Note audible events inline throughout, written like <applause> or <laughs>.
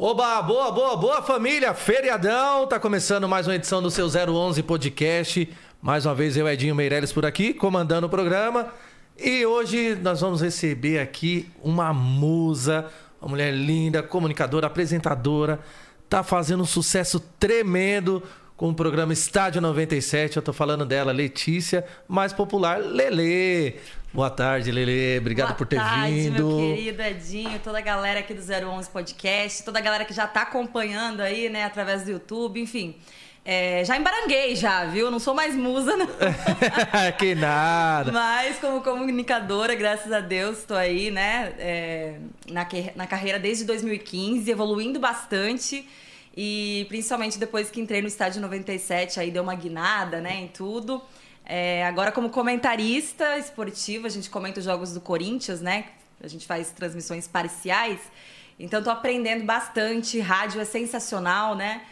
Oba, boa, boa, boa família, feriadão, tá começando mais uma edição do seu 011 Podcast. Mais uma vez eu, Edinho Meirelles, por aqui, comandando o programa. E hoje nós vamos receber aqui uma musa, uma mulher linda, comunicadora, apresentadora, tá fazendo um sucesso tremendo com o programa Estádio 97. Eu tô falando dela, Letícia, mais popular, Lele. Boa tarde, Lele. Obrigado Boa por ter tarde, vindo. meu querido Edinho, toda a galera aqui do 011 Podcast, toda a galera que já tá acompanhando aí, né, através do YouTube, enfim. É, já embaranguei já, viu? Não sou mais musa, não. <laughs> que nada. Mas como comunicadora, graças a Deus, estou aí, né, é, na, que- na carreira desde 2015, evoluindo bastante. E principalmente depois que entrei no estádio 97, aí deu uma guinada, né, em tudo. É, agora como comentarista esportiva, a gente comenta os jogos do Corinthians, né? A gente faz transmissões parciais. Então tô aprendendo bastante, rádio é sensacional, né?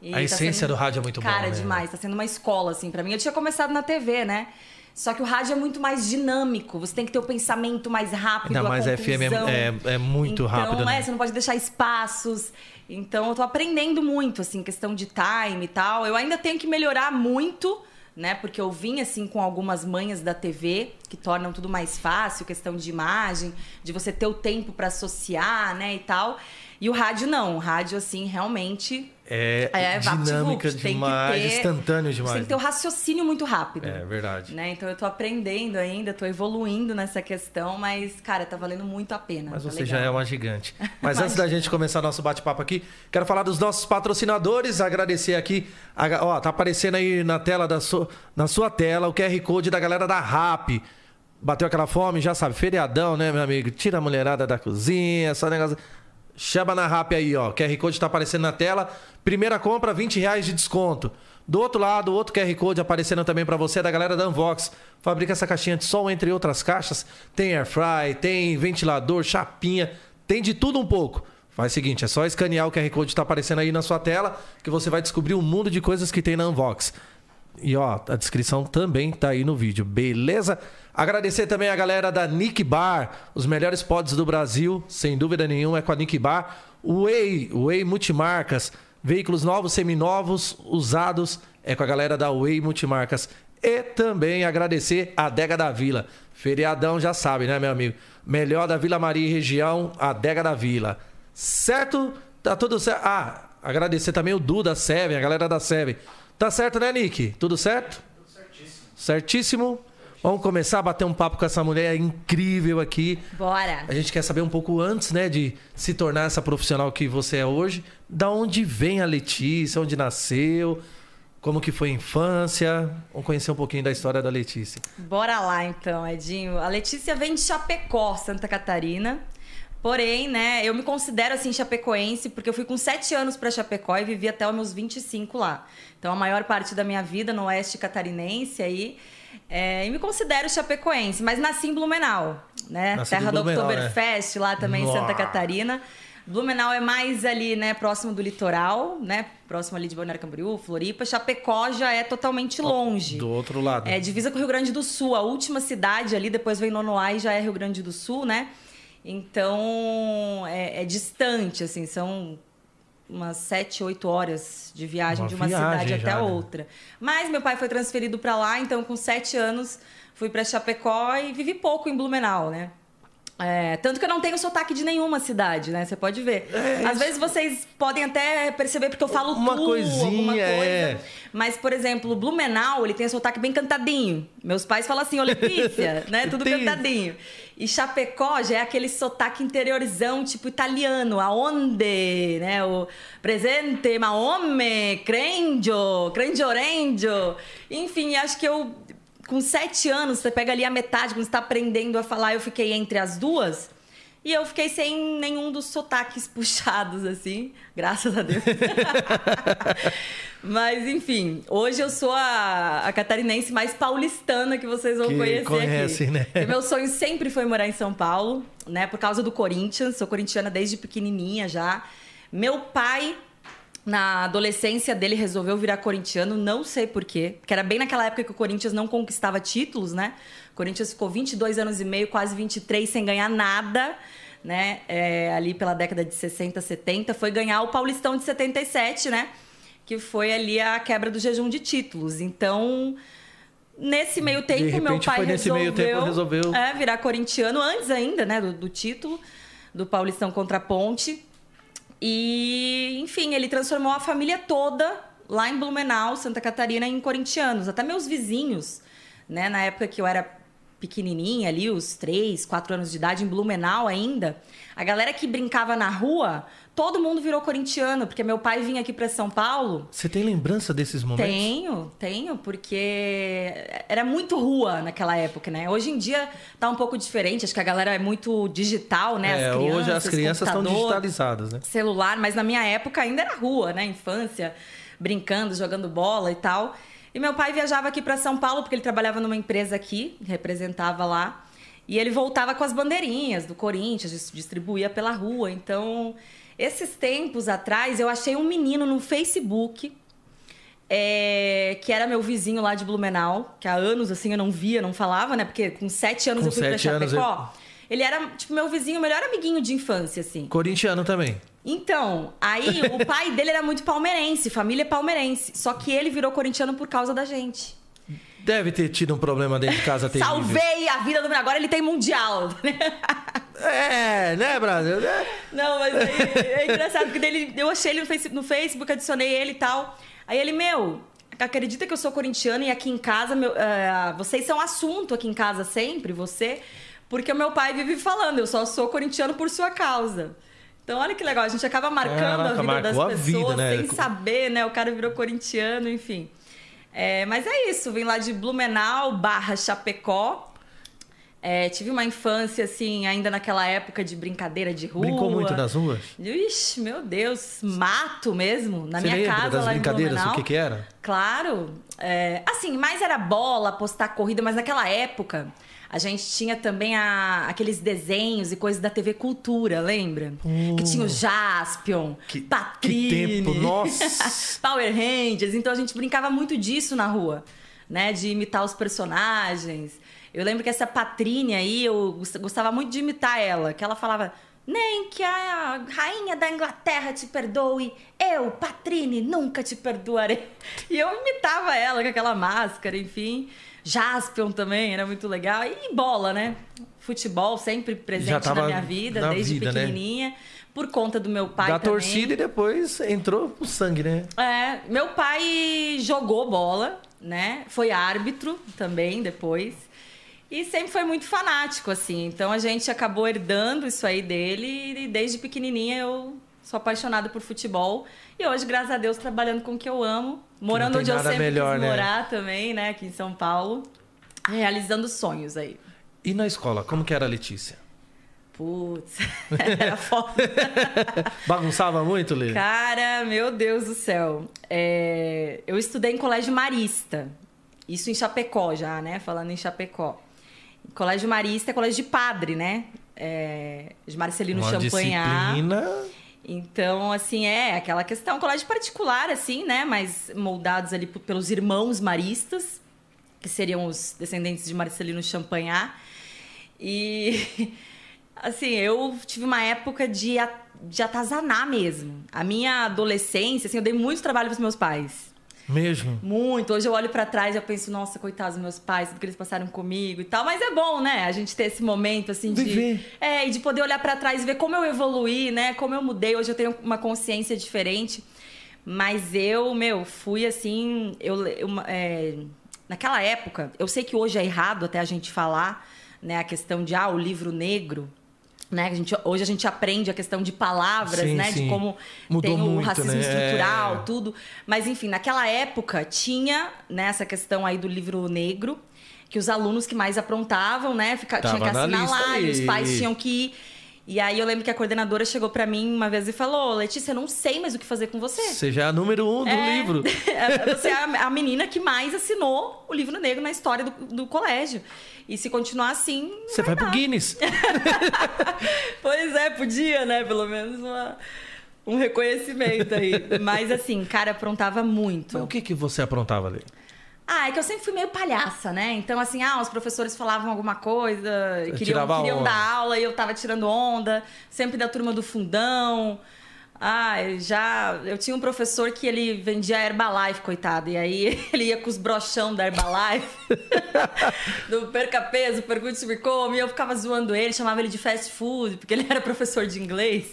E A essência do rádio é muito bom, Cara, né? demais, tá sendo uma escola assim para mim. Eu tinha começado na TV, né? Só que o rádio é muito mais dinâmico. Você tem que ter o pensamento mais rápido, Ainda mais a FM é- é- é muito então, rápido, né? É, você não pode deixar espaços. Então, eu tô aprendendo muito, assim, questão de time e tal. Eu ainda tenho que melhorar muito, né? Porque eu vim, assim, com algumas manhas da TV que tornam tudo mais fácil, questão de imagem, de você ter o tempo para associar, né, e tal. E o rádio não. O rádio, assim, realmente É, é dinâmica demais, ter- instantâneo Você demais. tem que ter o raciocínio muito rápido. É verdade. Né? Então eu tô aprendendo ainda, tô evoluindo nessa questão, mas, cara, tá valendo muito a pena. Mas tá você legal. já é uma gigante. <laughs> Mas antes da gente começar nosso bate-papo aqui, quero falar dos nossos patrocinadores, agradecer aqui. a- ó, tá aparecendo aí na tela da sua, na sua tela o QR Code da galera da RAP. Bateu aquela fome, já sabe, feriadão, né, meu amigo? Tira a mulherada da cozinha, só negócio. Chama na RAP aí, ó. QR Code tá aparecendo na tela. Primeira compra, 20 reais de desconto. Do outro lado, outro QR Code aparecendo também pra você, da galera da Unvox. Fabrica essa caixinha de som, entre outras caixas. Tem air fry, tem ventilador, chapinha, tem de tudo um pouco. Faz o seguinte, é só escanear o QR Code que tá aparecendo aí na sua tela, que você vai descobrir um mundo de coisas que tem na Unvox. E ó, a descrição também tá aí no vídeo, beleza? Agradecer também a galera da Nick Bar, os melhores pods do Brasil, sem dúvida nenhuma, é com a Nick Bar. Way, Way Multimarcas, veículos novos, seminovos, usados, é com a galera da Way Multimarcas. E também agradecer a Adega da Vila. Feriadão já sabe, né, meu amigo? Melhor da Vila Maria e região, Adega da Vila. Certo? Tá tudo certo. Ah, agradecer também o Du da Seven, a galera da Seven. Tá certo, né, Nick? Tudo certo? Tudo certíssimo. Certíssimo. Vamos começar a bater um papo com essa mulher incrível aqui. Bora! A gente quer saber um pouco antes, né, de se tornar essa profissional que você é hoje, da onde vem a Letícia, onde nasceu, como que foi a infância. Vamos conhecer um pouquinho da história da Letícia. Bora lá então, Edinho. A Letícia vem de Chapecó, Santa Catarina. Porém, né, eu me considero assim chapecoense porque eu fui com 7 anos para Chapecó e vivi até os meus 25 lá. Então, a maior parte da minha vida no oeste catarinense aí. É, e me considero chapecoense, mas nasci em Blumenau, né? Nasci Terra do Oktoberfest, lá também em Santa. Catarina. Blumenau é mais ali, né, próximo do litoral, né? Próximo ali de Balneário Camboriú, Floripa. Chapecó já é totalmente longe. Do outro lado. É, divisa com o Rio Grande do Sul. A última cidade ali, depois vem Nonoá e já é Rio Grande do Sul, né? Então, é, é distante, assim, são umas sete, oito horas de viagem Uma de uma viagem cidade já, até né? outra. Mas meu pai foi transferido para lá, então com sete anos fui para Chapecó e vivi pouco em Blumenau, né? É, tanto que eu não tenho sotaque de nenhuma cidade, né? Você pode ver. Às vezes vocês podem até perceber porque eu falo É Uma tu, coisinha, alguma coisa. é. Mas, por exemplo, Blumenau, ele tem sotaque bem cantadinho. Meus pais falam assim, ô Letícia, <laughs> né? Tudo Tem. cantadinho. E Chapecó já é aquele sotaque interiorizão, tipo italiano. Aonde, né? O presente, ma home, crengio. Enfim, acho que eu... Com sete anos, você pega ali a metade, quando você tá aprendendo a falar, eu fiquei entre as duas. E eu fiquei sem nenhum dos sotaques <laughs> puxados, assim, graças a Deus. <laughs> Mas, enfim, hoje eu sou a, a catarinense mais paulistana que vocês vão Que conhecer conhece, aqui. né? E meu sonho sempre foi morar em São Paulo, né? Por causa do Corinthians. Sou corintiana desde pequenininha já. Meu pai na adolescência dele resolveu virar corintiano, não sei porquê, porque era bem naquela época que o Corinthians não conquistava títulos, né? O Corinthians ficou 22 anos e meio, quase 23 sem ganhar nada, né? É, ali pela década de 60, 70, foi ganhar o Paulistão de 77, né? Que foi ali a quebra do jejum de títulos. Então, nesse meio tempo, meu pai resolveu, tempo, resolveu... É, virar corintiano, antes ainda, né? Do, do título do Paulistão contra a Ponte. E, enfim, ele transformou a família toda lá em Blumenau, Santa Catarina, em corintianos. Até meus vizinhos, né? Na época que eu era pequenininha ali, os três, quatro anos de idade, em Blumenau ainda, a galera que brincava na rua, todo mundo virou corintiano, porque meu pai vinha aqui para São Paulo. Você tem lembrança desses momentos? Tenho, tenho, porque era muito rua naquela época, né? Hoje em dia tá um pouco diferente, acho que a galera é muito digital, né? É, as crianças, hoje as crianças estão digitalizadas, né? Celular, mas na minha época ainda era rua, né? Infância, brincando, jogando bola e tal. E meu pai viajava aqui para São Paulo porque ele trabalhava numa empresa aqui, representava lá. E ele voltava com as bandeirinhas do Corinthians, distribuía pela rua. Então, esses tempos atrás, eu achei um menino no Facebook, é, que era meu vizinho lá de Blumenau, que há anos assim eu não via, não falava, né? Porque com sete anos Com eu fui pra Chapecó. Ele era, tipo, meu vizinho, melhor amiguinho de infância, assim. Corintiano também. Então, aí o <laughs> pai dele era muito palmeirense, família palmeirense. Só que ele virou corintiano por causa da gente. Deve ter tido um problema dentro de casa <laughs> terrível. Salvei a vida do. Agora ele tem mundial. <laughs> É, né, Brasil? É. Não, mas aí, é engraçado, porque dele, eu achei ele no Facebook, no Facebook, adicionei ele e tal. Aí ele, meu, acredita que eu sou corintiano e aqui em casa, meu, uh, vocês são assunto aqui em casa sempre, você, porque o meu pai vive falando, eu só sou corintiano por sua causa. Então, olha que legal, a gente acaba marcando Caraca, a vida das a pessoas vida, né? sem saber, né? O cara virou corintiano, enfim. É, mas é isso, vim lá de Blumenau barra Chapecó. É, tive uma infância, assim, ainda naquela época de brincadeira de rua. Brincou muito nas ruas? Ixi, meu Deus, mato mesmo. Na Você minha casa das lá brincadeiras, o que que era? Claro. É, assim, mais era bola, apostar corrida, mas naquela época a gente tinha também a- aqueles desenhos e coisas da TV Cultura, lembra? Que tinha o Jaspion, Uh. Que- Patrine, que tempo, nossa! <laughs> Power Rangers. Então a gente brincava muito disso na rua, né? De imitar os personagens. Eu lembro que essa Patrine aí, eu gost- gostava muito de imitar ela, que ela falava. Nem que a rainha da Inglaterra te perdoe, eu, Patrine, nunca te perdoarei. <laughs> E eu imitava ela com aquela máscara, enfim. Jaspion também, era muito legal. E bola, né? Futebol sempre presente na minha vida, na desde vida, né? pequenininha. Por conta do meu pai da também. torcida e depois entrou o sangue, né? É, meu pai jogou bola, né? Foi árbitro também depois. E sempre foi muito fanático, assim. Então a gente acabou herdando isso aí dele e desde pequenininha eu sou apaixonada por futebol. E hoje, graças a Deus, trabalhando com o que eu amo, morando onde eu sempre melhor, quis né? morar também, né? Aqui em São Paulo. Realizando sonhos aí. E na escola, como que era a Letícia? Putz, <laughs> <laughs> era foda. Bagunçava muito, Lê? Cara, meu Deus do céu. É, Eu estudei em colégio marista. Isso em Chapecó já, né? Falando em Chapecó. Colégio marista é colégio de padre, né? É... De Marcelino Uma Champagnat. disciplina... Então, assim, é aquela questão, colégio particular, assim, né? Mas moldados ali pelos irmãos maristas, que seriam os descendentes de Marcelino Champagnat. E, <laughs> assim, eu tive uma época de, de atazanar mesmo. A minha adolescência, assim, eu dei muito trabalho para os meus pais. Mesmo. Muito. Hoje eu olho pra trás e eu penso, nossa, coitados dos meus pais, tudo que eles passaram comigo e tal. Mas é bom, né? A gente ter esse momento, assim, de. Viver. É, e de poder olhar pra trás e ver como eu evoluí, né? Como eu mudei. Hoje eu tenho uma consciência diferente. Mas eu, meu, fui assim. Eu, eu, é, naquela época, eu sei que hoje é errado até a gente falar, né? A questão de, ah, o livro negro. Né? A gente, hoje a gente aprende a questão de palavras, Sim, né? sim. De como Mudou tem o muito, racismo né? estrutural, É. tudo. Mas, enfim, naquela época tinha né, essa questão aí do livro negro, que os alunos que mais aprontavam, né, fica, tinha que na assinar lá, e os pais tinham que ir. E aí eu lembro que a coordenadora chegou pra mim uma vez e falou: Letícia, eu não sei mais o que fazer com você. Você já é a número um do É, livro. <laughs> Você é a menina que mais assinou o livro negro na história do, do colégio. E se continuar assim. Você vai pro dar. Guinness. <laughs> Pois é, podia, né? Pelo menos uma- um reconhecimento aí. Mas assim, cara, aprontava muito. Mas o que, que você aprontava ali? Ah, é que eu sempre fui meio palhaça, né? Então, assim, ah, os professores falavam alguma coisa, queriam, queriam dar aula e eu tava tirando onda, sempre da turma do fundão. Ah, já. Eu tinha um professor que ele vendia Herbalife, coitado. E aí <laughs> ele ia com os brochão da Herbalife. <laughs> do perca peso, pergunte se me come. E eu ficava zoando ele, chamava ele de fast food, porque ele era professor de inglês.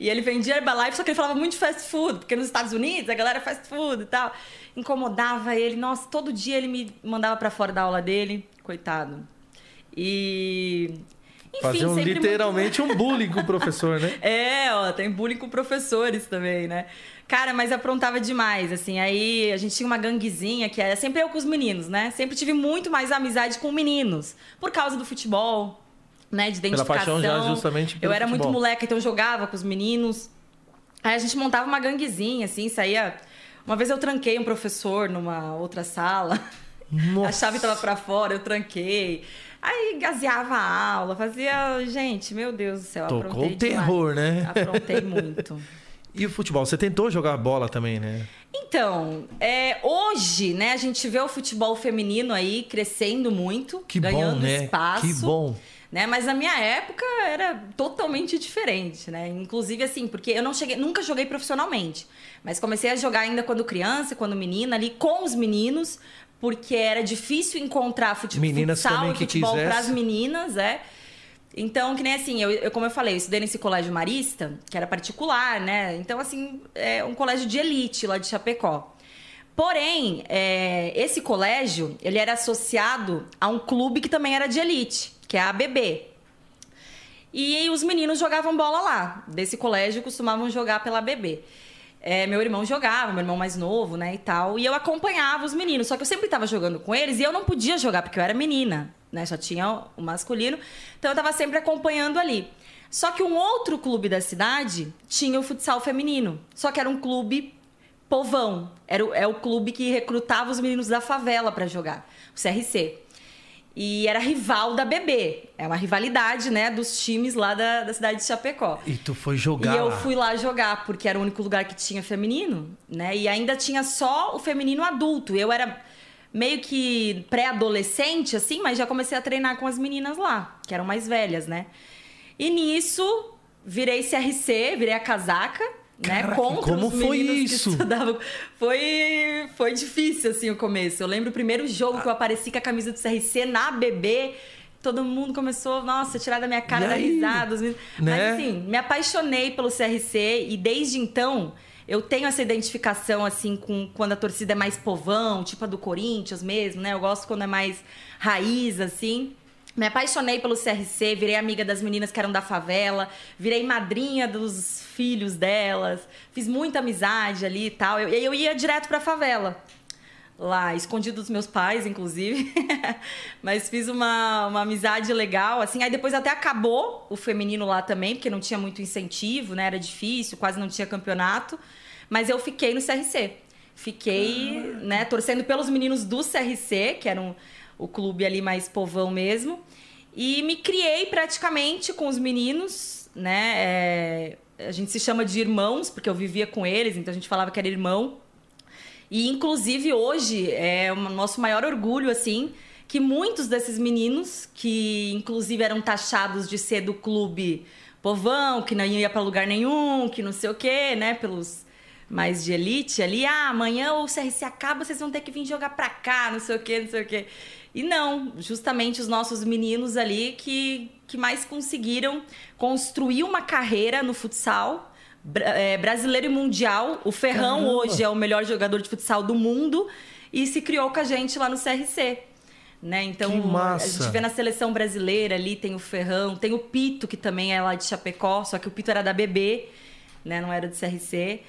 E ele vendia Herbalife, só que ele falava muito de fast food, porque nos Estados Unidos a galera é fast food e tal. Incomodava ele. Nossa, todo dia ele me mandava pra fora da aula dele. Coitado. E. Enfim, Faziam sempre muito- literalmente um bullying com o professor, né? <laughs> é, ó, tem bullying com professores também, né? Cara, mas aprontava demais, assim. Aí a gente tinha uma ganguezinha que era sempre eu com os meninos, né? Sempre tive muito mais amizade com meninos. Por causa do futebol, né? De Pela identificação. paixão já justamente Eu era muito futebol. moleca, então eu jogava com os meninos. Aí a gente montava uma ganguezinha, assim, saía. Uma vez eu tranquei um professor numa outra sala. Nossa. <laughs> A chave tava pra fora, eu tranquei. Aí gaseava a aula, fazia. Gente, meu Deus do céu. Tocou o terror, demais. né? Aprontei <laughs> muito. E o futebol? Você tentou jogar bola também, né? Então, é, hoje, né, a gente vê o futebol feminino aí crescendo muito, Que ganhando bom, né? espaço. Que bom. Né? Mas na minha época era totalmente diferente, né? Inclusive assim, porque eu não cheguei, nunca joguei profissionalmente, mas comecei a jogar ainda quando criança, quando menina ali com os meninos, porque era difícil encontrar fute- Meninas futsal e que futebol para as meninas, é. Então, que nem assim, eu, eu- como eu falei, eu estudei nesse colégio marista, que era particular, né? Então, assim, é um colégio de elite lá de Chapecó. Porém, é, esse colégio, ele era associado a um clube que também era de elite, que é a ABB. E os meninos jogavam bola lá. Desse colégio costumavam jogar pela ABB. É, meu irmão jogava, meu irmão mais novo, né, e tal. E eu acompanhava os meninos. Só que eu sempre estava jogando com eles e eu não podia jogar porque eu era menina, né? Só tinha o masculino. Então eu estava sempre acompanhando ali. Só que um outro clube da cidade tinha o futsal feminino. Só que era um clube povão. Era o, é o clube que recrutava os meninos da favela para jogar, o CRC. E era rival da BB. É uma rivalidade, né, dos times lá da, da cidade de Chapecó. E tu foi jogar E eu fui lá jogar, porque era o único lugar que tinha feminino, né? E ainda tinha só o feminino adulto. Eu era meio que pré-adolescente, assim, mas já comecei a treinar com as meninas lá, que eram mais velhas, né? E nisso, virei CRC, virei a casaca, né? Caraca, Contra como os foi isso? Foi, foi difícil, assim, o começo. Eu lembro o primeiro jogo que eu apareci com a camisa do CRC na BB. Todo mundo começou, nossa, tirar da minha cara E da risada. Né? Mas assim, me apaixonei pelo CRC e desde então eu tenho essa identificação assim com quando a torcida é mais povão, tipo a do Corinthians mesmo, né? Eu gosto quando é mais raiz assim. Me apaixonei pelo CRC, virei amiga das meninas que eram da favela, virei madrinha dos filhos delas, fiz muita amizade ali e tal. Eu, eu ia direto pra favela lá, escondido dos meus pais, inclusive. <laughs> Mas fiz uma, uma amizade legal, assim. Aí depois até acabou o feminino lá também, porque não tinha muito incentivo, né? Era difícil, quase não tinha campeonato. Mas eu fiquei no CRC. Fiquei, né, torcendo pelos meninos do CRC, que eram o clube ali mais povão mesmo. E me criei praticamente com os meninos, né? é, a gente se chama de irmãos, porque eu vivia com eles, então a gente falava que era irmão. E inclusive hoje é o nosso maior orgulho assim que muitos desses meninos que inclusive eram taxados de ser do clube povão, que não ia para lugar nenhum, que não sei o quê, né, pelos mais de elite ali, ah, amanhã o CRC acaba, vocês vão ter que vir jogar pra cá, não sei o quê, não sei o quê. E não, justamente os nossos meninos ali que, que mais conseguiram construir uma carreira no futsal é, brasileiro e mundial. O Ferrão Caramba! hoje é o melhor jogador de futsal do mundo e se criou com a gente lá no CRC. Né? Então, Que massa! a gente vê na seleção brasileira ali, tem o Ferrão, tem o Pito, que também é lá de Chapecó, só que o Pito era da BB, né? não era do CRC.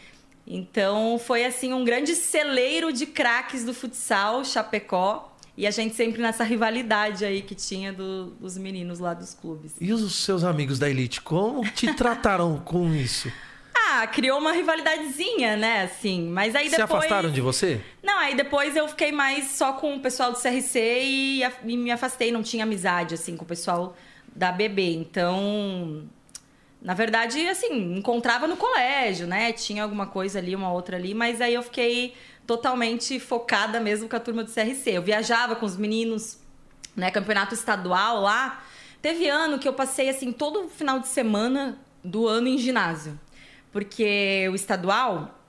Então, foi assim um grande celeiro de craques do futsal, Chapecó. E a gente sempre nessa rivalidade aí que tinha do- dos meninos lá dos clubes. E os seus amigos da Elite, como te <laughs> trataram com isso? Ah, criou uma rivalidadezinha, né? Assim, mas aí Se depois. afastaram de você? Não, aí depois eu fiquei mais só com o pessoal do CRC e, e me afastei, não tinha amizade, assim, com o pessoal da BB. Então, Na verdade, assim, encontrava no colégio, né? Tinha alguma coisa ali, uma outra ali, mas aí eu fiquei totalmente focada mesmo com a turma do CRC. Eu viajava com os meninos, né? Campeonato estadual lá. Teve ano que eu passei, assim, todo final de semana do ano em ginásio. Porque o estadual,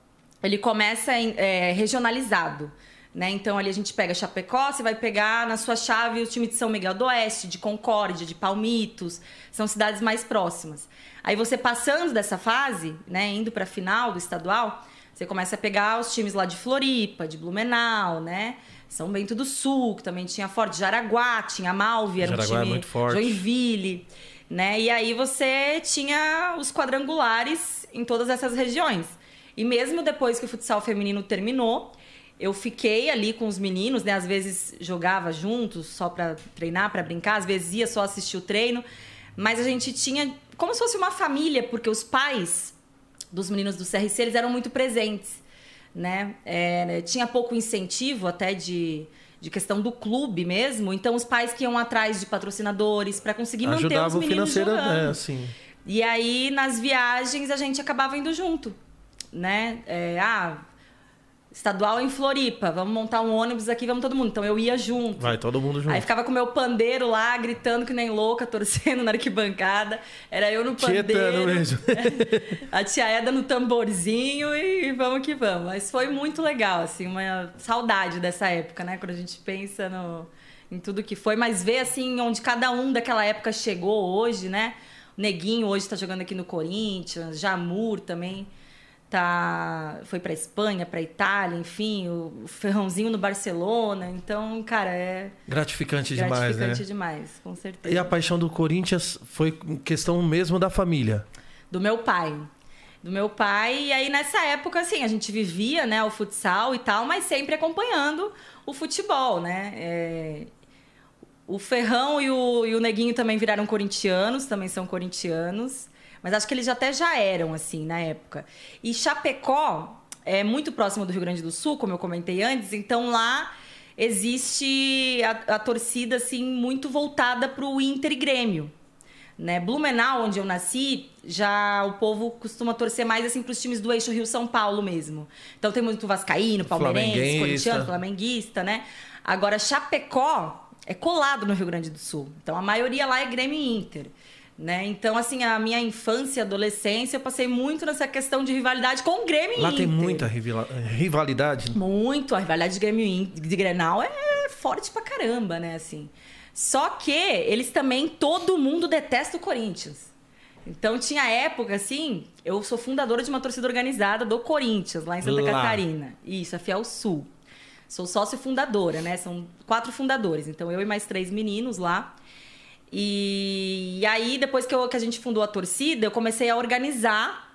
ele começa em, é, regionalizado. Né? Então ali a gente pega Chapecó, você vai pegar na sua chave o time de São Miguel do Oeste, de Concórdia, de Palmitos, são cidades mais próximas. Aí você passando dessa fase, né, indo para a final do estadual, você começa a pegar os times lá de Floripa, de Blumenau, né? São Bento do Sul, que também tinha forte, Jaraguá, tinha Malvi, era Jaraguá um é time muito forte. Joinville, né? E aí você tinha os quadrangulares em todas essas regiões. E mesmo depois que o futsal feminino terminou, eu fiquei ali com os meninos, né? Às vezes jogava juntos só para treinar, para brincar, às vezes ia só assistir o treino, mas a gente tinha como se fosse uma família, porque os pais dos meninos do CRC eles eram muito presentes, né? É, tinha pouco incentivo até de, de questão do clube mesmo, então os pais que iam atrás de patrocinadores para conseguir manter Ajudava os meninos jogando. é, assim. E aí, nas viagens, a gente acabava indo junto, né? É, ah, estadual em Floripa, vamos montar um ônibus aqui, vamos todo mundo. Então eu ia junto. Vai todo mundo junto. Aí ficava com o meu pandeiro lá, gritando que nem louca, <laughs> torcendo na arquibancada. Era eu no pandeiro. Mesmo. <laughs> a tia Eda no tamborzinho e vamos que vamos. Mas foi muito legal, assim, uma saudade dessa época, né? Quando a gente pensa no, em tudo que foi, mas ver assim onde cada um daquela época chegou hoje, né? O Neguinho hoje tá jogando aqui no Corinthians, Jamur também tá foi para Espanha, para Itália, enfim, o Ferrãozinho no Barcelona. Então, cara, é Gratificante, demais, gratificante né? demais, com certeza. E a paixão do Corinthians foi questão mesmo da família. do meu pai. Do meu pai, e aí nessa época, assim, a gente vivia, né, o futsal e tal, mas sempre acompanhando o futebol, né? É, O Ferrão e o, e o Neguinho também viraram corintianos, também são corintianos. Mas acho que eles até já eram, assim, na época. E Chapecó é muito próximo do Rio Grande do Sul, como eu comentei antes, então lá existe a, a torcida, assim, muito voltada para o Inter e Grêmio. Né? Blumenau, onde eu nasci, já o povo costuma torcer mais assim para os times do eixo Rio-São Paulo mesmo. Então tem muito vascaíno, palmeirense, corintiano, flamenguista, né? Agora Chapecó é colado no Rio Grande do Sul. Então a maioria lá é Grêmio e Inter. Né? Então, assim, a minha infância e adolescência, eu passei muito nessa questão de rivalidade com o Grêmio Lá Inter. tem muita rivalidade. Muito. A rivalidade de Grêmio e In- de Grenal é forte pra caramba, né? Assim. Só que eles também, todo mundo detesta o Corinthians. Então tinha época, assim, eu sou fundadora de uma torcida organizada do Corinthians, lá em Santa Lá. Catarina. Isso, a Fiel Sul. Sou sócio fundadora, né? São quatro fundadores. Então eu e mais três meninos lá. E, e aí, depois que, eu- que a gente fundou a torcida, eu comecei a organizar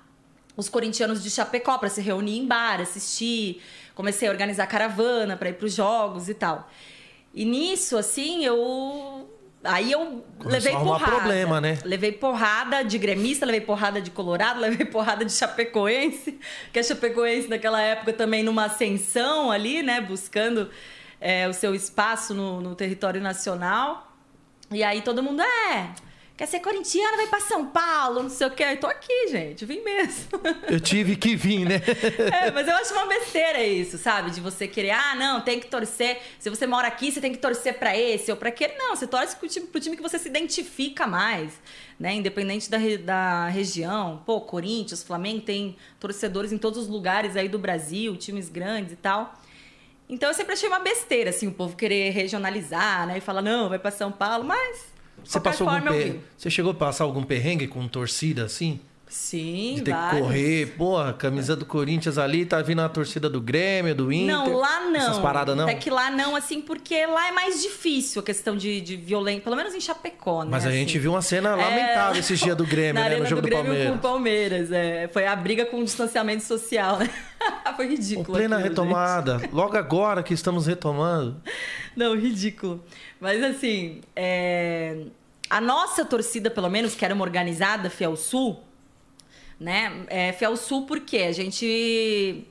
os corintianos de Chapecó para se reunir em bar, assistir. Comecei a organizar caravana para ir para os jogos e tal. E nisso, assim, eu. Aí eu levei a arrumar porrada. problema, né? Levei porrada de gremista, levei porrada de colorado, <laughs> levei porrada de chapecoense, que a chapecoense naquela época também numa ascensão ali, né? Buscando é, o seu espaço no, no território nacional. E aí todo mundo, é, quer ser corintiano, vai pra São Paulo, não sei o quê. Eu tô aqui, gente, vim mesmo. <laughs> Eu tive que vir, né? É, mas eu acho uma besteira isso, sabe? De você querer, ah, não, tem que torcer. Se você mora aqui, você tem que torcer pra esse ou pra aquele. Não, você torce pro time, pro time que você se identifica mais, né? Independente da, da região. Pô, Corinthians, Flamengo tem torcedores em todos os lugares aí do Brasil, times grandes e tal. Então eu sempre achei uma besteira, assim, o povo querer regionalizar, né? E falar, não, vai pra São Paulo, mas. Você passou algum forma, eu per... Você chegou a passar algum perrengue com torcida assim? Sim, De ter que vários. correr, pô, a camisa do Corinthians ali, tá vindo a torcida do Grêmio, do Inter. Não, lá não. Essas paradas não. Até que lá não, assim, porque lá é mais difícil a questão de, de violência, pelo menos em Chapecó, né? Mas a assim. gente viu uma cena lamentável É, esses dias do <laughs> Grêmio, né? No jogo do, do Palmeiras. com o Palmeiras, é. Foi a briga com o distanciamento social, né? <laughs> Foi ridículo. plena aquilo, retomada. Logo agora que estamos retomando. gente. <laughs> Não, ridículo. Mas assim, é, a nossa torcida, pelo menos, que era uma organizada, Fiel Sul, né? É, Fiel Sul porque a gente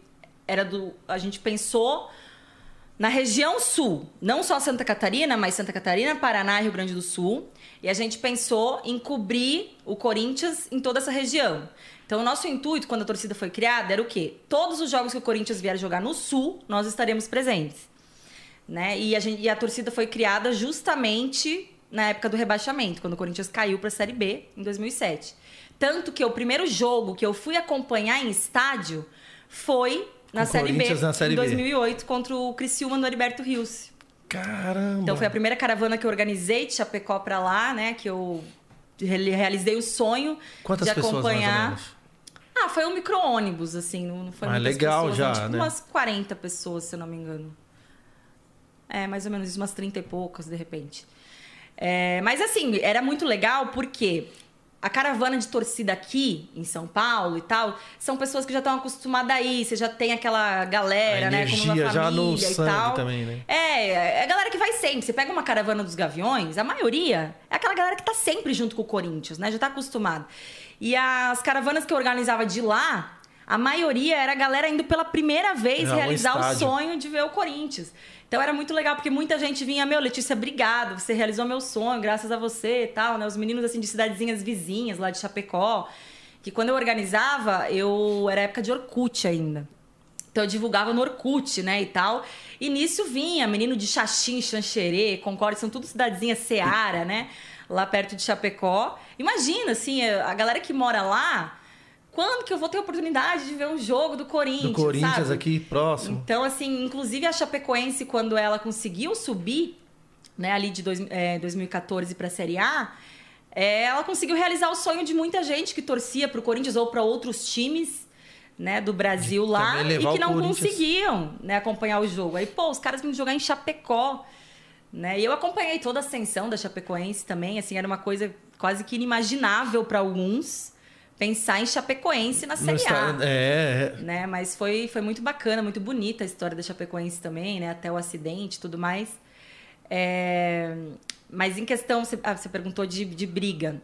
era do. A gente pensou na região sul, não só Santa Catarina, mas Santa Catarina, Paraná Rio Grande do Sul. E a gente pensou em cobrir o Corinthians em toda essa região. Então, o nosso intuito, quando a torcida foi criada, era o quê? Todos os jogos que o Corinthians vier jogar no Sul, nós estaremos presentes. Né? E, a gente, e a torcida foi criada justamente na época do rebaixamento, quando o Corinthians caiu para a Série B, em 2007. Tanto que o primeiro jogo que eu fui acompanhar em estádio foi na, série B, na série em 2008, contra o Criciúma no Heriberto Rios. Caramba! Então foi a primeira caravana que eu organizei de Chapecó para lá, né? Que eu realizei o sonho Quantas de pessoas, acompanhar. menos? Ah, foi um micro-ônibus, assim, não foi Ah, muitas legal pessoas, já, não, tipo né? umas 40 pessoas, se eu não me engano. É, mais ou menos umas 30 e poucas, de repente. É, mas assim, era muito legal porque a caravana de torcida aqui em São Paulo e tal, são pessoas que já estão acostumadas aí, você já tem aquela galera, né, como uma energia já no família e tal. também, né? É, é a galera que vai sempre. Você pega uma caravana dos Gaviões, a maioria é aquela galera que tá sempre junto com o Corinthians, né? Já tá acostumado. E as caravanas que eu organizava de lá, a maioria era a galera indo pela primeira vez É, realizar o sonho de ver o Corinthians. Então era muito legal, porque muita gente vinha, meu, Letícia, obrigado, você realizou meu sonho, graças a você e tal, né? Os meninos, assim, de cidadezinhas vizinhas, lá de Chapecó, que quando eu organizava, eu... Era época de Orkut ainda. Então eu divulgava no Orkut, né, e tal. E nisso vinha menino de Xaxim, Xanxerê, Concórdia, são tudo cidadezinhas Seara, né? Lá perto de Chapecó. Imagina, assim, a galera que mora lá, quando que eu vou ter a oportunidade de ver um jogo do Corinthians, Do Corinthians sabe? aqui, próximo. Então, assim, inclusive a Chapecoense, quando ela conseguiu subir, né, ali de dois, é, 2014 para a Série A, é, ela conseguiu realizar o sonho de muita gente que torcia para o Corinthians ou para outros times né, do Brasil De lá e que não conseguiam né, acompanhar o jogo. Aí, pô, os caras vinham jogar em Chapecó. Né? E eu acompanhei toda a ascensão da Chapecoense também, assim, era uma coisa quase que inimaginável para alguns pensar em Chapecoense na Série A É, é. né? Mas foi, foi muito bacana, muito bonita a história da Chapecoense também, né? Até o acidente e tudo mais. É, Mas em questão, você, ah, você perguntou de, de briga.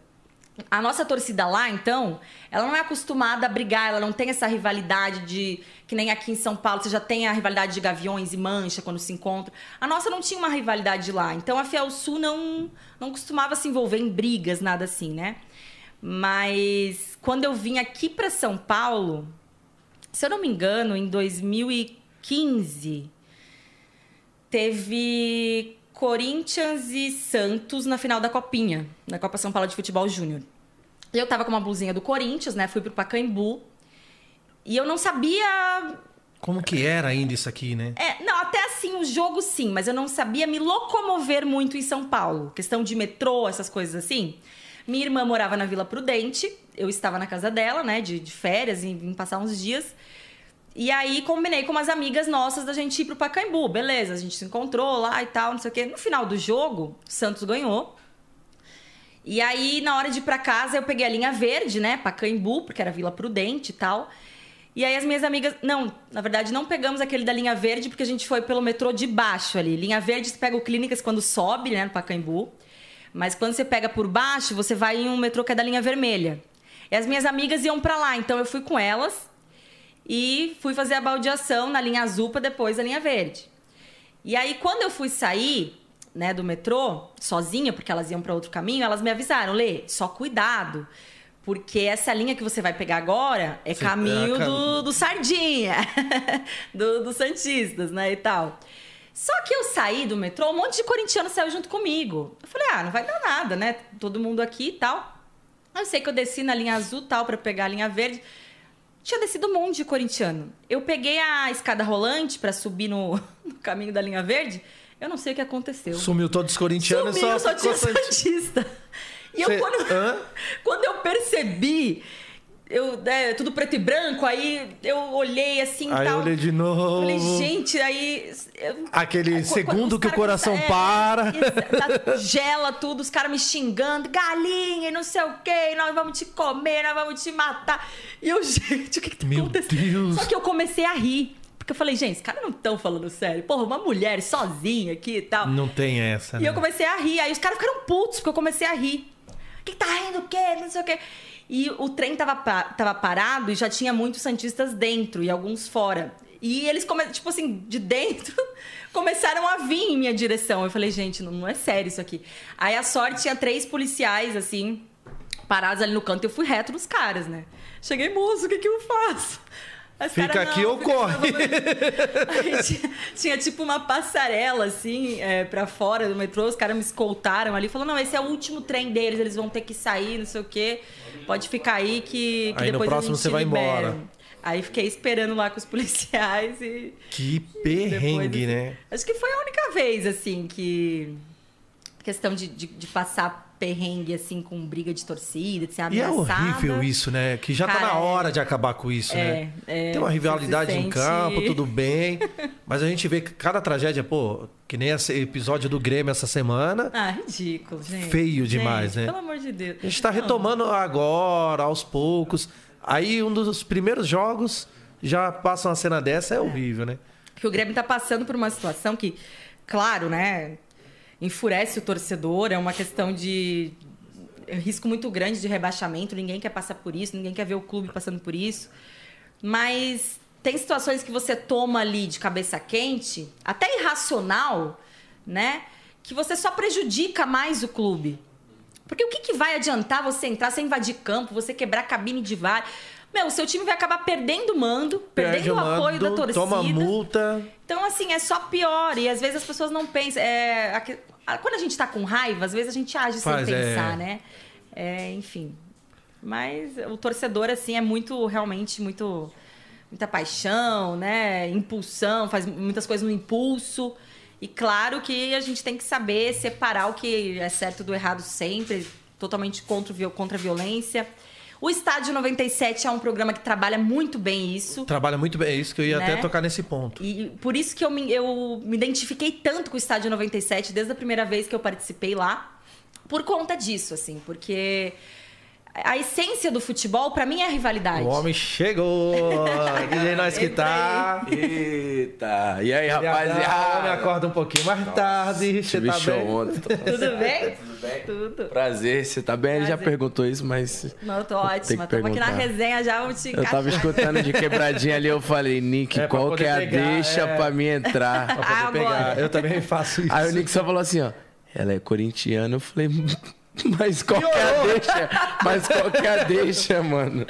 A nossa torcida lá, então, ela não é acostumada a brigar, ela não tem essa rivalidade de. Que nem aqui em São Paulo, você já tem a rivalidade de Gaviões e Mancha quando se encontram. A nossa não tinha uma rivalidade lá. Então a Fiel Sul não, não costumava se envolver em brigas, nada assim, né? Mas quando eu vim aqui para São Paulo, se eu não me engano, em 2015, teve Corinthians e Santos na final da Copinha, na Copa São Paulo de Futebol Júnior. Eu tava com uma blusinha do Corinthians, né? Fui pro Pacaembu. E eu não sabia. Como que era ainda isso aqui, né? É, não, até assim, o jogo sim, mas eu não sabia me locomover muito em São Paulo. Questão de metrô, essas coisas assim. Minha irmã morava na Vila Prudente, eu estava na casa dela, né, de, de férias, e passar uns dias. E aí combinei com umas amigas nossas da gente ir pro Pacaembu, beleza, a gente se encontrou lá e tal, não sei o quê. No final do jogo, Santos ganhou. E aí, na hora de ir pra casa, eu peguei a linha verde, né, Pacaembu, porque era Vila Prudente e tal. E aí as minhas amigas, não, na verdade não pegamos aquele da linha verde porque a gente foi pelo metrô de baixo ali. Linha verde você pega o Clínicas quando sobe, né, no Pacaembu. Mas quando você pega por baixo, você vai em um metrô que é da linha vermelha. E as minhas amigas iam pra lá, então eu fui com elas e fui fazer a baldeação na linha azul para depois a linha verde. E aí quando eu fui sair, né, do metrô, sozinha, porque elas iam para outro caminho, elas me avisaram, Lê, só cuidado. Porque essa linha que você vai pegar agora é Você- caminho do, do Sardinha, <laughs> do, dos Santistas, né, e tal. Só que eu saí do metrô, um monte de corintiano saiu junto comigo. Eu falei, ah, não vai dar nada, né? Todo mundo aqui e tal. Eu sei que eu desci na linha azul tal para pegar a linha verde. Tinha descido um monte de corintiano. Eu peguei a escada rolante para subir no, <laughs> no caminho da linha verde. Eu não sei o que aconteceu. Sumiu todos os corintianos Sumiu, só só tinha Santista. E Cê- eu, quando, <laughs> quando eu percebi, eu, é, tudo preto e branco, aí eu olhei assim e Aí eu tal. olhei de novo. Falei, gente, aí. eu- Aquele Aí, qu- segundo que o coração é, para. tá- <laughs> gela tudo, os caras me xingando, galinha e não sei o quê, nós vamos te comer, nós vamos te matar. E eu, <laughs> gente, o que, que tá Meu acontecendo? Deus. Só que eu comecei a rir. Porque eu falei, gente, os caras não estão falando sério. Porra, uma mulher sozinha aqui e tal. Não tem essa, E né? eu comecei a rir. Aí os caras ficaram putos, porque eu comecei a rir. O que tá rindo o quê? Não sei o quê. E o trem tava, tava parado e já tinha muitos santistas dentro e alguns fora. E eles, come... tipo assim, de dentro, <laughs> começaram a vir em minha direção. Eu falei, gente, não, não é sério isso aqui. Aí a sorte tinha três policiais, assim, parados ali no canto. Eu fui reto nos caras, né? Cheguei, moço, o que, que eu faço? As fica cara, aqui ou corre. Tinha, tinha, tipo uma passarela, assim, é, pra fora do metrô. Os caras me escoltaram ali. Falou, não, esse é o último trem deles. Eles vão ter que sair, não sei o quê. Pode ficar aí que, que aí depois no próximo você vai embora. Aí fiquei esperando lá com os <laughs> policiais e. Que perrengue, né? Acho que foi a única vez, assim, que. Questão de, de, de passar perrengue, assim, com briga de torcida, de ser ameaçada. E é horrível isso, né? Que já Cara, tá na hora de acabar com isso, é, né? É, Tem uma rivalidade sente... em campo, tudo <laughs> bem. mas a gente vê que cada tragédia, pô, que nem esse episódio do Grêmio essa semana. Ah, ridículo, gente. Feio demais, gente, né? Pelo amor de Deus. A gente tá retomando agora, aos poucos. Aí um dos primeiros jogos já passa uma cena dessa, é, é. horrível, né? Que o Grêmio tá passando por uma situação que, claro, né? Enfurece o torcedor, é uma questão de risco muito grande de rebaixamento, ninguém quer passar por isso, ninguém quer ver o clube passando por isso. Mas tem situações que você toma ali de cabeça quente, até irracional, né? Que você só prejudica mais o clube. Porque o que, que vai adiantar você entrar, você invadir campo, você quebrar cabine de VAR? Meu, o seu time vai acabar perdendo o mando, Perde perdendo o, mando, apoio da torcida. Toma multa. Então, assim, é só pior. E às vezes as pessoas não pensam. É, quando a gente tá com raiva, às vezes a gente age Faz, sem pensar, é... né? É, enfim. Mas o torcedor, assim, é muito, realmente, muito. Muita paixão, né? Impulsão, faz muitas coisas no impulso. E claro que a gente tem que saber separar o que é certo do errado sempre, totalmente contra, contra a violência. O Estádio 97 é um programa que trabalha muito bem isso. Trabalha muito bem, é isso que eu ia né? até tocar nesse ponto. E por isso que eu me, eu me identifiquei tanto com o Estádio 97 desde a primeira vez que eu participei lá. Por conta disso, assim, porque a essência do futebol, para mim, é a rivalidade. O homem chegou! <laughs> que nós que tá. Eita! E aí, rapaziada? Me acorda um pouquinho mais Nossa, tarde. Você tá bem? Ontem, <laughs> Tudo bem? Tudo bem? Tudo. Prazer, você tá bem? Prazer. Ele já perguntou isso, mas. Não, eu tô ótima. Tamo aqui na resenha já, vamos te Eu tava escutando de quebradinha ali, eu falei, Nick, é, qual que é a pegar, deixa é... pra mim entrar? pra poder ah, pegar. Eu também faço isso. Aí o Nick só falou assim, ó. Ela é corintiana, eu falei. <laughs> Mas qualquer deixa, mas qualquer deixa, mano.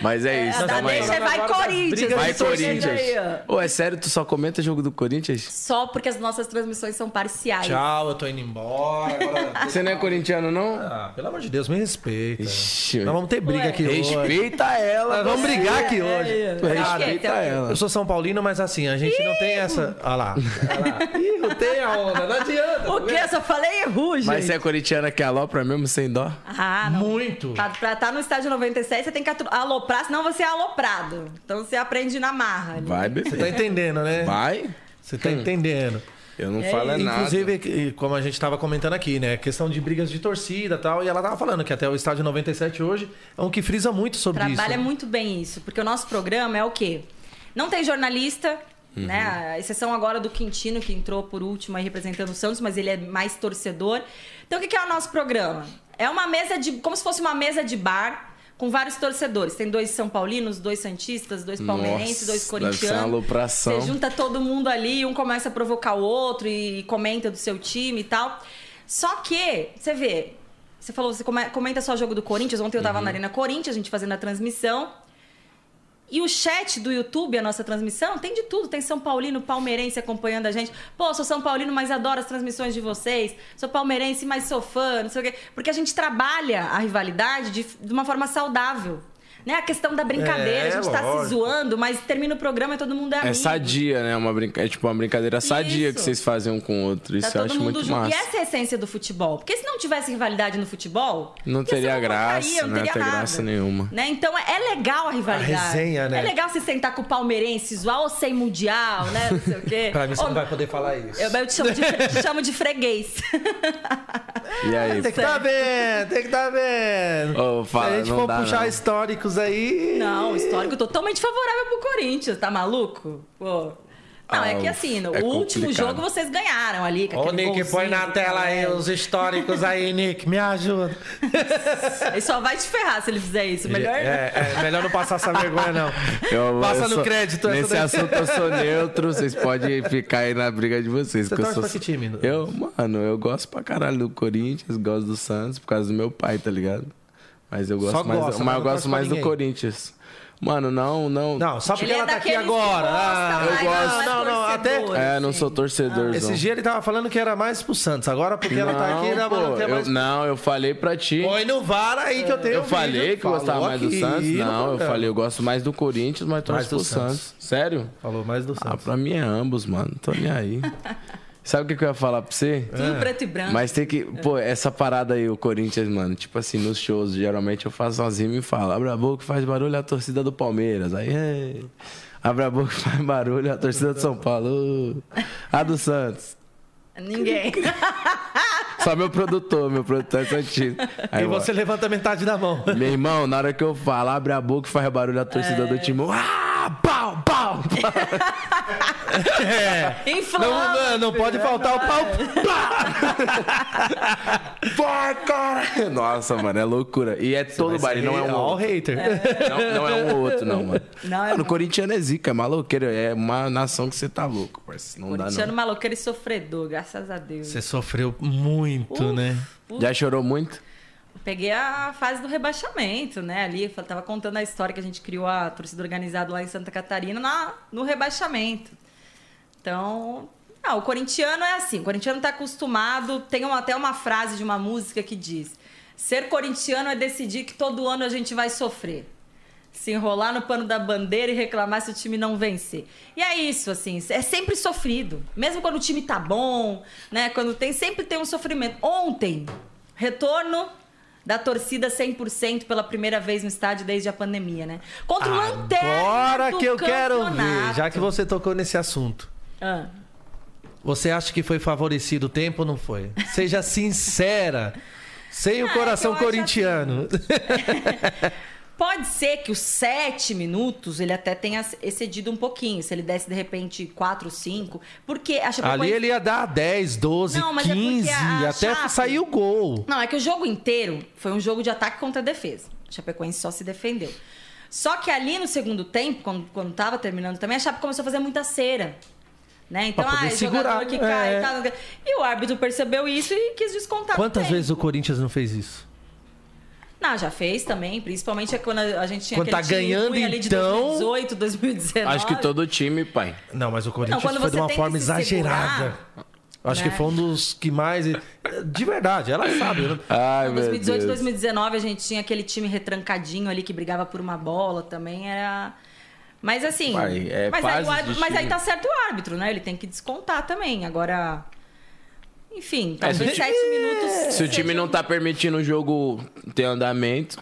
Mas é isso, é, tamo aí. Deixa vai Corinthians. Vai Corinthians. Ô, é sério, tu só comenta jogo do Corinthians? Só porque as nossas transmissões são parciais. Tchau, eu tô indo embora. Agora... Você não é corintiano, não? Ah, pelo amor de Deus, me respeita. Ixi, Nós vamos ter briga Ué. aqui Respeita hoje. Respeita ela. Nós vamos brigar aqui é, hoje. É, respeita ela. Eu sou São Paulino, mas assim, a gente Ih. não tem essa... Olha lá. Olha lá. Ih, não tem a onda, não adianta. O quê? Eu só falei ruge. Mas você é corintiana que alopra mesmo, sem dó? Ah, não. Muito. Pra, pra estar tá no estádio 97, você tem que aloprar, senão você é aloprado. Então você aprende na marra. Ali. Vai, Você tá entendendo, né? Vai. Você tá hum. entendendo. Eu não é falo nada. Inclusive, como a gente estava comentando aqui, né? Questão de brigas de torcida e tal. E ela tava falando que até o estádio 97 hoje é um que frisa muito sobre Trabalha isso. Trabalha muito bem isso. Porque o nosso programa é o quê? Não tem jornalista, Uhum. Né? A exceção agora do Quintino, que entrou por último aí representando o Santos, mas ele é mais torcedor. Então, o que é o nosso programa? É uma mesa de. como se fosse uma mesa de bar com vários torcedores. Tem dois São Paulinos, dois Santistas, dois palmeirenses, dois corintianos. Você junta todo mundo ali, um começa a provocar o outro e comenta do seu time e tal. Só que, você vê, você falou, você comenta só o jogo do Corinthians. Ontem eu tava uhum. na Arena Corinthians, a gente fazendo a transmissão. E o chat do YouTube, a nossa transmissão, tem de tudo. Tem São Paulino, palmeirense acompanhando a gente. Pô, sou São Paulino, mas adoro as transmissões de vocês. Sou palmeirense, mas sou fã, não sei o quê. Porque a gente trabalha a rivalidade de, de uma forma saudável né? A questão da brincadeira, é, a gente tá se zoando, mas termina o programa e todo mundo é, é amigo. É sadia, né? Uma brinca... É tipo uma brincadeira sadia Isso. que vocês fazem um com o outro. Isso tá eu acho muito junto. massa. E essa é a essência do futebol. Porque se não tivesse rivalidade no futebol... Não teria graça, não, não teria ter graça nenhuma. Né? Então é legal a rivalidade. A resenha, né? É legal se sentar com o palmeirense, zoar ou sem mundial, né? Não sei o quê. <laughs> pra mim você ou... não vai poder falar isso. Eu, eu te, chamo de, te chamo de freguês. e aí? Tem que estar tá vendo, tem que estar tá vendo. Oh, fala, se a gente for dá, puxar não. históricos aí... Não, histórico totalmente favorável pro Corinthians, tá maluco? Pô. Não, é que assim, no É último complicado. jogo vocês ganharam ali. Com Ô, aquele Nick, põe na tela aí Caleri. os históricos aí, <laughs> Nick. Me ajuda. Ele só vai te ferrar se ele fizer isso. Melhor. É, é melhor não passar essa vergonha, não. Eu- Passa eu no sou- crédito essa Nesse daí. assunto eu sou neutro, vocês podem ficar aí na briga de vocês. Você que eu torce sou... pra que time? Eu, mano, eu gosto pra caralho do Corinthians, gosto do Santos por causa do meu pai, tá ligado? Mas eu gosto Só mais, gosta, mas eu não gosto mais do. Corinthians. Mano, não, não. Não, só porque Ele é ela tá aqui agora. gosta Ah, mais, eu gosto. mais Não, não, até- torcedor, É, não assim. sou torcedor. Esse dia ele tava falando que era mais pro Santos. Agora, porque ela tá aqui, não, pô, não quer eu, mais. não, eu falei pra ti. Põe no VAR aí que eu tenho. Eu um falei vídeo. que eu gostava mais do Santos. Não, eu falei, eu gosto mais do Corinthians, mas Mais torço do pro Santos. Santos. Sério? Falou mais do Ah, Santos. pra mim é ambos, mano. Tô nem aí. <laughs> Sabe o que que eu ia falar pra você? Tudo preto e branco. Mas tem que. Pô, essa parada aí, o Corinthians, mano. Tipo assim, nos shows, geralmente eu faço sozinho e falo: abre a boca, faz barulho a torcida do Palmeiras. Aí, ei. abre a boca, <laughs> faz barulho a torcida do São Paulo. A do Santos. Ninguém. <laughs> Só meu produtor, meu produtor é Santista. Aí E você levanta metade da mão. Meu irmão, na hora que eu falo, abre a boca e faz barulho a torcida do time. Ah, pau, pau, pau. <laughs> É. Não, não, não pode faltar o pau. <laughs> Vai, cara! Nossa, mano, é loucura. E é todo baile, não é um outro. hater. Não, não é um ou outro, não, mano. Não, é mano, o corintiano é zica, é maloqueiro. É uma nação que você tá louco, parceiro. Não dá, Corintiano não. maloqueiro e sofredor, graças a Deus. Você sofreu muito, né? Já chorou muito? Peguei a fase do rebaixamento, né? Ali, eu tava contando a história que a gente criou a torcida organizada lá em Santa Catarina na, no rebaixamento. Então, ah, o corintiano é assim, o corintiano tá acostumado, tem uma- até uma frase de uma música que diz: ser corintiano é decidir que todo ano a gente vai sofrer. Se enrolar no pano da bandeira e reclamar se o time não vencer. E é isso, assim, é sempre sofrido. Mesmo quando o time tá bom, né? Quando tem, sempre tem um sofrimento. Ontem, retorno da torcida 100% pela primeira vez no estádio desde a pandemia, né? Contra o Lanterna Agora que eu quero ver, campeonato. já que você tocou nesse assunto. Ah. Você acha que foi favorecido o tempo ou não foi? Seja sincera. Sem o Ah, é coração corintiano. <laughs> Pode ser que os sete minutos ele até tenha excedido um pouquinho. Se ele desse, de repente, quatro, cinco. Porque a Chapecoense... Ali ele ia dar 10, 12, Não, mas é porque 15, a até Chape- sair o gol. Não, é que o jogo inteiro foi um jogo de ataque contra defesa. A Chapecoense só se defendeu. Só que ali no segundo tempo, quando, quando tava terminando também, a Chape começou a fazer muita cera. Né? Então, ah, segurar, jogador que cai, é. cai, E o árbitro percebeu isso e quis descontar. Quantas vezes o Corinthians não fez isso? Não, já fez também, principalmente quando a gente tinha Quando aquele tá time ganhando, de então- 2018, 2019. Acho que todo time, pai. Não, mas o Corinthians quando foi de uma forma exagerada. segurar, Acho né? que foi um dos que mais. De verdade, ela sabe. né? Ai, Em meu 2018 Deus. 2019 a gente tinha aquele time retrancadinho ali que brigava por uma bola também, era... Mas assim... Pai, é mas, aí, mas aí time. tá certo o árbitro, né? Ele tem que descontar também. Agora... Enfim, É, se talvez o time- sete minutos... Se o time não tá permitindo o jogo ter andamento,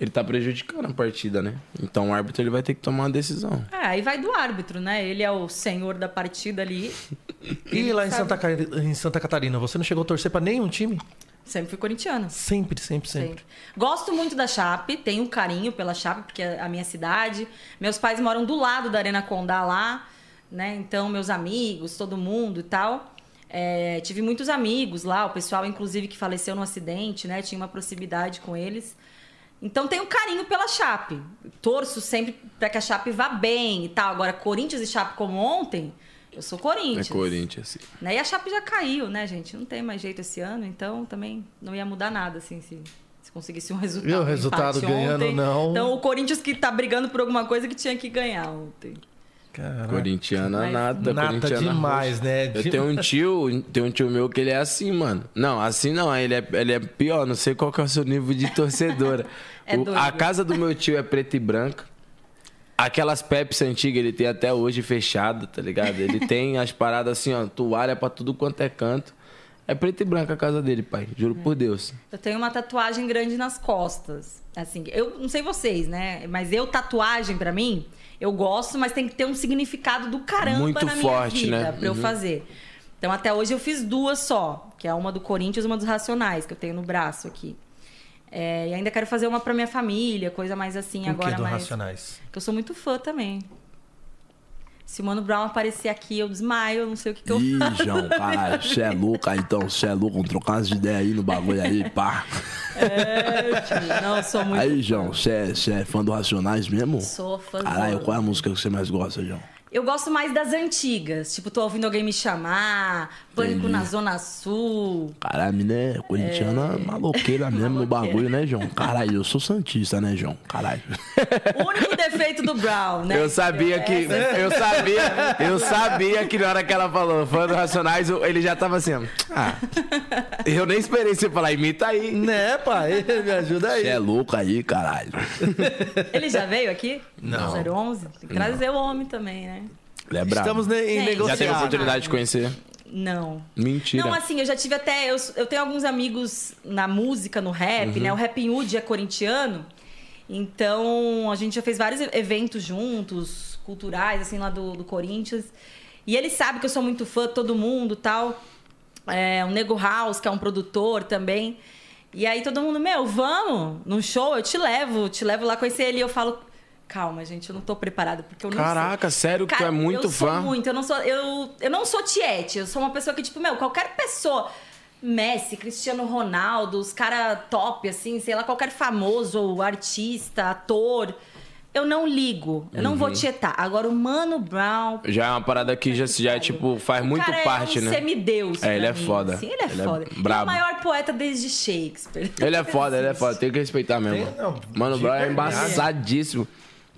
ele tá prejudicando a partida, né? Então o árbitro ele vai ter que tomar uma decisão. É, aí vai do árbitro, né? Ele é o senhor da partida ali. E lá em. Santa, em Santa Catarina, você não chegou a torcer pra nenhum time? Sempre fui corintiana. Sempre, sempre, sempre. Sempre. Gosto muito da Chape, tenho um carinho pela Chape, porque é a minha cidade. Meus pais moram do lado da Arena Condá lá, né? Então, meus amigos, todo mundo e tal. É, tive muitos amigos lá, o pessoal, inclusive, que faleceu no acidente, né? Tinha uma proximidade com eles. Então, tenho um carinho pela Chape. Torço sempre para que a Chape vá bem e tal. Agora, Corinthians e Chape como ontem, eu sou É Corinthians. Corinthians, assim. Né? E a Chape já caiu, né, gente? Não tem mais jeito esse ano, então também não ia mudar nada, assim, se, se conseguisse um resultado. E o resultado ganhando, ontem. não. Então o Corinthians que tá brigando por alguma coisa que tinha que ganhar ontem. Caraca. Corintiana Mas- nada, Nata corintiana demais, roxa. né? Eu tenho um tio, tem um tio meu que ele é assim, mano. Não, assim não, ele é, ele é pior, não sei qual que é o seu nível de torcedora. <laughs> É O- a casa do meu tio é preta e branca. Aquelas Pepsi antigas ele tem até hoje fechada, tá ligado? Ele <laughs> tem as paradas assim, ó, toalha pra tudo quanto é canto. É preta e branca a casa dele, pai. Juro por Deus. Eu tenho uma tatuagem grande nas costas. Assim, eu não sei vocês, né? Mas eu, tatuagem pra mim, eu gosto, mas tem que ter um significado do caramba Muito na minha forte, vida né? pra eu Uhum. fazer. Então, até hoje eu fiz duas só, que é uma do Corinthians e uma dos Racionais, que eu tenho no braço aqui. É, e ainda quero fazer uma pra minha família, coisa mais assim O que agora do mais. Racionais? Que eu sou muito fã também. Se o Mano Brown aparecer aqui, eu desmaio, eu não sei o que, que eu Ih, João, <laughs> caralho, você é louco aí, então, você é louco, vamos trocar umas ideias aí no bagulho aí, pá. É, tio, não, eu sou muito. Aí, João, você é, é fã do Racionais mesmo? Sou fã. Caralho, qual é a música que você mais gosta, João? Eu gosto mais das antigas. Tipo, tô ouvindo alguém me chamar, Pânico Entendi. na Zona Sul. Caralho, a mina é corintiana maloqueira mesmo no bagulho, né, João? Caralho, eu sou santista, né, João? Caralho. O único defeito do Brown, né? Eu sabia que. Eu sabia. Eu sabia que na hora que ela falou fã do Racionais, ele já tava assim. Ah. Eu nem esperei você falar, imita aí. Né, pai? Me ajuda aí. Você é louco aí, caralho. Ele já veio aqui? Não. 011? Tem que trazer o homem também, né? Ele é brabo. Estamos em negociar. Já teve a oportunidade de conhecer? Não. Mentira. Não, assim, eu já tive até. Eu, eu tenho alguns amigos na música, no rap, Uhum. né? O Rap Hood é corintiano. Então, a gente já fez vários eventos juntos, culturais, assim, lá do, do Corinthians. E ele sabe que eu sou muito fã de todo mundo tal. É, o Nego House, que é um produtor também. E aí todo mundo, meu, vamos num show, eu te levo, te levo lá conhecer ele. E eu falo, calma, gente, eu não tô preparada, porque eu não sei. Caraca, sério que tu é muito eu fã? Sou muito, eu não sou, eu, eu não sou tiete, eu sou uma pessoa que, tipo, meu, qualquer pessoa. Messi, Cristiano Ronaldo, os caras top, assim, sei lá, qualquer famoso, ou artista, ator. Eu não ligo, eu não Uhum. vou tietar. Agora, o Mano Brown. Já é uma parada que já, já tipo, faz o muito cara parte, é um né? semideus. É, ele é mim, foda. assim, ele é Ele é foda. brabo. Ele é o maior poeta desde Shakespeare. Ele é foda, ele é foda. Tem que respeitar mesmo. Tem- não, mano, Brown é embaçadíssimo.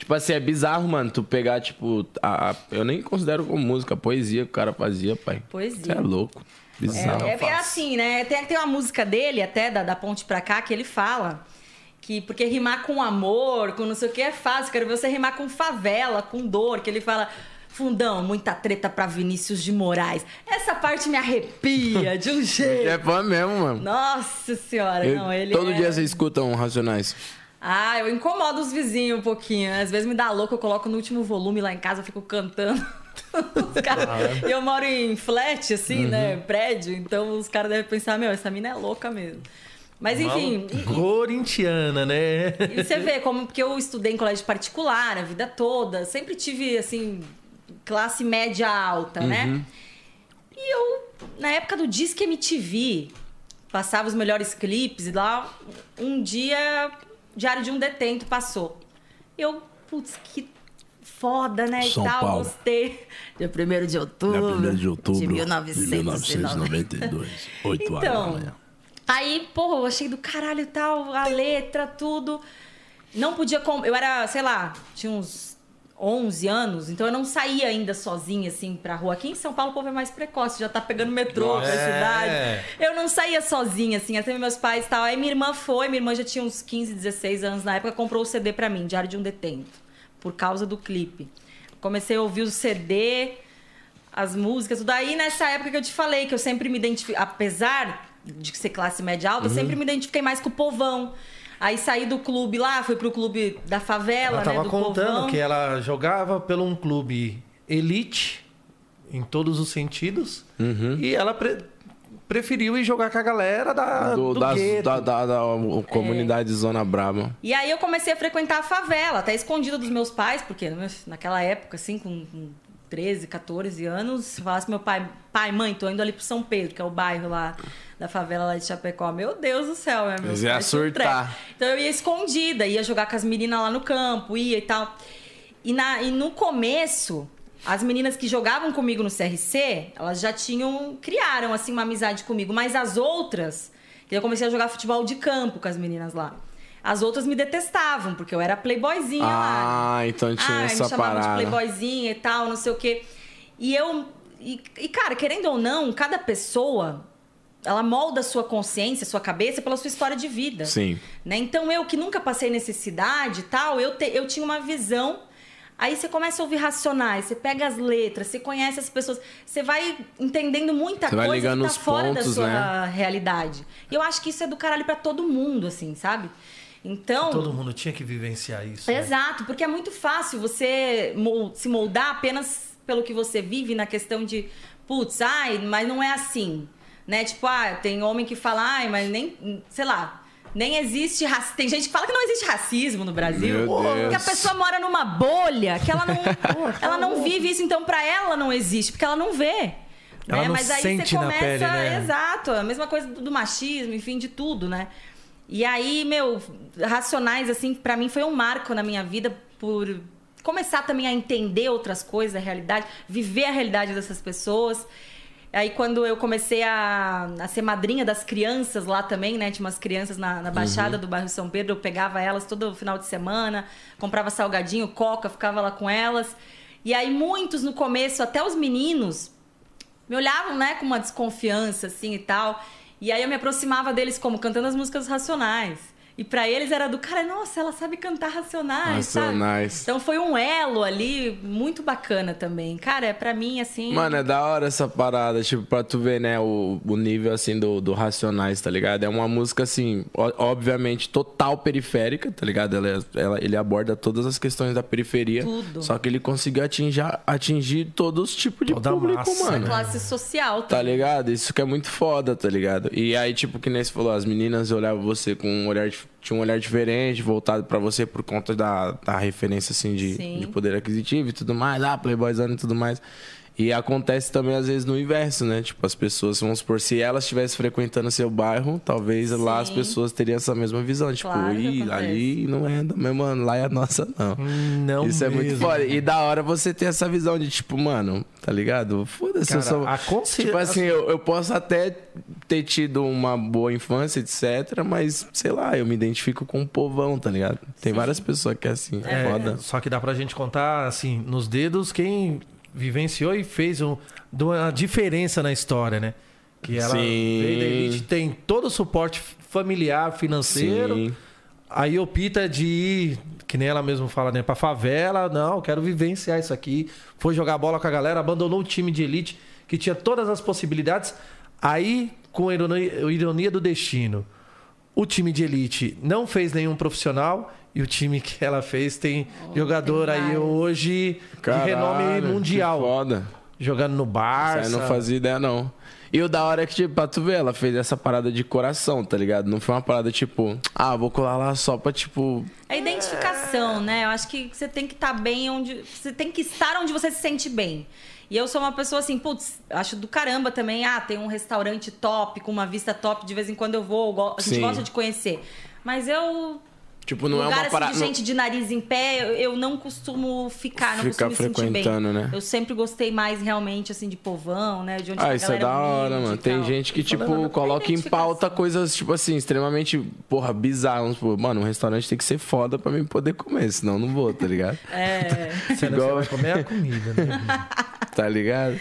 Tipo assim, é bizarro, mano, tu pegar, tipo, a, a- eu nem considero como música, a poesia que o cara fazia, pai. Poesia. Você é louco. Bizarro. É, é assim, né? Tem, tem uma música dele, até da, da Ponte pra cá, que ele fala que porque rimar com amor, com não sei o que é fácil. Quero ver você rimar com favela, com dor, que ele fala. Fundão, muita treta pra Vinícius de Moraes. Essa parte me arrepia de um <laughs> É jeito. fã mesmo, mano. Nossa senhora, Eu- não, ele todo é... dia você escuta um Racionais. Ah, eu incomodo os vizinhos um pouquinho. né? Às vezes me dá louco, eu coloco no último volume lá em casa, eu fico cantando. <laughs> Os caras- Ah, é? Eu moro em flat, assim, né? Prédio. Então os caras devem pensar, meu, essa mina é louca mesmo. Mas enfim, e- Corintiana, né? e você vê como porque eu estudei em colégio particular a vida toda, sempre tive assim classe média alta, né? E eu na época do Disque MTV passava os melhores clipes e lá um dia Diário de um Detento passou. Eu, putz, que foda, né? São e tal, Paulo. gostei. Dia 1 de outubro. Dia 1 de outubro de de 1990. 1992. 8 horas da Então, manhã. aí, porra, eu achei do caralho e tal, a letra, tudo. Não podia. Eu era, sei lá, tinha uns 11 anos, então eu não saía ainda sozinha, assim, pra rua. Aqui em São Paulo o povo é mais precoce, já tá pegando metrô pra É. cidade. Eu não saía sozinha, assim, até meus pais e tal. Aí minha irmã foi, minha irmã já tinha uns 15, 16 anos na época, comprou o CD pra mim, Diário de um Detento, por causa do clipe. Comecei a ouvir o CD, as músicas, tudo. Aí nessa época que eu te falei, que eu sempre me identifiquei, apesar de ser classe média alta, Uhum. eu sempre me identifiquei mais com o povão. Aí saí do clube lá, fui pro clube da favela, Ela tava né? Do contando povão. que ela jogava pelo um clube elite, em todos os sentidos, e ela pre- preferiu ir jogar com a galera da, Do, do, das- da, da, da comunidade Zona Braba. E aí eu comecei a frequentar a favela, até escondida dos meus pais, porque né, naquela época, assim, com, com 13, 14 anos, se falasse meu pai, pai, mãe, tô indo ali pro São Pedro, que é o bairro lá da favela lá de Chapecó. Meu Deus do céu, né? Mas ia surtar. Então eu ia escondida, ia jogar com as meninas lá no campo, ia e tal. E, na, e no começo, as meninas que jogavam comigo no CRC, elas já tinham, criaram assim uma amizade comigo. Mas as outras, que eu comecei a jogar futebol de campo com as meninas lá. As outras me detestavam, porque eu era playboyzinha lá. Ah, então tinha Ai, essa me chamavam parada. de playboyzinha e tal, não sei o quê. E eu... E, e, cara, querendo ou não, cada pessoa... Ela molda a sua consciência, a sua cabeça pela sua história de vida. Sim. Né? Então, eu que nunca passei necessidade e tal, eu, te- eu tinha uma visão. Aí você começa a ouvir racionais, você pega as letras, você conhece as pessoas, você vai entendendo muita Você coisa que tá fora da pontos, sua né? realidade. E eu acho que isso é do caralho pra todo mundo, assim, sabe? Então. Todo mundo tinha que vivenciar isso. né? Exato, porque é muito fácil você se moldar apenas pelo que você vive na questão de, putz, ai, mas não é assim. Né? Tipo, ah, tem homem que fala, ai, mas nem, sei lá, Nem existe racismo. Tem gente que fala que não existe racismo no Brasil. Que a pessoa mora numa bolha, que ela não, <laughs> ela não vive isso, então pra ela não existe, porque ela não vê. Ela né? não Mas aí sente você na começa. pele, né? Exato, a mesma coisa do, do machismo, enfim, de tudo, né? E aí, meu, Racionais, assim, pra mim foi um marco na minha vida por começar também a entender outras coisas da realidade, viver a realidade dessas pessoas. Aí quando eu comecei a, a ser madrinha das crianças lá também, né? Tinha umas crianças na, na Baixada do bairro São Pedro, eu pegava elas todo final de semana, comprava salgadinho, coca, ficava lá com elas. E aí muitos no começo, até os meninos, me olhavam, né, com uma desconfiança, assim, e tal. E aí eu me aproximava deles como? Cantando as músicas racionais. E pra eles era do, cara, nossa, ela sabe cantar racionais, sabe? Racionais. Então foi um elo ali muito bacana também. Cara, é pra mim, assim... Mano, é da hora essa parada, tipo, pra tu ver, né, o, o nível, assim, do, do Racionais, tá ligado? É uma música, assim, obviamente, total periférica, tá ligado? Ela, é- ela- ele aborda todas as questões da periferia. Tudo. Só que ele conseguiu atingir, atingir todos os tipos de Toda público, massa. mano. classe social Tá também. ligado? Isso que é muito foda, tá ligado? E aí, tipo, que nem você falou, as meninas olhavam você com um olhar, dif- tinha um olhar diferente, voltado pra você por conta da, da referência, assim, de, Sim. de poder aquisitivo e tudo mais, ah, playboyzão e tudo mais. E acontece também, às vezes, no inverso, né? Tipo, as pessoas, vamos supor, se elas estivessem frequentando seu bairro, talvez lá as Sim. pessoas teriam essa mesma visão. Tipo, Claro Ih, ali não é da mesma, lá é a nossa, não. Não Isso é muito mesmo. foda. E da hora você ter essa visão de, tipo, mano, tá ligado? Foda-se, eu sou. a consci- Tipo assim, eu, eu posso até ter tido uma boa infância, etc. Mas, sei lá, eu me identifico com o povão, tá ligado? Tem várias pessoas que é assim, é, É, foda. Só que dá pra gente contar, assim, nos dedos, quem vivenciou e fez um, uma diferença na história, né? Que ela Sim. veio da elite, tem todo o suporte familiar, financeiro. Sim. Aí opta de ir, que nem ela mesmo fala, né? Pra favela, não, quero vivenciar isso aqui. Foi jogar bola com a galera, abandonou o time de elite, que tinha todas as possibilidades. Aí, com a ironia, a ironia do destino, o time de elite não fez nenhum profissional e o time que ela fez tem jogador tem aí hoje Caralho, de renome que mundial. foda. Jogando no Isso Barça. aí eu não fazia ideia, não. E o da hora é que, tipo, pra tu ver, ela fez essa parada de coração, tá ligado? Não foi uma parada tipo, ah, vou colar lá só pra, tipo. É identificação, né? Eu acho que você tem que estar bem onde. Você tem que estar onde você se sente bem. E eu sou uma pessoa assim, putz, acho do caramba também. Ah, tem um restaurante top, com uma vista top, de vez em quando eu vou, a gente Sim. gosta de conhecer. Mas eu. Tipo, não lugar é uma assim, parada. de gente de nariz em pé, eu, eu não costumo ficar, não Ficar costumo me sentir bem. frequentando, né? Eu sempre gostei mais realmente, assim, de povão, né? De onde Ah, a isso é da hora, mano. Tem gente que, tipo, Falando, coloca em pauta coisas, tipo assim, extremamente, porra, bizarras. Tipo, mano, um restaurante tem que ser foda pra mim poder comer, senão eu não vou, tá ligado? É. <laughs> Igual- você vai comer a comida, né? <laughs> tá ligado?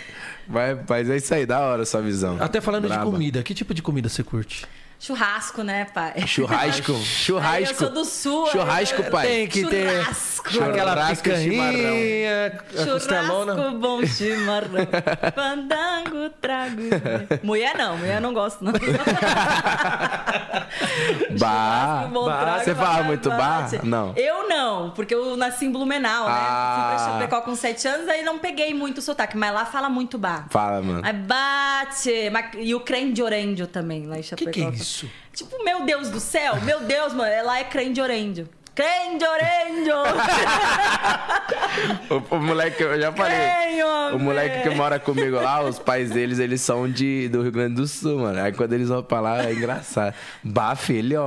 Mas, mas é isso aí, da hora essa visão. Até falando Braba. de comida, que tipo de comida você curte? Churrasco, né, pai? Churrasco, Aí churrasco. eu sou do sul. Churrasco, aí pai. Tem que ter Churrasco. aquela Churrasco, picanha, costelona. Churrasco, bom chimarrão, <laughs> fandango, trago. Mulher não, mulher não gosto não. <laughs> Bah. Churrasco, bom bah, trago, você fala muito bah? Não. Eu não, porque eu nasci em Blumenau, né? Ah. Fui pra Chapecó com 7 anos, aí não peguei muito o sotaque, mas lá fala muito bar. Fala, mano. Aí bate. E o creme de orendio também, lá em que Chapecó. que é isso? Tipo, meu Deus do céu, meu Deus, mano, lá é creme de orendio! <laughs> O, o moleque, eu já falei. Creme, O moleque que mora comigo lá, os pais deles, eles são de, do Rio Grande do Sul, mano. Aí quando eles vão pra lá, é engraçado. Bah, filho,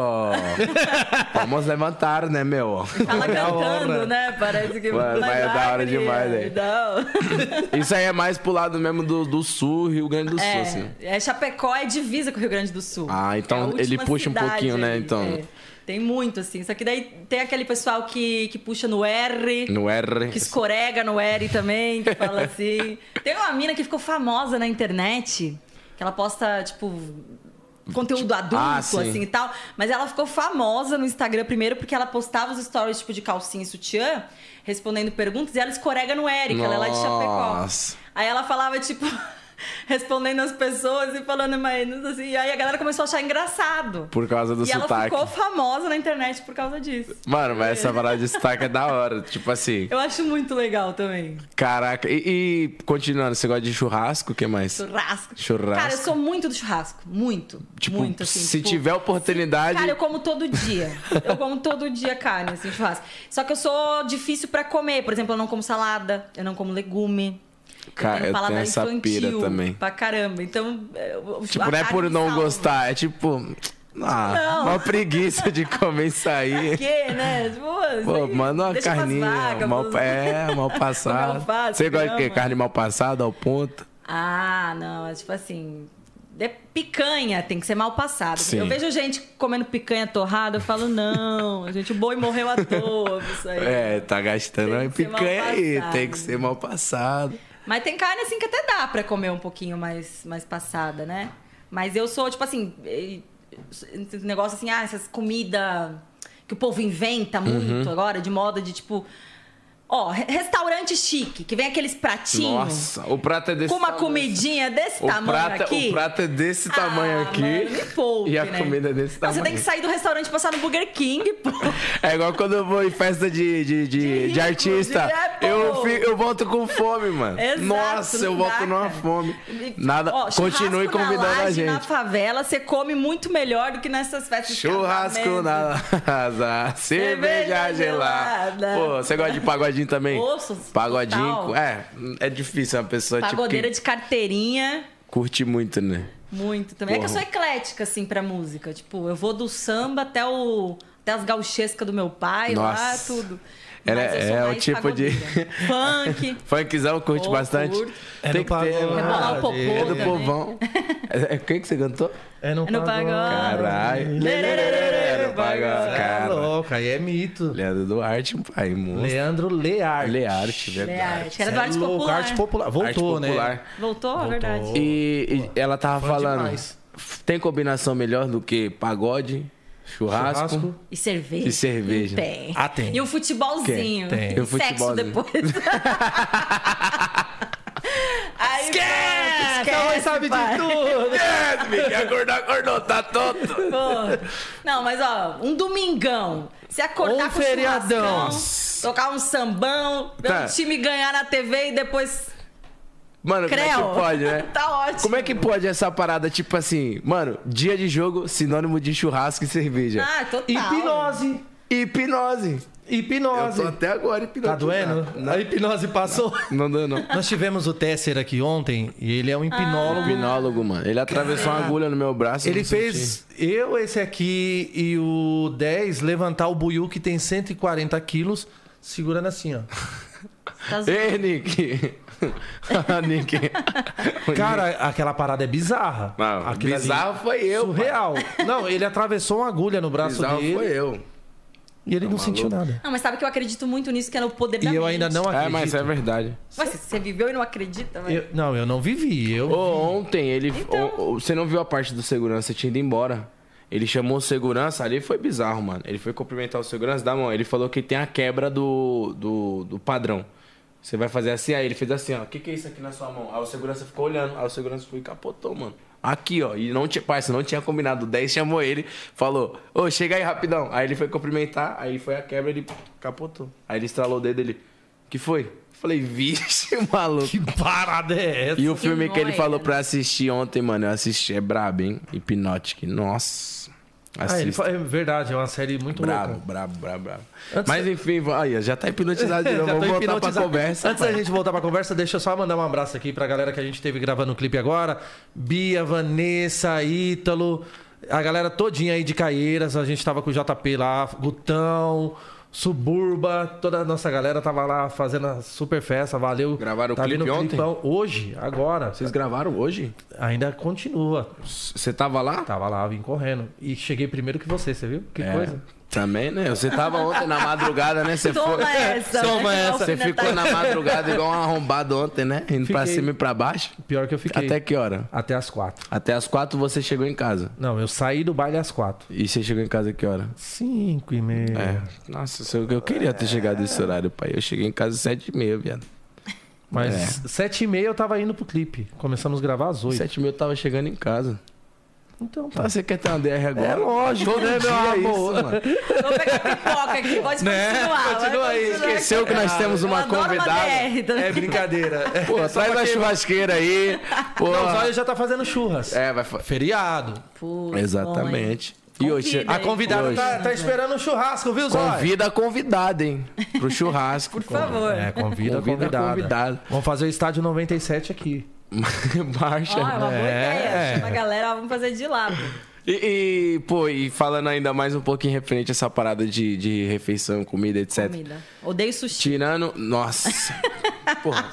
vamos levantar, né, meu? Fala <laughs> É cantando, né? Parece que Mano, mas é da hora demais, né? Isso aí é mais pro lado mesmo do, do Sul, Rio Grande do Sul, assim. É, é, Chapecó é divisa com o Rio Grande do Sul. Ah, então É ele puxa um pouquinho, né, então. é. Tem muito, assim. Só que daí tem aquele pessoal que, que puxa no R. No R. Que escorrega no R também, que fala <laughs> assim. Tem uma mina que ficou famosa na internet, que ela posta, tipo, conteúdo adulto, ah, sim. assim e tal. Mas ela ficou famosa no Instagram primeiro porque ela postava os stories, tipo, de calcinha e sutiã, respondendo perguntas, e ela escorrega no R, que ela é lá de Chapecó. Nossa. Aí ela falava, tipo. <laughs> <laughs> respondendo as pessoas e falando, mas assim. E aí a galera começou a achar engraçado. Por causa do e ela sotaque. ficou famosa na internet por causa disso. Mano, mas essa <laughs> parada de sotaque é da hora. Tipo assim, Eu acho muito legal também. caraca. E, e, continuando, você gosta de churrasco? O que mais? Churrasco. Churrasco. Cara, eu sou muito do churrasco. Muito. Tipo, muito, assim. se tipo, tiver oportunidade. Cara, eu como todo dia. Eu como todo dia carne, assim, churrasco. Só que eu sou difícil pra comer. Por exemplo, eu não como salada, eu não como legume. Cara, eu tenho paladar tenho essa pira também. Pra caramba. Então. eu- Tipo, a não é por não salva. gostar, é tipo. Ah, Não. uma preguiça de comer isso Pra aí. quê, né? Tipo, Pô, assim, manda uma carninha. vacas, mal, pros- é, mal passada. Você gosta de quê? Carne mal passada, ao ponto? Ah, não, é tipo assim. de- picanha tem que ser mal passada. Sim. Eu vejo gente comendo picanha torrada, eu falo, não, gente, o boi morreu à toa, isso aí. É, tá gastando picanha aí, tem que ser mal passado. Mas tem carne assim que até dá pra comer um pouquinho mais, mais passada, né? Mas eu sou, tipo assim, negócio assim, ah, essas comidas que o povo inventa Uhum. muito agora, de moda de tipo. Ó, re- restaurante chique, que vem aqueles pratinhos Nossa, o prato é desse com uma tamanho. comidinha desse O tamanho prato, aqui. o prato é desse tamanho Ah, aqui. mano, me poupe, e a né? comida é desse tamanho. Você tem que sair do restaurante e passar no Burger King, pô. É igual quando eu vou em festa de, de, de, De de rico, artista. de- é, eu, fico- eu volto com fome, mano. Exato, Nossa, eu volto numa fome. Nada, Ó, continue convidando na a laje, Na gente. favela, você come muito melhor do que nessas festas de Churrasco casamento. na casa, <laughs> cerveja Cerveja gelada. gelada. Pô, você gosta de pagodinho também? Ouço, Pagodinho, total. é, é difícil uma pessoa Pagodeira tipo, de carteirinha. curte muito, né? Muito também. É que eu Porra. sou eclética, assim, pra música. Tipo, eu vou do samba até, o, até as gauchescas do meu pai, lá, Nossa. tudo. Ela Mas eu é- é o tipo de-. <laughs> Funk. Funkzão curte Oh, bastante. curto. É Tem no que ter, pagode. mano. Rebolar o popô É do povão. É, é quem que você cantou? É no, É no pagode. Caralho. Lererê, no pagode. É Cara. louco, aí é mito. Leandro Duarte, pai, monstro. Leandro Learte. Learte, verdade. Learte. Era do é Arte Popular. Arte popular. Voltou, Arte popular. né? Voltou, é Voltou. verdade. E, e ela tava Fã falando, demais. tem combinação melhor do que pagode, churrasco, Churrasco. E cerveja? E cerveja. Tem. Ah, tem. E um futebolzinho. Tem, tem. E um sexo futebolzinho. depois. <laughs> Aí, pronto, Sua mãe sabe de pai. tudo. É, Miguel acordou, acordou, tá tonto. Pô. Não, mas ó, um domingão. Se acordar Um com feriadão. tocar um sambão, ver Tá. o time ganhar na TV e depois Mano, como é creu. que pode, né? <laughs> tá ótimo. Como é que pode essa parada, tipo assim, mano, dia de jogo, sinônimo de churrasco e cerveja. Ah, total. Hipnose. Hipnose. Eu Hipnose. tô até agora Tá hipnotizado. doendo? A hipnose passou. Não deu, não. Nós tivemos o Tesser aqui ontem e ele é um hipnólogo. Hipnólogo, mano. Ele atravessou uma agulha no meu braço. eu Ele não senti. fez eu, esse aqui e o 10 levantar o buiú que tem 140 quilos, segurando assim, ó. Tá zoando. Ei, Nick. <laughs> Nick. Cara, aquela parada é bizarra. Não, Aquilo ali- bizarro foi eu. pai. Surreal. Não, ele atravessou uma agulha no braço Bizarro dele foi eu. e ele não Tá sentiu maluco? nada. Não, mas sabe que eu acredito muito nisso, que é no poder da E eu mente. ainda não É, acredito. mas é verdade. Mas você viveu e não acredita, velho? Eu- não, eu não vivi. Eu ontem ele. Então. você não viu a parte do segurança, tinha ido embora. Ele chamou o segurança, ali foi bizarro, mano. Ele foi cumprimentar o segurança da mão. Ele falou que tem a quebra do, do, do padrão. Você vai fazer assim, aí ele fez assim, ó. O que, que é isso aqui na sua mão? Aí o segurança ficou olhando. Aí o segurança foi e capotou, mano. Aqui, ó. E não tinha, parça, não tinha combinado. O 10 chamou ele, falou, ô, chega aí rapidão. Aí ele foi cumprimentar, aí foi a quebra, ele capotou. Aí ele estralou o dedo dele. que foi? Falei, vixe, <laughs> maluco. Que parada é essa? E o filme que ele noia. falou pra assistir ontem, mano, eu assisti, é brabo, hein? Hipnotic. Nossa. Ah, ele Assista. fa- é verdade, é uma série muito Brabo, louca. brabo, brabo, brabo. Mas enfim, aí, já tá hipnotizado de <laughs> novo. Vamos voltar pra conversa. Antes da gente voltar pra conversa, deixa eu só mandar um abraço aqui pra galera que a gente teve gravando o clipe agora. Bia, Vanessa, Ítalo, a galera todinha aí de Caieiras. A gente tava com o JP lá, Gutão, Suburba, toda a nossa galera tava lá fazendo a super festa. Valeu. Gravaram o tá clipe vindo ontem? clipão hoje, agora. Vocês gravaram hoje? Ainda continua. Você tava lá? Tava lá, vim correndo. E cheguei primeiro que você, você viu? Que É. coisa. Também, né? Você tava ontem na madrugada, né? Você Toma foi. essa. Toma né? essa. Você ficou na madrugada igual um arrombado ontem, né? Indo pra Fiquei. cima e pra baixo. Pior que eu fiquei. Até que hora? Até as quatro. Até as quatro você chegou em casa. Não, eu saí do baile às quatro. E você chegou em casa que hora? Cinco e meia. É. Nossa, eu eu queria ter chegado nesse horário, pai. Eu cheguei em casa às sete e meia, viado. Mas sete e meia eu tava indo pro clipe. Começamos a gravar às oito. Sete mil eu tava chegando em casa. Então Tá, tá. você quer ter uma DR agora? É lógico, Todo né, dia meu é amor? isso, mano. Vou pegar pipoca aqui, pode Né? continuar. Continua aí. Esqueceu que nós temos Eu uma adoro convidada. DR também. É brincadeira. <laughs> Pô, traz uma quem- churrasqueira aí. Pô. Não, o Zóio já tá fazendo churras. É, vai. Feriado. Exatamente. E hoje. A convidada Hoje. tá, tá esperando um churrasco, viu, Zóio? Convida a convidada, hein? Pro churrasco. Por favor. É, convida, Convida a a convidada. convidada. Vamos fazer o estádio 97 aqui. <laughs> Marcha. Ó, é uma boa É. ideia. Chama a galera, vamos fazer de lá. pô. E, e, pô, e falando ainda mais um pouquinho referente a essa parada de, de refeição, comida, etc. Comida. Odeio sushi. Tirando. Nossa. <laughs> Porra.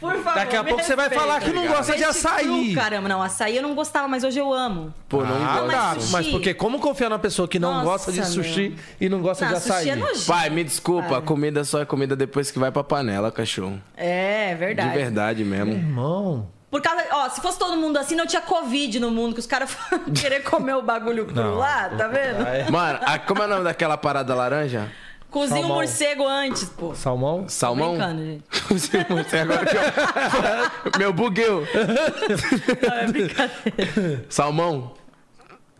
Por favor. Daqui a me pouco você vai respeita. falar que não gosta de açaí. cru, caramba, não. Açaí eu não gostava, mas hoje eu amo. Pô, não ah, gosto. tá. Mas porque como confiar numa pessoa que não Nossa, gosta de sushi meu. e não gosta Não, de açaí? sushi é nojento. Pai, me desculpa, Para. a comida só é comida depois que vai pra panela, cachorro. É, verdade. De verdade mesmo. Irmão. Por causa, ó, se fosse todo mundo assim, não tinha Covid no mundo, que os caras <laughs> foram querer comer o bagulho cru Não. lá, tá vendo? É. Mano, a- como é o nome daquela parada laranja? Cozinha o Salmão. morcego antes, pô. Salmão? Salmão? Brincando, gente. <laughs> Cozinha o morcego agora que eu... Meu bugueu. Não, é brincadeira. Salmão.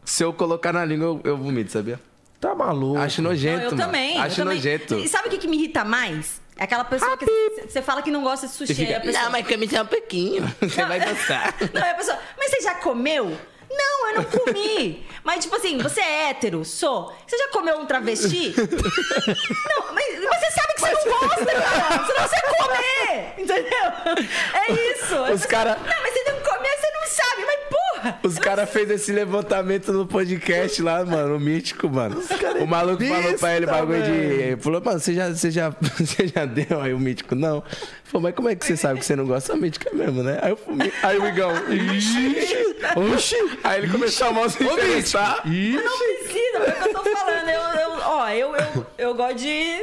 Se eu colocar na língua, eu, eu vomito, sabia? Tá maluco. Acho Não, nojento, eu mano. também. eu Acho também. nojento. E sabe o que, que me irrita mais? É aquela pessoa que você fala que não gosta de sushi. Fica, pessoa... não, mas come só um pouquinho. Você vai gostar. <laughs> Não, aí a pessoa, mas você já comeu? Não, eu não comi. Mas, tipo assim, você é hétero? Sou. Você já comeu um travesti? não, mas, mas você sabe que você não gosta, cara. Senão você comer. Entendeu? É isso. Os você- cara- Não, mas você não comeu, você não sabe. Mas, porra. Os caras fez esse levantamento no podcast lá, mano, o mítico, mano. O maluco falou pra ele bagulho de. Falou, mano, você já, você, já, <laughs> você já deu? Aí o mítico, não. Falou, mas como é que você sabe que você não gosta? O mítico é mesmo, né? Aí, eu, fui- aí o Igão, ixi, oxi. Aí ele começou a mão se interessar. Eu não precisa, é o que eu tô falando. Eu, eu, ó, eu, eu, eu gosto de.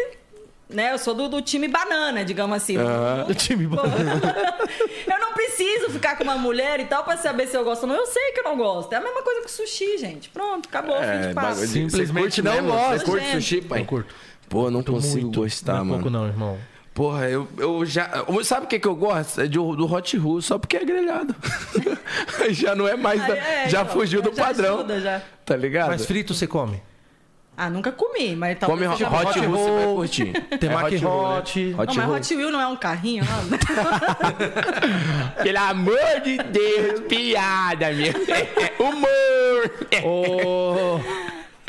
Né, eu sou do, do time banana, digamos assim. O time Pô, <laughs> eu não preciso ficar com uma mulher e tal pra saber se eu gosto ou não. Eu sei que eu não gosto. É a mesma coisa que sushi, gente. Pronto, acabou, fim de É, papo. bagulho de- Simplesmente não mesmo? gosto. Você curte Gente. sushi, pai? Eu curto. Pô, não consigo Muito. gostar, não mano. pouco não, irmão. Porra, eu, eu já. Sabe o que, que eu gosto? É de, do Hot Roll, só porque é grelhado. <laughs> <laughs> já não é mais. da- Aí, é, já então, fugiu do já padrão. ajuda, já. Tá ligado? Mas frito você come? Ah, nunca comi, mas Come talvez Hot, seja hot bom. Roll, você vai curtir. <laughs> tem É Mac Roll, né? Hot. Não, mas. Hot Wheel não é um carrinho, não? <laughs> Pelo amor de Deus, piada, minha. <laughs> Humor.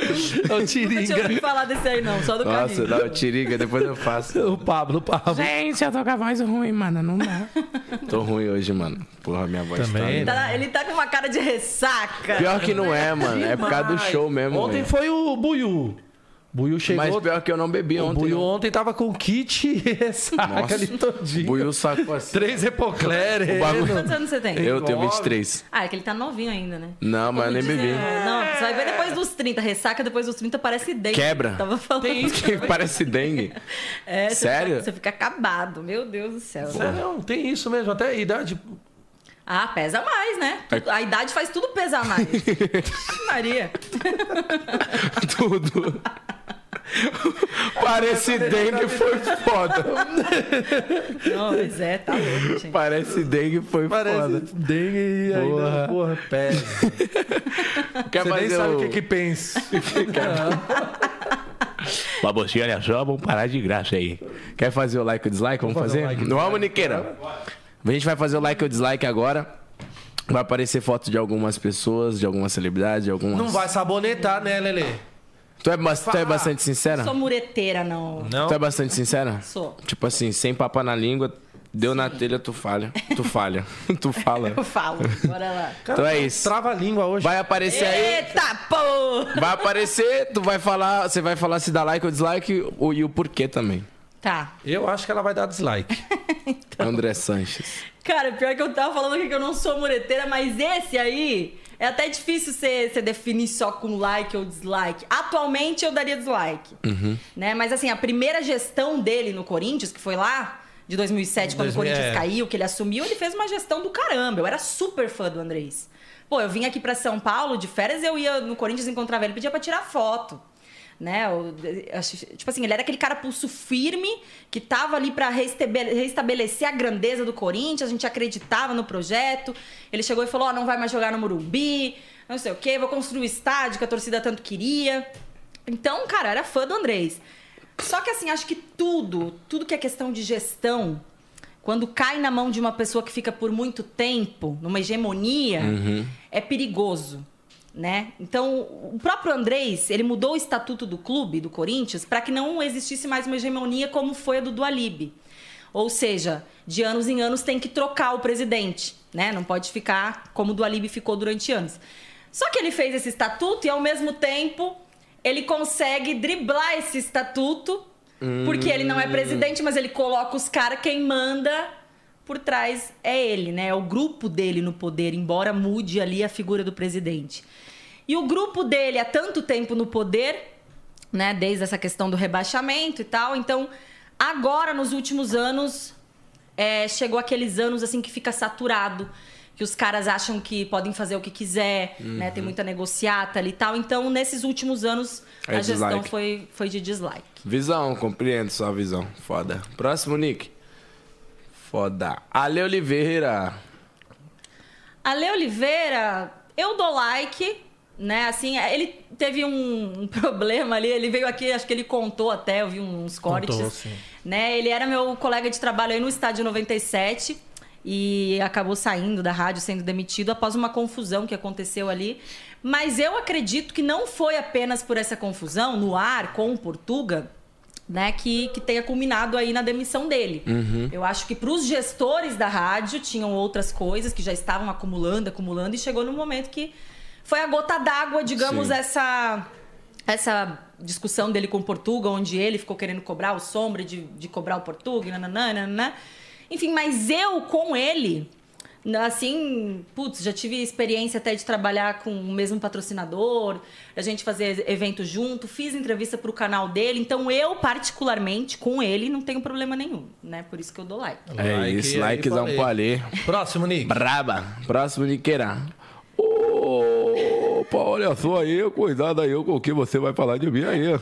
Ô. Ô, Não tinha Tiringa. falar desse aí, não, só do Nossa, carrinho. não, tiriga, depois eu faço. <laughs> O Pablo, o Pablo. Gente, eu tô com a voz ruim, mano, não dá. <laughs> tô ruim hoje, mano. Porra, minha voz Também, tá... Tá- ele tá com uma cara de ressaca. Pior que não é, mano. É por causa do show mesmo. Ontem foi o Buiu. Buiu chegou. Mas pior que eu não bebi o ontem. Buiu não. ontem tava com kit <laughs> e Nossa, ali todinho. Buiu sacou assim. Três Epocler. O bagulho- Quantos anos você tem? Eu tenho Nove. 23. Ah, é que ele tá novinho ainda, né? Não, mas eu nem bebi. dizer, Não, você vai ver depois dos 30. Ressaca depois dos 30 parece dengue. Quebra. Tava falando. Tem isso. Que <laughs> parece dengue. <laughs> É, você Sério? fica- Você fica acabado. Meu Deus do céu. É, não, tem isso mesmo, até a idade. Ah, pesa mais, né? É. A idade faz tudo pesar mais. Maria. Tudo. <laughs> Parece dengue foi foda. Não, pois é, tá louco, gente. Parece dengue foi Parece foda. dengue e ainda, Porra. porra. <laughs> Quer Você nem fazer sabe o... que que pensa. <laughs> Mas você, olha só, vamos parar de graça aí. Quer fazer o like ou dislike? Vamos Vamos fazer fazer? o like. Não vamos, Niqueira? A gente vai fazer o like ou dislike agora. Vai aparecer foto de algumas pessoas, de algumas celebridades, de algumas... Não vai sabonetar, né, Lelê? Tu é, bas- tu é bastante sincera? Sou mureteira, não. Não. Tu é bastante sincera? Sou. Tipo assim, sem papa na língua, deu na telha, tu falha. Tu falha. <laughs> tu fala. Eu falo. Bora lá. Então é isso. Trava a língua hoje. Vai aparecer aí. Eita, pô! Vai aparecer, tu vai falar, você vai falar se dá like ou dislike o- e o porquê também. Tá. Eu acho que ela vai dar dislike. <laughs> André Sanches. Cara, pior que eu tava falando aqui que eu não sou mureteira, mas esse aí é até difícil você, você definir só com like ou dislike. Atualmente eu daria dislike. Né? Mas assim, a primeira gestão dele no Corinthians, que foi lá de 2007, quando 2000, o Corinthians é. caiu, que ele assumiu, ele fez uma gestão do caramba. Eu era super fã do Andrés. Pô, eu vim aqui pra São Paulo de férias, eu ia no Corinthians encontrava ele, pedia pra tirar foto. Né? Tipo assim, ele era aquele cara pulso firme que tava ali para restabelecer a grandeza do Corinthians, a gente acreditava no projeto. Ele chegou e falou: "Ó, não vai mais jogar no Morumbi, não sei o quê, vou construir o estádio que a torcida tanto queria". Então, cara, era fã do Andrés. Só que assim, acho que tudo, tudo que é questão de gestão, quando cai na mão de uma pessoa que fica por muito tempo, numa hegemonia, é perigoso, né? Então, o próprio Andrés, ele mudou o estatuto do clube, do Corinthians, para que não existisse mais uma hegemonia como foi a do Dualib. Ou seja, de anos em anos tem que trocar o presidente, né? Não pode ficar como o Dualib ficou durante anos. Só que ele fez esse estatuto e ao mesmo tempo ele consegue driblar esse estatuto, porque ele não é presidente, mas ele coloca os caras, quem manda por trás é ele, né? É o grupo dele no poder, embora mude ali a figura do presidente. E o grupo dele há tanto tempo no poder, né? Desde essa questão do rebaixamento e tal. Então, agora, nos últimos anos, é, chegou aqueles anos assim que fica saturado. Que os caras acham que podem fazer o que quiser, né? Tem muita negociata ali e tal. Então, nesses últimos anos, É a gestão dislike. foi, foi de dislike. Visão, compreendo sua visão. Foda. Próximo, Nick. Foda. Ale Oliveira. Ale Oliveira, eu dou like, né? Assim, ele teve um, problema ali, ele veio aqui, acho que ele contou até, eu vi uns cortes. Contou, sim. Né? Ele era meu colega de trabalho aí no estádio 97 e acabou saindo da rádio, sendo demitido após uma confusão que aconteceu ali. Mas eu acredito que não foi apenas por essa confusão no ar com o Portuga, né, que, que tenha culminado aí na demissão dele. Eu acho que para os gestores da rádio tinham outras coisas que já estavam acumulando, acumulando, e chegou no momento que foi a gota d'água, digamos, Sim. essa essa discussão dele com o Portuga, onde ele ficou querendo cobrar o Sombra de, de cobrar o Portuga, nananã. Enfim, mas eu com ele, assim, putz, já tive experiência até de trabalhar com o mesmo patrocinador, a gente fazer evento junto, fiz entrevista pro canal dele, então eu, particularmente, com ele, não tenho problema nenhum, né? Por isso que eu dou like. É Like isso, likezão pro. Próximo, Nick. Braba. Próximo, Niqueira. Opa, olha só aí, cuidado aí com o que você vai falar de mim aí. <laughs>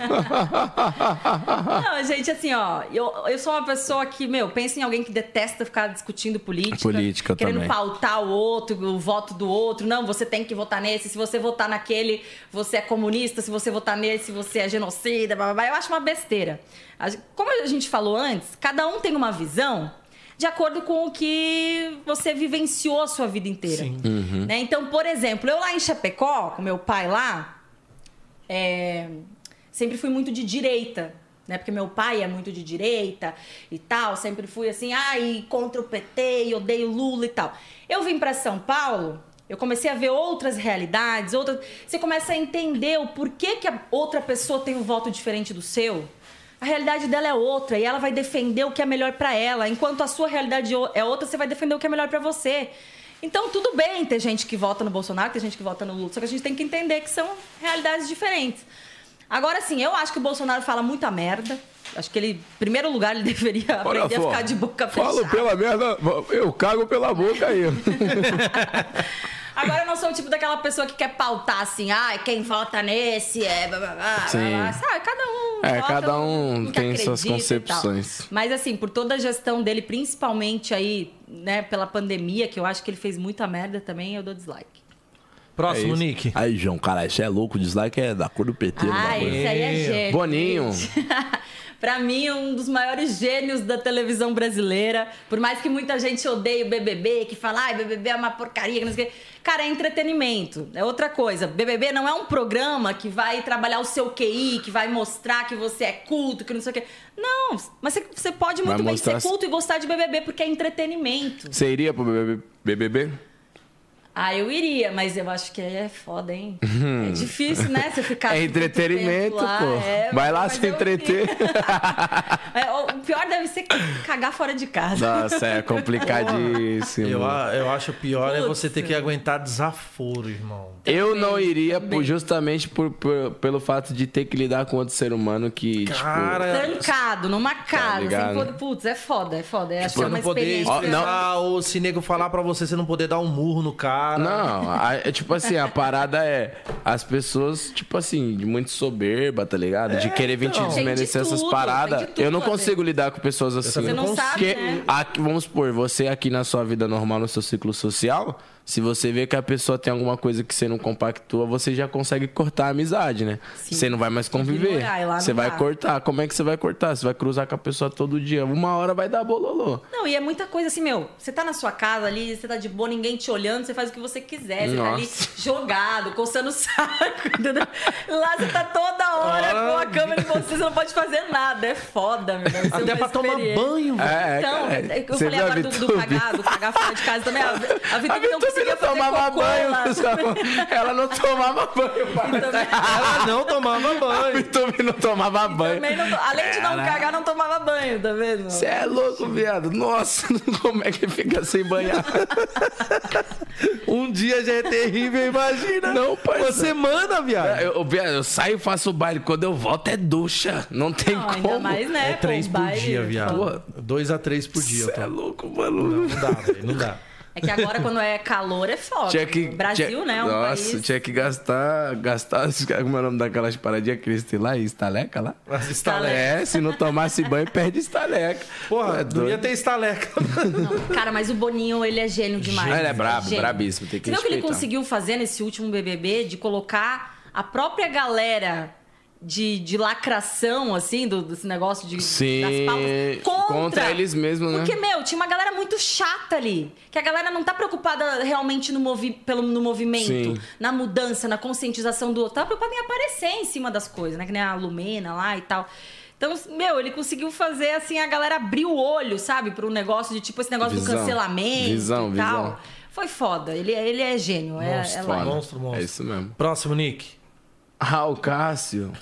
Não, gente, assim, ó, eu, eu sou uma pessoa que, meu, pensa em alguém que detesta ficar discutindo política. Política, Querendo também. pautar o outro, o voto do outro. Não, você tem que votar nesse. Se você votar naquele, você é comunista. Se você votar nesse, você é genocida. Blá, blá, blá. Eu acho uma besteira. Como a gente falou antes, cada um tem uma visão de acordo com o que você vivenciou a sua vida inteira. Sim. Né? Então, por exemplo, eu lá em Chapecó, com meu pai lá, é, sempre fui muito de direita, né? Porque meu pai é muito de direita e tal, sempre fui assim, ai, contra o PT, e odeio Lula e tal. Eu vim para São Paulo, eu comecei a ver outras realidades, outras. Você começa a entender o porquê que a outra pessoa tem um voto diferente do seu. A realidade dela é outra e ela vai defender o que é melhor para ela, enquanto a sua realidade é outra, você vai defender o que é melhor para você. Então, tudo bem ter gente que vota no Bolsonaro, ter gente que vota no Lula, só que a gente tem que entender que são realidades diferentes. Agora, sim, eu acho que o Bolsonaro fala muita merda. Acho que ele, em primeiro lugar, ele <laughs> deveria Olha aprender a ficar de boca fechada. Falo pela merda, eu cago pela boca aí. <laughs> Agora eu não sou o tipo daquela pessoa que quer pautar assim, ai, quem vota nesse é. Blá, blá, blá, blá, Sim. blá. Sabe, cada um. É, vota cada um tem suas concepções. Mas assim, por toda a gestão dele, principalmente aí, né, pela pandemia, que eu acho que ele fez muita merda também, eu dou dislike. Próximo, É isso. Nick. Aí, João, cara, isso é louco. O dislike é da cor do PT. Ah, esse aí é gênio. Boninho. <laughs> pra mim, um dos maiores gênios da televisão brasileira. Por mais que muita gente odeie o BBB, que fala, ai, BBB é uma porcaria, que não sei o quê. Cara, é entretenimento. É outra coisa. BBB não é um programa que vai trabalhar o seu QI, que vai mostrar que você é culto, que não sei o quê. Não, mas você, pode Vai muito bem ser culto e gostar de BBB, porque é entretenimento. Você iria pro BBB? Ah, eu iria, mas eu acho que é foda, hein? É difícil, né? Você ficar. <laughs> É entretenimento, lá, pô. é, Vai lá se entreter. <laughs> É, o pior deve ser cagar fora de casa. Nossa, é complicadíssimo. Eu, a- eu acho pior é Putz. você ter que aguentar desaforo, irmão. Eu não iria por- justamente por, por- pelo fato de ter que lidar com outro ser humano que, Cara, Trancado, numa casa. ligado? sem poder- Putz, é foda, é foda. É, acho que é uma não poder experiência. Ó, não. ou se nego falar pra você, você não poder dar um murro no cara. Cara. Não, a- é tipo assim, a parada é as pessoas, tipo assim, de muito soberba, tá ligado? De querer vir te então. desmerecer de essas paradas. tudo Eu não consigo lidar com pessoas assim. Você não sabe, Porque, né? aqui- vamos supor, você aqui na sua vida normal, no seu ciclo social, se você vê que a pessoa tem alguma coisa que você não compactua, você já consegue cortar a amizade, né? Sim. Você não vai mais conviver. lá Você vai cortar. Como é que você vai cortar? Você vai cruzar com a pessoa todo dia. Uma hora vai dar bololô. Não, e é muita coisa assim, meu. Você tá na sua casa ali, você tá de boa, ninguém te olhando, você faz o que você quiser. Você tá ali Nossa. <laughs> jogado, coçando o saco, entendeu? Lá você tá toda hora com a câmera de você, você não pode fazer nada. É foda, meu. Deve ser Até pra tomar banho, velho. É, Então, cara. é que eu falei agora do, do Vitube? cagar, do cagar fora de casa também. A, a <laughs> A Vitube não conseguia não fazer tomava cocô banho. Ela não tomava banho, pai. Ela não tomava banho. Vitube não tomava banho. não- além de não cagar, não tomava banho, tá vendo? Você é louco, viado. Nossa, <laughs> como é que fica sem banhar? Um dia já é terrível, imagina. Não, parça. Você manda, viado. Eu, eu, viado, eu saio e faço o baile. Quando eu volto é ducha. Não tem Não, como. ainda mais, né? É três por baile, dia, viado. foda. Dois a três por dia. Você é louco, mano. Não dá, velho. Não dá. É que agora, quando é calor, é foda. Tinha que, Brasil, tinha- né? É um Nossa, país... tinha que gastar. gastar <laughs> como é o nome daquelas paradinhas que eles têm lá? Estaleca lá? As Estaleca. É, se não tomasse banho, perde estaleca. Porra, É não ia ter estaleca. Não, cara, mas o Boninho, ele é gênio demais. Ele é brabo, Gênio. brabíssimo, tem que Você viu o que ele conseguiu fazer nesse último BBB? De colocar a própria galera de, de lacração, assim, do, desse negócio de, Sim, das pautas, contra. contra eles mesmos, né? Porque, meu, tinha uma galera muito chata ali. Que a galera não tá preocupada realmente no, movi pelo, no movimento, Sim. na mudança, na conscientização do outro. Tá preocupada em aparecer em cima das coisas, né? Que nem a Lumena lá e tal. Então, meu, ele conseguiu fazer assim a galera abrir o olho, sabe, para um negócio de tipo esse negócio Visão. do cancelamento Visão, e tal. visão. Foi foda. Ele, ele é gênio. É, Monstro, é like. Monstro, monstro. É isso mesmo. Próximo, Nick. <laughs> Ah, o Cássio.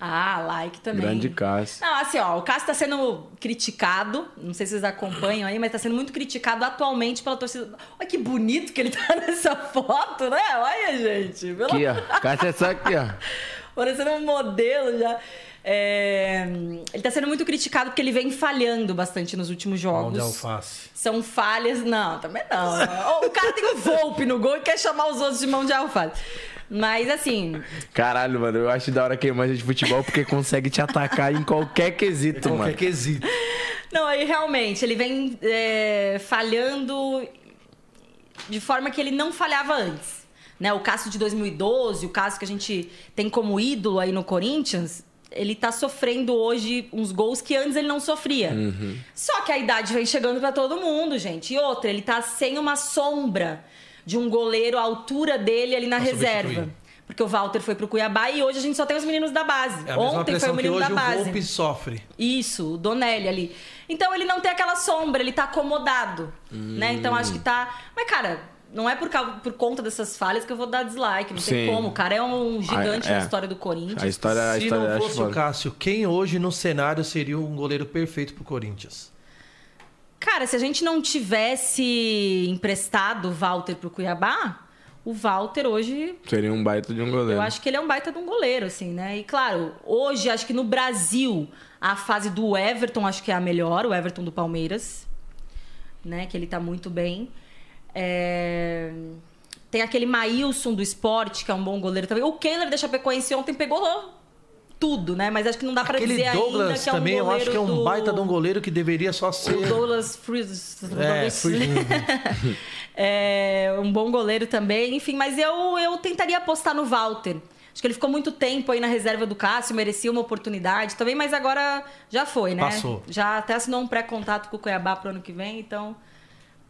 Ah, like também. Grande Cássio. Não, assim, ó, o Cássio tá sendo criticado, não sei se vocês acompanham aí, mas tá sendo muito criticado atualmente pela torcida. Olha que bonito que ele tá <laughs> nessa foto, né? Olha, gente. Pelo... Aqui, ó. Cássio é só aqui, ó. <laughs> Parecendo um modelo já. É, Ele tá sendo muito criticado porque ele vem falhando bastante nos últimos Mão jogos. de alface. São falhas. Não, também não. o cara tem um Volpe no gol e quer chamar os outros de mão de alface. Mas assim, Caralho, mano, eu acho da hora quem manja de futebol porque consegue te atacar em qualquer quesito, Qualquer mano. quesito. Não, aí realmente, ele vem é, falhando de forma que ele não falhava antes. Né? O caso de 2012, o caso que a gente tem como ídolo aí no Corinthians, ele tá sofrendo hoje uns gols que antes ele não sofria. Uhum. Só que a idade vem chegando pra todo mundo, gente. E outra, ele tá sem uma sombra de um goleiro à altura dele ali na Pra reserva. substituir. Porque o Walter foi pro Cuiabá e hoje a gente só tem os meninos da base. É a Ontem foi o que menino hoje da o base. Volpe sofre. Isso, o Donelli ali. Então ele não tem aquela sombra, ele tá acomodado, né? Então acho que tá. Mas, cara, não é por, causa, por conta dessas falhas que eu vou dar dislike. Não tem Sim. como. O cara é um gigante Ah, é. na história do Corinthians. A história, a Se história não fosse o. Cássio, quem hoje no cenário seria um goleiro perfeito pro Corinthians? Cara, se a gente não tivesse emprestado o Walter pro Cuiabá, o Walter hoje Seria um baita de um goleiro. Eu acho que ele é um baita de um goleiro, assim, né? E claro, hoje acho que no Brasil a fase do Everton acho que é a melhor, o Everton do Palmeiras, né? Que ele tá muito bem. É, Tem aquele Maílson do esporte, que é um bom goleiro também. O Kehler da Chapecoense ontem pegou tudo, né? Mas acho que não dá Aquele dizer ainda Douglas que é um também, eu acho que é um goleiro baita de um do- goleiro que deveria só ser. o Douglas Fries. É, <laughs> é um bom goleiro também, enfim, mas eu, eu tentaria apostar no Walter. Acho que ele ficou muito tempo aí na reserva do Cássio, merecia uma oportunidade também, mas agora já foi, né? Passou. Já até assinou um pré-contato com o Cuiabá pro ano que vem, então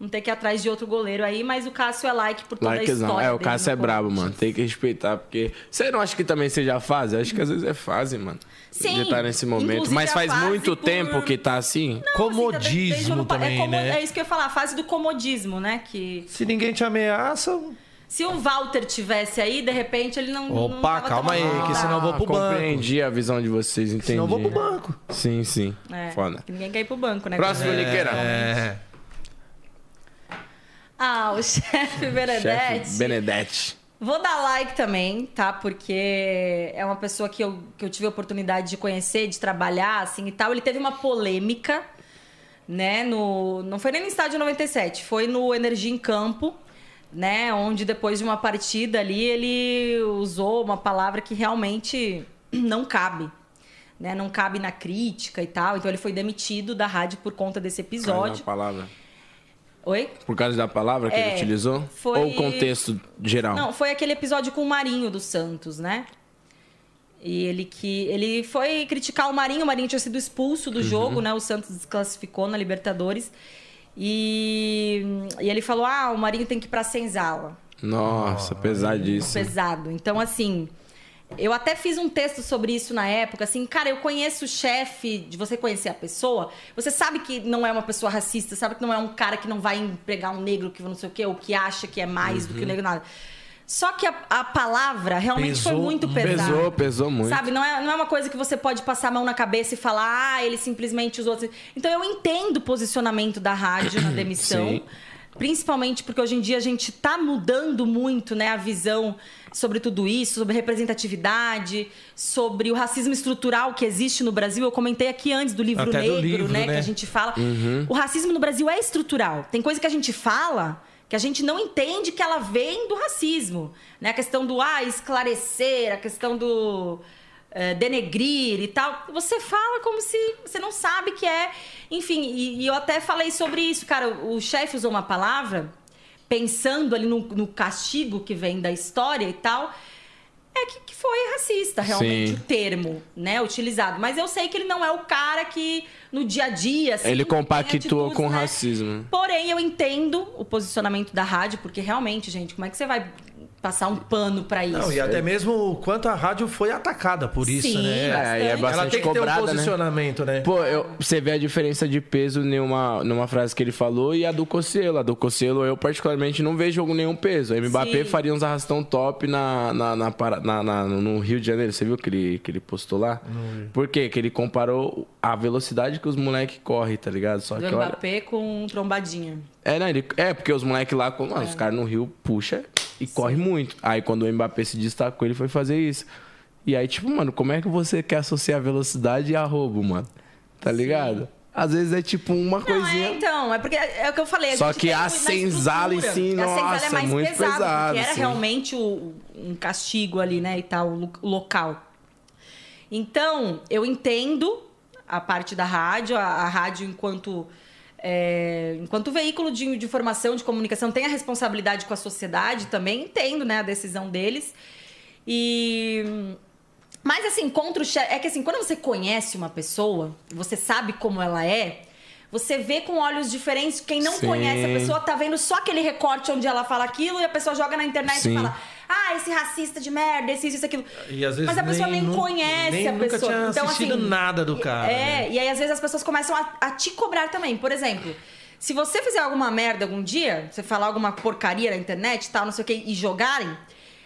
não tem que ir atrás de outro goleiro aí, mas o Cássio é like por toda a Likezão. história. É, o Cássio é brabo, mano. Tem que respeitar, porque. Você não acha que também seja fase? Acho que às vezes é fase, mano. Sim. De estar nesse momento. Mas a faz muito por- tempo que tá assim. Não, assim, Comodismo pa- também, é, como- né? é isso que eu ia falar, a fase do comodismo, né? Que Se ninguém te ameaça. se o Walter tivesse aí, de repente ele não. não Opa, tava calma aí, que senão eu vou pro banco. Compreendi a visão de vocês, entendi. Senão eu vou pro banco. Sim, sim. É, Foda. ninguém quer ir pro banco, né? Próximo, É. Liqueira. É. Ah, o <laughs> chefe Benedetti. Chefe Benedetti. Vou dar like também, tá? Porque é uma pessoa que eu, que eu tive a oportunidade de conhecer, de trabalhar, assim e tal. Ele teve uma polêmica, né? No, não foi nem no estádio 97, foi no Energia em Campo. né? Onde depois de uma partida ali ele usou uma palavra que realmente <clears throat> não cabe. Né? Não cabe na crítica e tal. Então ele foi demitido da rádio por conta desse episódio. A palavra. Oi? Por causa da palavra que É, ele utilizou? foi- Ou o contexto geral? Não, foi aquele episódio com o Marinho do Santos, né? E ele que ele foi criticar o Marinho, o Marinho tinha sido expulso Uhum. do jogo, né? O Santos desclassificou na Libertadores. E, e ele falou: "Ah, o Marinho tem que ir pra senzala". Nossa, pesadíssimo. pesado. Então, assim, eu até fiz um texto sobre isso na época. Assim, cara, eu conheço o chefe, de você conhecer a pessoa, você sabe que não é uma pessoa racista, sabe que não é um cara que não vai empregar um negro que não sei o quê, ou que acha que é mais Uhum. do que o negro, nada. Só que a, a palavra realmente foi Pesou- muito pesada. Pesou, pesou muito. Sabe, não é, não é uma coisa que você pode passar a mão na cabeça e falar, ah, ele simplesmente usou. assim. Então eu entendo o posicionamento da rádio na demissão. Sim. Principalmente porque hoje em dia a gente está mudando muito né, a visão sobre tudo isso, sobre representatividade, sobre o racismo estrutural que existe no Brasil. Eu comentei aqui antes do livro Até do negro, livro, né, né? Que a gente fala. Uhum. O racismo no Brasil é estrutural. Tem coisa que a gente fala que a gente não entende que ela vem do racismo. Né? A questão do ah, esclarecer, a questão do eh, denegrir e tal. Você fala como se você não sabe que é. Enfim, e, e eu até falei sobre isso, cara. O, o chefe usou uma palavra, pensando ali no, no castigo que vem da história e tal. É que, que foi racista, realmente, Sim. o termo, né, utilizado. Mas eu sei que ele não é o cara que, no dia a dia, assim, Ele compactua atitudes, com o né? racismo. Porém, eu entendo o posicionamento da rádio, porque realmente, gente, como é que você vai passar um pano pra isso? Não, e até mesmo o quanto a rádio foi atacada por isso, Sim, né? É, e é bastante. Ela bastante tem que ter um né? posicionamento, né? Pô, eu- você vê a diferença de peso numa, numa frase que ele falou e a do Cocielo. A do Cocielo, eu particularmente não vejo nenhum peso. A Mbappé Sim. faria uns arrastão top na, na, na, para- na- na- no Rio de Janeiro. Você viu que ele, que ele postou lá? Por quê? Que ele comparou a velocidade que os moleques correm, tá ligado? Só Do que olha. Mbappé com trombadinha. É, não, ele, é, porque os moleques lá, mano, É. os caras no Rio puxa e corre muito. Aí quando o Mbappé se destacou, ele foi fazer isso. E aí, tipo, mano, como é que você quer associar velocidade a roubo, mano? Tá ligado? Às vezes é tipo uma Não, coisinha. é, então, é porque é o que eu falei. Só que a senzala em si, a senzala nossa, é mais muito pesado, pesado, porque era sim. realmente o- um castigo ali, né, e tal, lo- o local. Então, eu entendo a parte da rádio, a, a rádio enquanto é, enquanto veículo de, de informação, de comunicação, tem a responsabilidade com a sociedade também, entendo, né, a decisão deles. E mas assim, contra o chefe. É que assim, quando você conhece uma pessoa, você sabe como ela é, você vê com olhos diferentes. Quem não Sim. conhece a pessoa tá vendo só aquele recorte onde ela fala aquilo e a pessoa joga na internet Sim. e fala: Ah, esse racista de merda, esse isso, isso, aquilo. E às vezes Mas a pessoa nem, nu- conhece nem a nunca pessoa. tinha então, assistido assim, nada do cara. É, né? e aí às vezes as pessoas começam a, a te cobrar também. Por exemplo, se você fizer alguma merda algum dia, você falar alguma porcaria na internet e tal, não sei o que, e jogarem,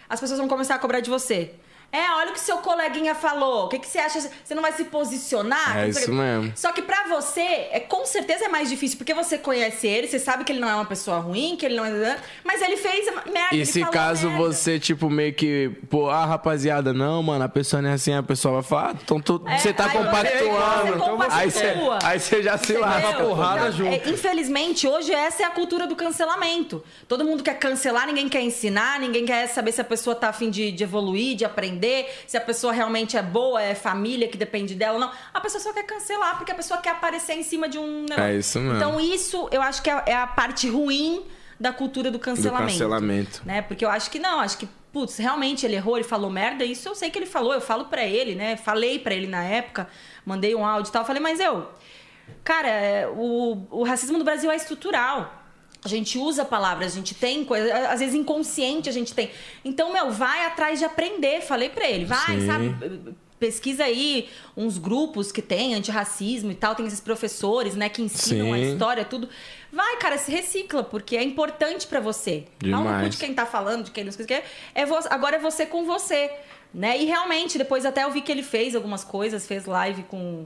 as pessoas vão começar a cobrar de você. É, olha o que seu coleguinha falou. O que, que você acha? Você não vai se posicionar? É isso mesmo. Só que pra você, é, com certeza é mais difícil, porque você conhece ele, você sabe que ele não é uma pessoa ruim, que ele não é. Mas ele fez merda. E se caso merda. você, tipo, meio que, pô, ah, rapaziada, não, mano, a pessoa não é assim, a pessoa vai falar, ah, então tu, É, você tá aí você- compactuando. você aí, você, aí você já se lasca. porrada Então, junto. é, infelizmente, hoje essa é a cultura do cancelamento. Todo mundo quer cancelar, ninguém quer ensinar, ninguém quer saber se a pessoa tá afim de, de evoluir, de aprender, se a pessoa realmente é boa, é família que depende dela ou não. A pessoa só quer cancelar porque a pessoa quer aparecer em cima de um negócio. É isso mesmo. Então, isso eu acho que é, é a parte ruim da cultura do cancelamento. cancelamento. Né? Porque eu acho que não, acho que, putz, realmente ele errou, ele falou merda, isso eu sei que ele falou, eu falo pra ele, né? Falei pra ele na época, mandei um áudio e tal, falei, mas eu, cara, é, o, o racismo no Brasil é estrutural. A gente usa palavras, a gente tem coisa, às vezes inconsciente a gente tem. Então, meu, vai atrás de aprender. Falei pra ele, vai, Sim. sabe? Pesquisa aí uns grupos que tem antirracismo e tal, tem esses professores, né, que ensinam a Sim. história, tudo. Vai, cara, se recicla, porque é importante pra você. Não Demais. de quem tá falando, de quem não sei o que. É vo- agora é você com você. Né? E realmente, depois até eu vi que ele fez algumas coisas, fez live com,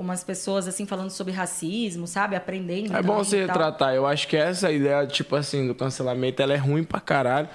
com umas pessoas assim falando sobre racismo, sabe? Aprendendo. É bom você tal. retratar. Eu acho que essa ideia, tipo assim, do cancelamento, ela é ruim pra caralho.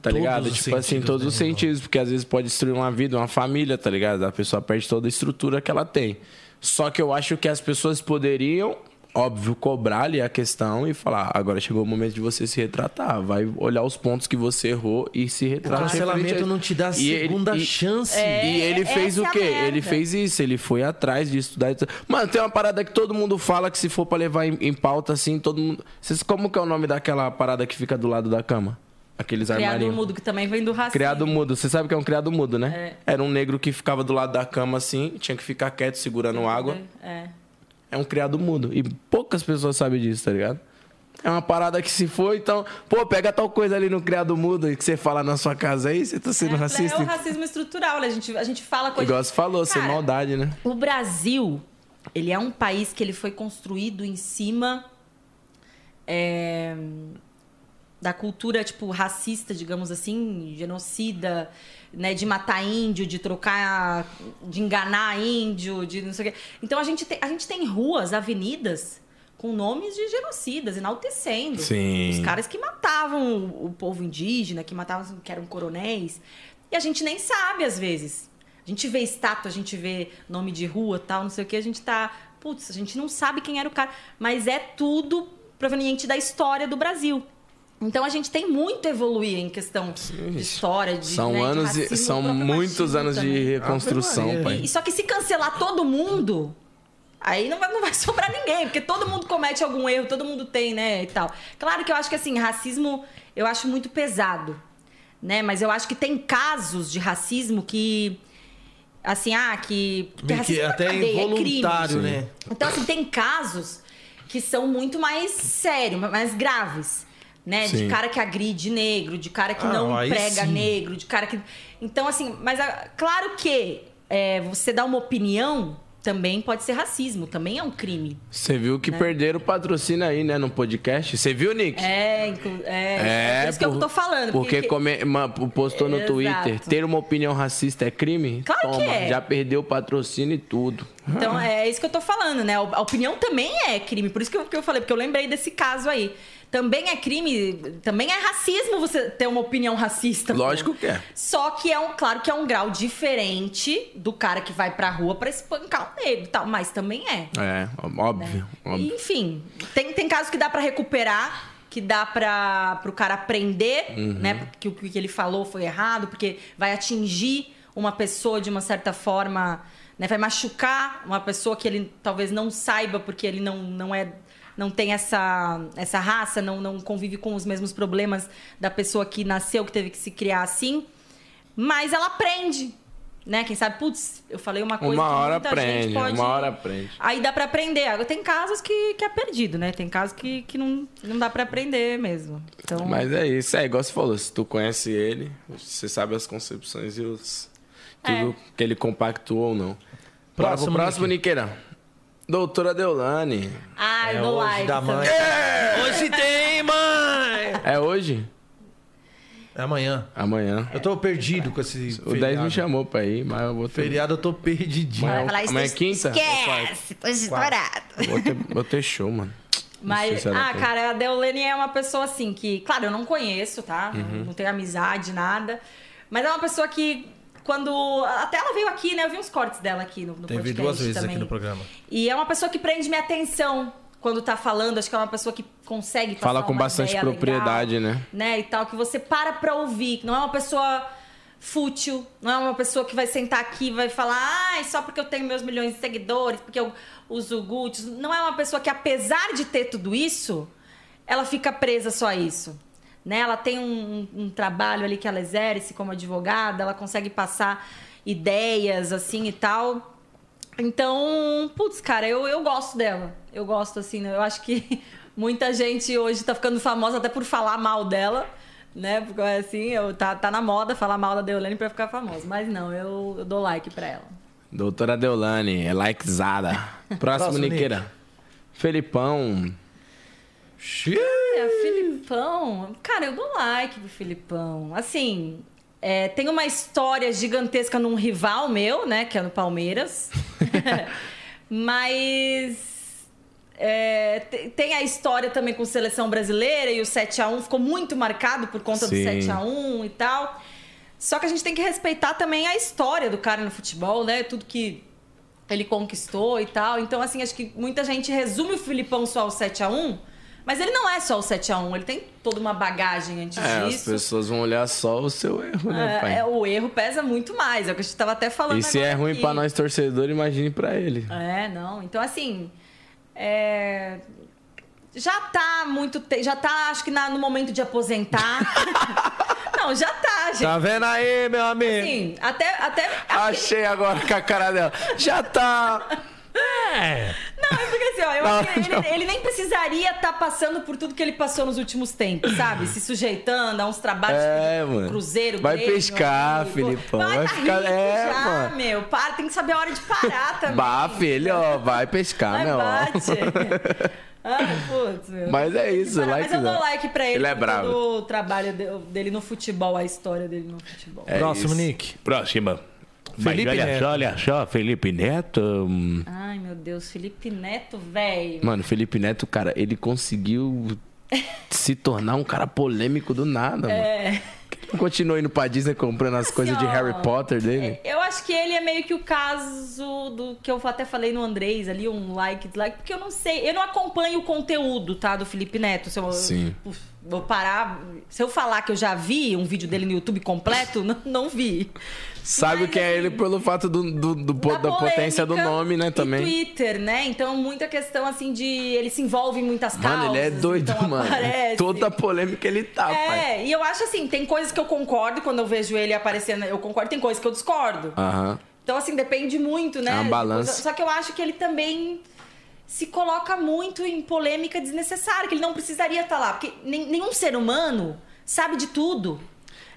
Tá todos ligado? Tipo assim, em sentidos, todos né, os irmão? sentidos, porque às vezes pode destruir uma vida, uma família, tá ligado? A pessoa perde toda a estrutura que ela tem. Só que eu acho que as pessoas poderiam óbvio, cobrar ali a questão e falar: agora chegou o momento de você se retratar. Vai olhar os pontos que você errou e se O retratar. cancelamento não te dá E ele- segunda e- chance. E ele fez o é a quê? Ele fez isso, ele foi atrás de estudar. Mano, tem uma parada que todo mundo fala que se for pra levar em, em pauta assim, todo mundo. Vocês, como que é o nome daquela parada que fica do lado da cama? Aqueles Criado armarinhos. mudo, que também vem do racismo. Criado mudo. Você sabe que é um criado mudo, né? Era um negro que ficava do lado da cama assim, tinha que ficar quieto segurando água. É. É um criado mudo. E poucas pessoas sabem disso, tá ligado? É uma parada que se for, então, pô, pega tal coisa ali no criado mudo e que você fala na sua casa aí, você tá sendo É, racista. é o racismo estrutural, né? A gente, a gente fala coisa. Igual você falou, sem Cara, maldade, né? O Brasil, ele é um país que ele foi construído em cima é, da cultura, tipo, racista, digamos assim, genocida, né? De matar índio, de trocar, de enganar índio, de não sei o quê. Então a gente tem, a gente tem ruas, avenidas com nomes de genocidas, enaltecendo. Sim. Os caras que matavam o, povo indígena, que matavam, que eram coronéis. E a gente nem sabe, às vezes. A gente vê estátua, a gente vê nome de rua tal, não sei o que, a gente tá. Putz, a gente não sabe quem era o cara. Mas é tudo proveniente da história do Brasil. Então a gente tem muito a evoluir em questão de história, de, São né, de anos, e- racismo, são muitos anos de também. reconstrução, Ave Maria. pai. E só que se cancelar todo mundo, aí não vai, não vai <laughs> sobrar ninguém, porque todo mundo comete algum erro, todo mundo tem, né, e tal. Claro que eu acho que assim, racismo eu acho muito pesado, né? Mas eu acho que tem casos de racismo que assim, ah, que, que racismo é até cadeia, é crime. involuntário, né? Então, assim, tem casos que são muito mais sérios, mais graves. Né? De Sim. cara que agride negro, de cara que Ah, não prega sim. negro, de cara que. Então, assim, mas ah, claro que é, você dar uma opinião também pode ser racismo, também é um crime. Você viu que perderam o patrocínio aí, né, no podcast? Você viu, Nick? É, é, é, por isso que eu tô falando. Porque, come- ma- postou no Exato. Twitter, ter uma opinião racista é crime? Claro que é. Já perdeu o patrocínio e tudo. Então, é isso que eu tô falando, né? A opinião também é crime. Por isso que eu, que eu falei, porque eu lembrei desse caso aí. Também é crime, também é racismo você ter uma opinião racista. Lógico que é. Só que é um, claro que é um grau diferente do cara que vai pra rua pra espancar o negro e tal, mas também é. É, óbvio. óbvio. Enfim, tem, tem casos que dá pra recuperar, que dá para pro cara aprender, Uhum. né? Porque o que ele falou foi errado, porque vai atingir uma pessoa de uma certa forma, né? Vai machucar uma pessoa que ele talvez não saiba porque ele não, não é não tem essa, essa raça, não, não convive com os mesmos problemas da pessoa que nasceu, que teve que se criar assim. Mas ela aprende, né? Quem sabe, putz, eu falei uma coisa Uma que hora muita aprende, gente pode... uma hora aprende. Aí dá pra aprender. Agora tem casos que, que é perdido, né? Tem casos que, que não, não dá pra aprender mesmo. Então, Mas é isso, é igual você falou, se tu conhece ele, você sabe as concepções e os. Tudo que ele compactuou ou não. Próximo, próximo, Niqueira. Doutora Deolane. ai, É no hoje live. da mãe. também. Hoje tem, mãe! É hoje? É amanhã. Amanhã. Eu tô perdido com esse O 10 me chamou pra ir, mas eu vou ter. Feriado eu tô perdidinho. Mas- Vai falar isso, Amanhã é quinta? Esquece, tô estourado. Vou ter, vou ter show, mano. Mas, se ah, tem. cara, a Deolane é uma pessoa assim que, claro, eu não conheço, tá? Uhum. Não tenho amizade, nada. Mas é uma pessoa que, quando. Até ela veio aqui, né? Eu vi uns cortes dela aqui no, no Teve podcast. duas vezes também. aqui no programa. E é uma pessoa que prende minha atenção quando tá falando. Acho que é uma pessoa que consegue passar Fala com uma bastante ideia propriedade, legal, né? né? E tal, que você para pra ouvir. que Não é uma pessoa fútil, não é uma pessoa que vai sentar aqui e vai falar, ai, só porque eu tenho meus milhões de seguidores, porque eu uso Gucci. Não é uma pessoa que, apesar de ter tudo isso, ela fica presa só a isso. Né? Ela tem um, um trabalho ali que ela exerce como advogada, ela consegue passar ideias assim e tal. Então, putz, cara, eu, eu gosto dela. Eu gosto, assim, né? Eu acho que <laughs> muita gente hoje tá ficando famosa até por falar mal dela, né? Porque assim, eu, tá, tá na moda falar mal da Deolane pra ficar famosa. Mas não, eu, eu dou like pra ela. Doutora Deolane, é likezada. <laughs> Próximo, Próximo, Niqueira. Felipão. É, Filipão. Cara, eu dou like pro Filipão. Assim, é, tem uma história gigantesca num rival meu, né? Que é no Palmeiras. <laughs> Mas. é, te- tem a história também com seleção brasileira e o 7x1 ficou muito marcado por conta Sim. do 7x1 e tal. Só que a gente tem que respeitar também a história do cara no futebol, né? Tudo que ele conquistou e tal. Então, assim, acho que muita gente resume o Filipão só ao 7x1, mas ele não é só o 7x1, ele tem toda uma bagagem antes É, as disso. pessoas vão olhar só o seu erro, né, É, pai? é, o erro pesa muito mais, é o que a gente tava até falando E se é ruim pra nós torcedores, imagine pra ele. É, não. Então, assim. é, Já tá muito. te- Já tá, acho que na- no momento de aposentar. <laughs> não, já tá, gente. Tá vendo aí, meu amigo? Assim, até. até Achei agora com a cara dela. Já tá. <laughs> É. Porque assim, ó, eu Não, acho que ele, ele nem precisaria estar passando por tudo que ele passou nos últimos tempos, sabe? Se sujeitando a uns trabalhos É, de mano. Cruzeiro, Vai Grêmio, pescar, amigo. Filipão, Vai, vai tá ficar- é, já, mano. meu. Para, tem que saber a hora de parar <laughs> também. Bah, filho, ó, vai pescar, Vai, meu. bate. Ai, <laughs> putz, meu. Mas é isso, Mas like eu dou like pra ele, Ele é bravo. o trabalho de- dele no futebol, a história dele no futebol. É Próximo, isso. Nick. Próxima. Felipe Mas olha Neto. só, olha só, Felipe Neto. hum, Ai, meu Deus, Felipe Neto, velho. Mano, Felipe Neto, cara, ele conseguiu se tornar um cara polêmico do nada, mano. É. Não continua indo pra Disney comprando as coisas de ó, Harry Potter dele? Eu acho que ele é meio que o caso do que eu até falei no Andrés ali, um like, dislike, porque eu não sei, eu não acompanho o conteúdo, tá, do Felipe Neto. Se eu, Sim. Vou parar. Se eu falar que eu já vi um vídeo dele no YouTube completo, <laughs> não, não vi. Sabe Mas, quem é assim, ele pelo fato do, do- do- da, potência do nome, né, também. Twitter, né? Então, muita questão assim de. Ele se envolve em muitas causas. Mano, ele é doido, então mano. Aparece. Toda polêmica ele tá, pai. É, e eu acho assim, tem coisas que eu concordo quando eu vejo ele aparecendo, eu concordo, tem coisas que eu discordo. Aham. Então, assim, depende muito, né? É uma balança. Só que eu acho que ele também se coloca muito em polêmica desnecessária, que ele não precisaria estar lá. Porque nenhum ser humano sabe de tudo.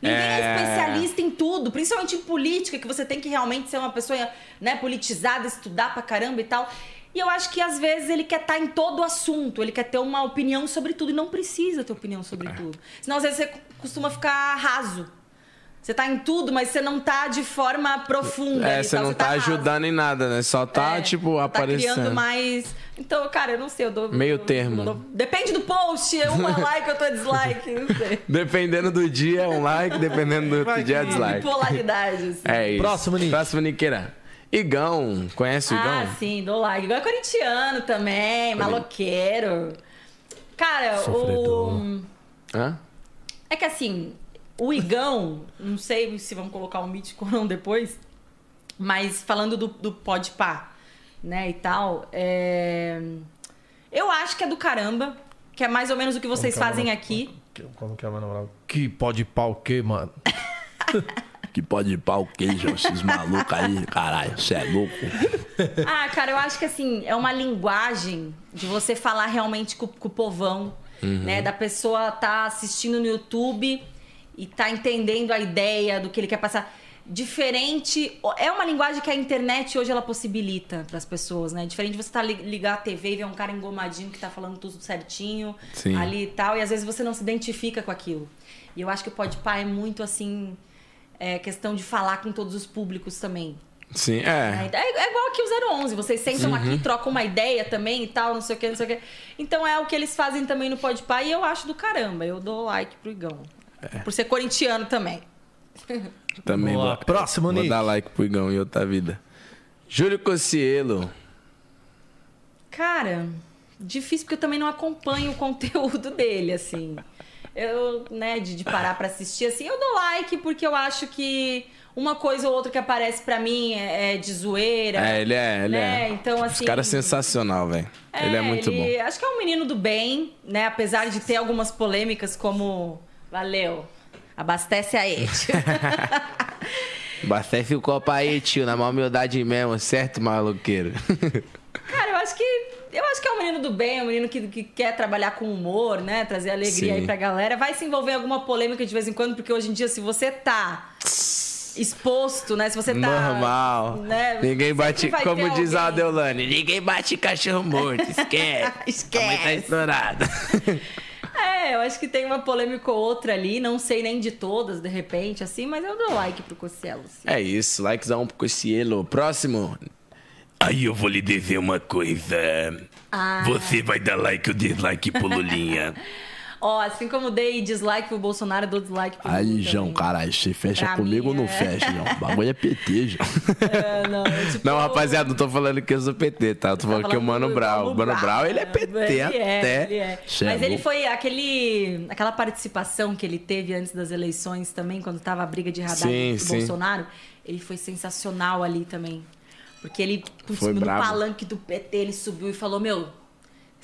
Ninguém é... É. especialista em tudo, principalmente em política, que você tem que realmente ser uma pessoa né, politizada, estudar pra caramba e tal. E eu acho que às vezes ele quer estar em todo o assunto, ele quer ter uma opinião sobre tudo e não precisa ter opinião sobre tudo. Senão às vezes você costuma ficar raso. Você tá em tudo, mas você não tá de forma profunda. É, você tal, não tá raso. ajudando em nada, né? Só tá, É, tipo, tá aparecendo. criando mais. Então, cara, eu não sei, eu dou. Meio eu- termo. eu dou- Depende do post, um é like, outro é dislike, não sei. <laughs> Dependendo do dia é um like, dependendo do outro dia é dislike. Bipolaridade, <laughs> assim. É isso. Próximo, Nick. Próximo, Niqueira. Igão. Conhece o Igão? Ah, sim, dou like. Igual é corintiano também, maloqueiro. Cara, Sofredor. o. Hã? É que assim, o Igão, não sei se vão colocar o mítico ou não depois, mas falando do, do Podpah, né, e tal, é... eu acho que é do caramba, que é mais ou menos o que vocês Como que é o fazem aqui. Que- Como que é o namorado? Que pode pau o quê, mano? <laughs> Que pode ir pau queijo, esses malucos aí, caralho, você é louco. Ah, cara, eu acho que assim, é uma linguagem de você falar realmente com, com o povão, né? Da pessoa tá assistindo no YouTube e tá entendendo a ideia do que ele quer passar. Diferente. É uma linguagem que a internet hoje ela possibilita para as pessoas, né? Diferente de você tá, li- ligar a TV e ver um cara engomadinho que tá falando tudo certinho Sim. ali e tal, e às vezes você não se identifica com aquilo. E eu acho que o Podpah é muito assim. É questão de falar com todos os públicos também. Sim, é. É, é igual aqui o 011, vocês sentam aqui, trocam uma ideia também e tal, não sei o que, não sei o que. Então é o que eles fazem também no Podpah e eu acho do caramba. Eu dou like pro Igão. Por ser corintiano também. Também Boa. vou, Próximo, vou Nick. dar like pro Igão em outra vida. Júlio Cocielo. Cara, difícil porque eu também não acompanho o <laughs> conteúdo dele, assim. Eu, né, de, de parar pra assistir, assim, eu dou like porque eu acho que uma coisa ou outra que aparece pra mim é, é de zoeira. É, ele é, ele né? é. Então, assim. Esse cara é sensacional, velho. ele é muito ele- bom. Acho que é um menino do bem, né? Apesar de ter algumas polêmicas como. Valeu. Abastece a Ete. <laughs> Abastece o copo aí, tio, na maior humildade mesmo, certo, maloqueiro? <laughs> Cara, eu acho que. Eu acho que é um menino do bem, é um menino que, que quer trabalhar com humor, né? Trazer alegria Sim. aí pra galera. Vai se envolver em alguma polêmica de vez em quando, porque hoje em dia, se você tá exposto, né? Se você tá. Normal. né, Ninguém bate, como diz a. Deolane, ninguém bate cachorro morto, esquece. <laughs> Esquece. A mãe tá estourada. É, eu acho que tem uma polêmica ou outra ali, não sei nem de todas, de repente, assim, mas eu dou like pro Cossielo, assim. É isso, likezão pro Cocielo. Próximo. Aí eu vou lhe dizer uma coisa. Ah. Você vai dar like ou dislike pro Lulinha. <laughs> Ó, assim como dei dislike pro Bolsonaro, dou dislike pro Aí, João, caralho, você fecha Pra comigo ou não é. fecha, João? O bagulho é PT, <laughs> João. É, não, é tipo- Não, rapaziada, não tô falando que eu sou PT, tá? Eu tô falando que o Mano Brau. O Mano Brau, ele é PT Ele é, até. ele é. Cê é Mas ele foi aquele, aquela participação que ele teve antes das eleições também, quando tava a briga de Haddad Sim, com o. Bolsonaro. Ele foi sensacional ali também. Porque ele, brabo. palanque do PT, ele subiu e falou: Meu,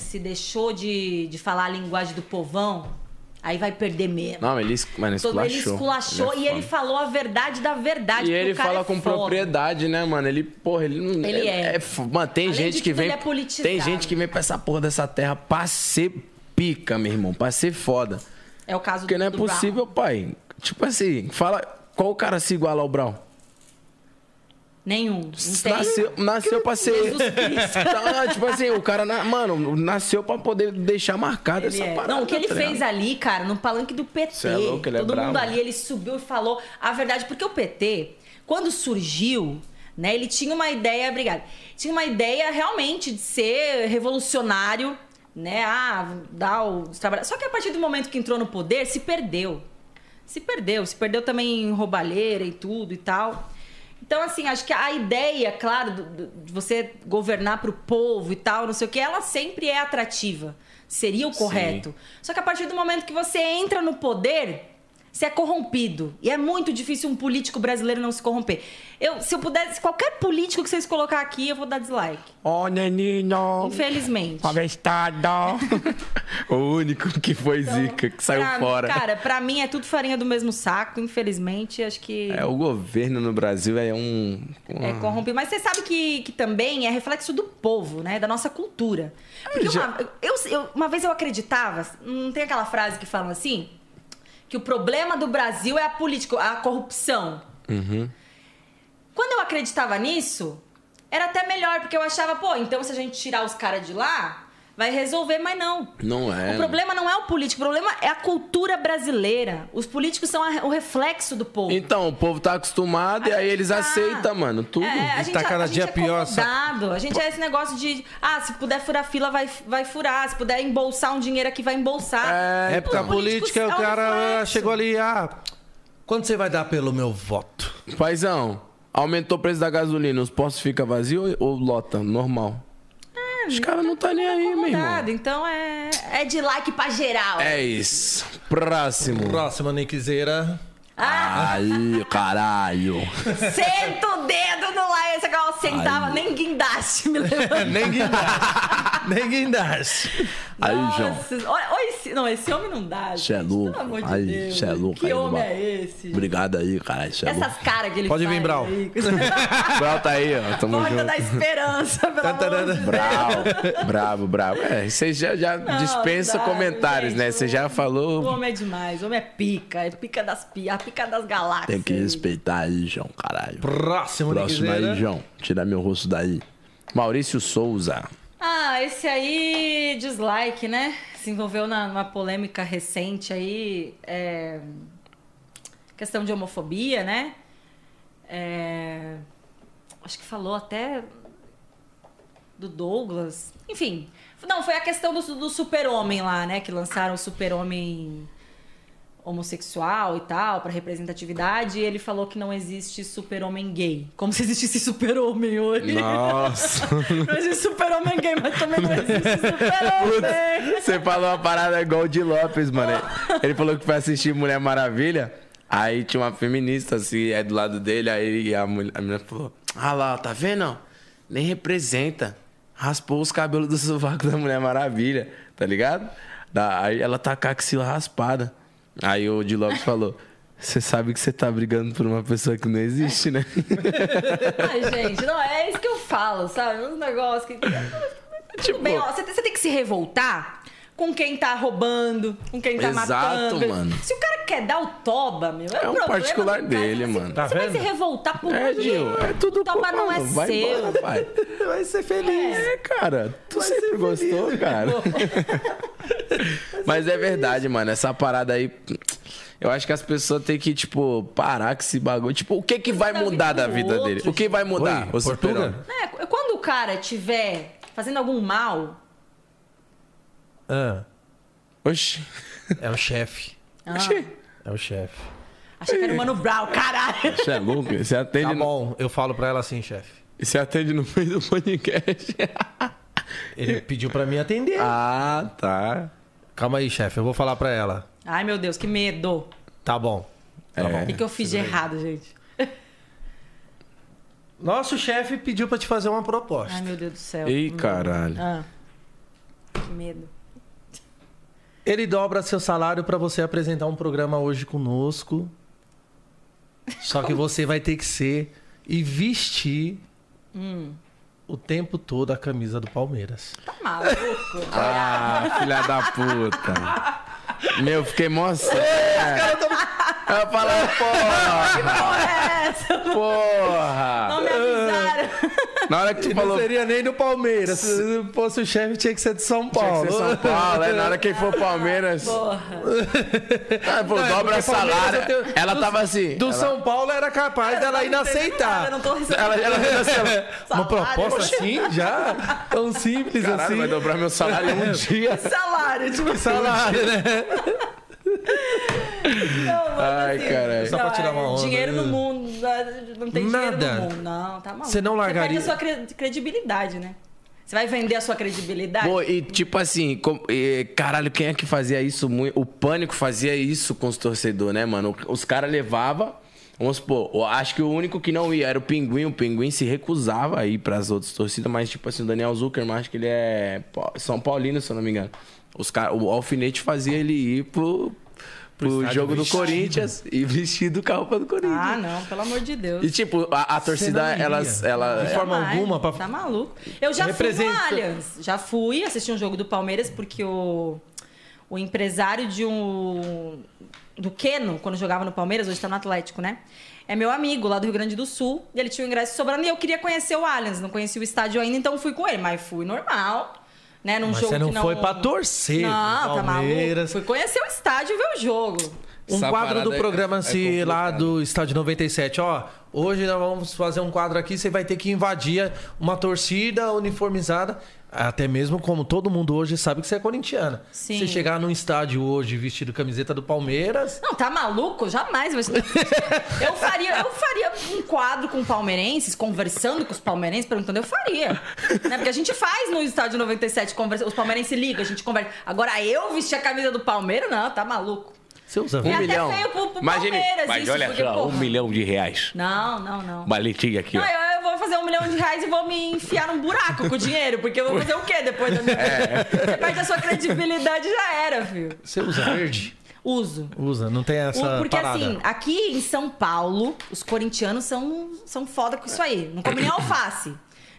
se deixou de, de falar a linguagem do povão, aí vai perder mesmo. Não, ele, mano, Todo- ele esculachou. esculachou Ele é e ele falou a verdade da verdade. E porque ele o fala é com foda. propriedade, né, mano? Ele, porra, ele não. Ele é. f- mano, tem Além gente que vem. ele é politizado. tem gente que vem pra essa porra dessa terra pra ser pica, meu irmão. Pra ser foda. É o caso Porque do não é do Brown. possível, pai. Tipo assim, fala. Qual cara se iguala ao Brown? Nenhum. Não. Nasceu, nasceu pra ser. <laughs> Tá, tipo assim, o cara, na- mano, nasceu pra poder deixar marcado Ele essa é. parada. Não, o que ele tá fez ali, cara, no palanque do PT. Cê é louco, ele é todo mundo bravo. ali, ele subiu e falou a verdade. Porque o PT, quando surgiu, né, ele tinha uma ideia, obrigada, tinha uma ideia realmente de ser revolucionário, né? Ah, dar os. Só que a partir do momento que entrou no poder, se perdeu. Se perdeu, se perdeu também em roubalheira e tudo e tal. Então, assim, acho que a ideia, claro, do- do- de você governar pro povo e tal, não sei o que, ela sempre é atrativa. Seria o correto. Só que a partir do momento que você entra no poder, você é corrompido. E é muito difícil um político brasileiro não se corromper. Eu, se eu pudesse, qualquer político que vocês colocar aqui, eu vou dar dislike. Ó, nenino. Infelizmente. Avestado. <laughs> o único que foi zica, que saiu Pra- fora. Cara, pra mim é tudo farinha do mesmo saco, infelizmente. Acho que. É, o governo no Brasil é um. É corrompido. Mas você sabe que, que também é reflexo do povo, né? Da nossa cultura. Porque Já- uma, eu, eu- uma vez eu acreditava, não tem aquela frase que falam assim? Que o problema do Brasil é a política, a corrupção. Quando eu acreditava nisso, era até melhor, porque eu achava, pô, então se a gente tirar os caras de lá, vai resolver, mas não. Não é. O problema não é o político, o problema é a cultura brasileira. Os políticos são a- o reflexo do povo. Então, o povo tá acostumado e A aí gente eles tá- aceitam, mano, tudo. É, a gente, tá cada a gente dia é pior essa-. A gente é esse negócio de, ah, se puder furar fila, vai, vai furar. Se puder embolsar um dinheiro aqui, vai embolsar. É, Época políticos política, é o um cara reflexo. chegou ali, ah, quanto você vai dar pelo meu voto? Paizão, aumentou o preço da gasolina, os postos ficam vazios ou, ou lota? Normal. Os caras não tá nem aí, meu irmão. Então é, é de like pra geral. É isso. Próximo. Próxima, Nickzeira. Ah, Aí, caralho. <laughs> senta o dedo no like. Esse aquela sentava, nem guindaste me levanta. <laughs> Nem guindaste. Nem guindaste. Aí, João. Olha, olha esse, não, esse homem não dá. Cê é louco. Pelo amor de Aí, Deus. é louco Que aí, homem é esse? Obrigado aí, caralho. Cê é. Essas caras que ele Pode faz. vir, Brau. aí. <laughs> Brau tá aí, ó. Tamo Porta junto. da esperança, pelo amor de Deus. Bravo, bravo, bravo. É, você já, já dispensa dá, comentários, gente, né? Você já O falou. homem é demais, o homem é pica, é pica das pi, a pica das galáxias. Tem que respeitar aí, João, caralho. Próximo, Próximo aí, João. Tira meu rosto daí. Maurício Souza. Ah, esse aí, dislike, né? Se envolveu na, numa polêmica recente aí, é, questão de homofobia, né? É, acho que falou até do Douglas. Enfim, não, foi a questão do, do super-homem lá, né? Que lançaram o super-homem homossexual e tal, pra representatividade, e ele falou que não existe super-homem gay. Como se existisse super-homem hoje. Nossa. <laughs> Não existe super-homem gay, mas também não existe super-homem. Você falou uma parada igual o de Lopes, mano. Ele falou que foi assistir Mulher Maravilha. Aí tinha uma feminista, assim, é do lado dele. Aí a mulher, a mulher falou: Ah lá, tá vendo? Nem representa. Raspou os cabelos do sovaco da Mulher Maravilha, tá ligado? Da- Aí ela tá com a axila raspada. Aí o de Lopes falou: Você sabe que você tá brigando por uma pessoa que não existe, né? <laughs> Ai, gente, não, é isso que eu falo, sabe? Um negócio que. <laughs> Tudo Tipo- bem, ó, você tem que se revoltar com quem tá roubando, com quem tá Exato, matando. mano. Se o cara quer dar o toba, meu, é, É o um problema particular dele, Você- mano. Tá você vai vendo? se revoltar por É, Gil, é tudo O toba não é vai seu. embora, pai. <laughs> Vai ser feliz. É, cara, tu sempre gostou, cara. <laughs> Mas é verdade, mano, essa parada aí. Eu acho que as pessoas têm que, tipo, parar com esse bagulho. Tipo, o que que vai mudar da vida outro, dele? O que vai mudar? Oi, o? Portuga? É, quando o cara tiver fazendo algum mal, Ah. Oxi. É o chefe. Ah, É o chefe. achei que era o Mano Brown, caralho. Você é louco? Você atende, Tá no... bom, eu falo pra ela assim, chefe. Você atende no meio do podcast. Ele pediu pra mim atender. ah, tá. Calma aí, chefe, eu vou falar pra ela. Ai, meu Deus, que medo. Tá bom. Tá É. bom. O que, que eu fiz de errado, gente? Nosso chefe pediu pra te fazer uma proposta. Ai, meu Deus do céu. Ih, caralho. Ah. Que medo. Ele dobra seu salário pra você apresentar um programa hoje conosco. Só que você vai ter que ser e vestir Hum. O tempo todo a camisa do Palmeiras. Tá maluco? <laughs> Ah, filha da puta. Meu, fiquei mó sério. Eu falei, <laughs> porra, Porra, é essa? porra. Não me avisaram. Na hora que tu Não falou seria nem do Palmeiras. Se fosse o chefe, tinha que ser de São tinha Paulo. que ser São Paulo, é, na hora <laughs> que for Palmeiras. Porra. Ah, pô, Não, é dobra porque salário. Tenho- Ela do- tava assim. Do ela- São Paulo era capaz dela ir Eu aceitar. não tô recebendo. Ela, ela fez assim, ela, Uma proposta assim, já? Tão simples Caralho, assim. vai dobrar meu salário em um dia. Salário, tipo, <laughs> Salário, né? não, mano, Ai, assim, caralho. Só pra tirar uma onda, Dinheiro né? no mundo, não tem Nada. dinheiro no mundo. Não, tá maluco. Você não largaria- Você perde a sua cre- credibilidade, né? Você vai vender a sua credibilidade? Pô, e tipo assim, com- e, caralho, quem é que fazia isso muito? O Pânico fazia isso com os torcedores, né, mano? Os caras levavam. Vamos supor, eu acho que o único que não ia era o Pinguim. O Pinguim se recusava a ir pras outras torcidas, mas, tipo assim, o Daniel Zuckerman, acho que ele é São Paulino, se eu não me engano. Os cara, o Alfinete fazia ele ir pro, pro estádio jogo do vestido. Corinthians e <laughs> vestido com a roupa do Corinthians. Ah, não, pelo amor de Deus. E tipo, a, a torcida, elas. ela, De forma Jamais. alguma, pra- Tá maluco. Eu já Representa- fui no Allianz. Já fui assistir um jogo do Palmeiras porque o, o empresário de um. Do Keno, quando jogava no Palmeiras, hoje tá no Atlético, né? É meu amigo lá do Rio Grande do Sul. E ele tinha o ingresso sobrando e eu queria conhecer o Allianz. Não conhecia o estádio ainda, então fui com ele. Mas fui normal. Né? Num Mas jogo você não que não foi pra torcer Não, pro tá maluco. Palmeiras. Fui conhecer o estádio e ver o jogo. Um Essa quadro do é- programa é assim, lá complicado. do Estádio 97, ó. Hoje nós vamos fazer um quadro aqui, você vai ter que invadir uma torcida uniformizada. Até mesmo como todo mundo hoje sabe que você é corintiana. Sim. Você chegar num estádio hoje vestido camiseta do Palmeiras, Não, tá maluco? Jamais. <laughs> Eu faria, eu faria um quadro com palmeirenses, conversando com os palmeirenses, perguntando, eu faria. Né? Porque a gente faz no estádio 97, conversa, os palmeirenses ligam, a gente conversa. Agora eu vestir a camisa do Palmeiras, não, tá maluco. Você usa É verde. até milhão. feio pro, pro Imagine- Palmeiras mas isso, olha porque, só, um porra, milhão de reais. Não, não, não. Baletinha aqui, Não, ó. eu, eu vou fazer um milhão de reais e vou me enfiar num buraco com o dinheiro, porque eu vou fazer o quê depois da minha... É. Você perde a sua credibilidade, já era, filho. Você usa verde? Uso. Usa, não tem essa Porque parada. assim, aqui em São Paulo, os corintianos são, são foda com isso aí. Não come nem alface.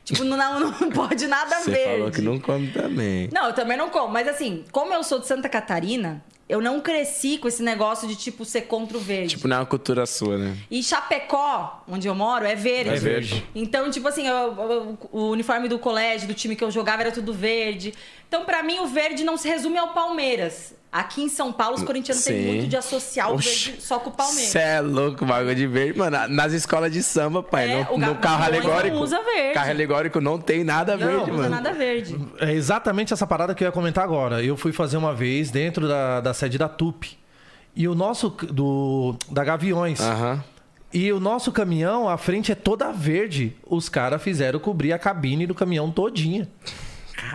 Tipo, não, não pode nada Você verde. falou que não come também. Não, eu também não como. Mas assim, como eu sou de Santa Catarina, eu não cresci com esse negócio de, tipo, ser contra o verde. Tipo, não é uma cultura sua, né? E Chapecó, onde eu moro, é verde. É verde. Então, tipo assim, eu- eu- o uniforme do colégio, do time que eu jogava, era tudo verde. Então, pra mim, o verde não se resume ao Palmeiras. Aqui em São Paulo, os corintianos têm Sim. muito de associar o Oxi. verde só com o Palmeiras. Cê é louco, bagulho de verde. Mano, nas escolas de samba, pai, É, no, o no carro não alegórico. usa verde. Carro alegórico não tem nada Não, verde, não usa mano. nada verde. É exatamente essa parada que eu ia comentar agora. Eu fui fazer uma vez dentro da, da sede da TUP. E o nosso. do da Gaviões. Aham. E o nosso caminhão, a frente é toda verde. Os caras fizeram cobrir a cabine do caminhão todinha.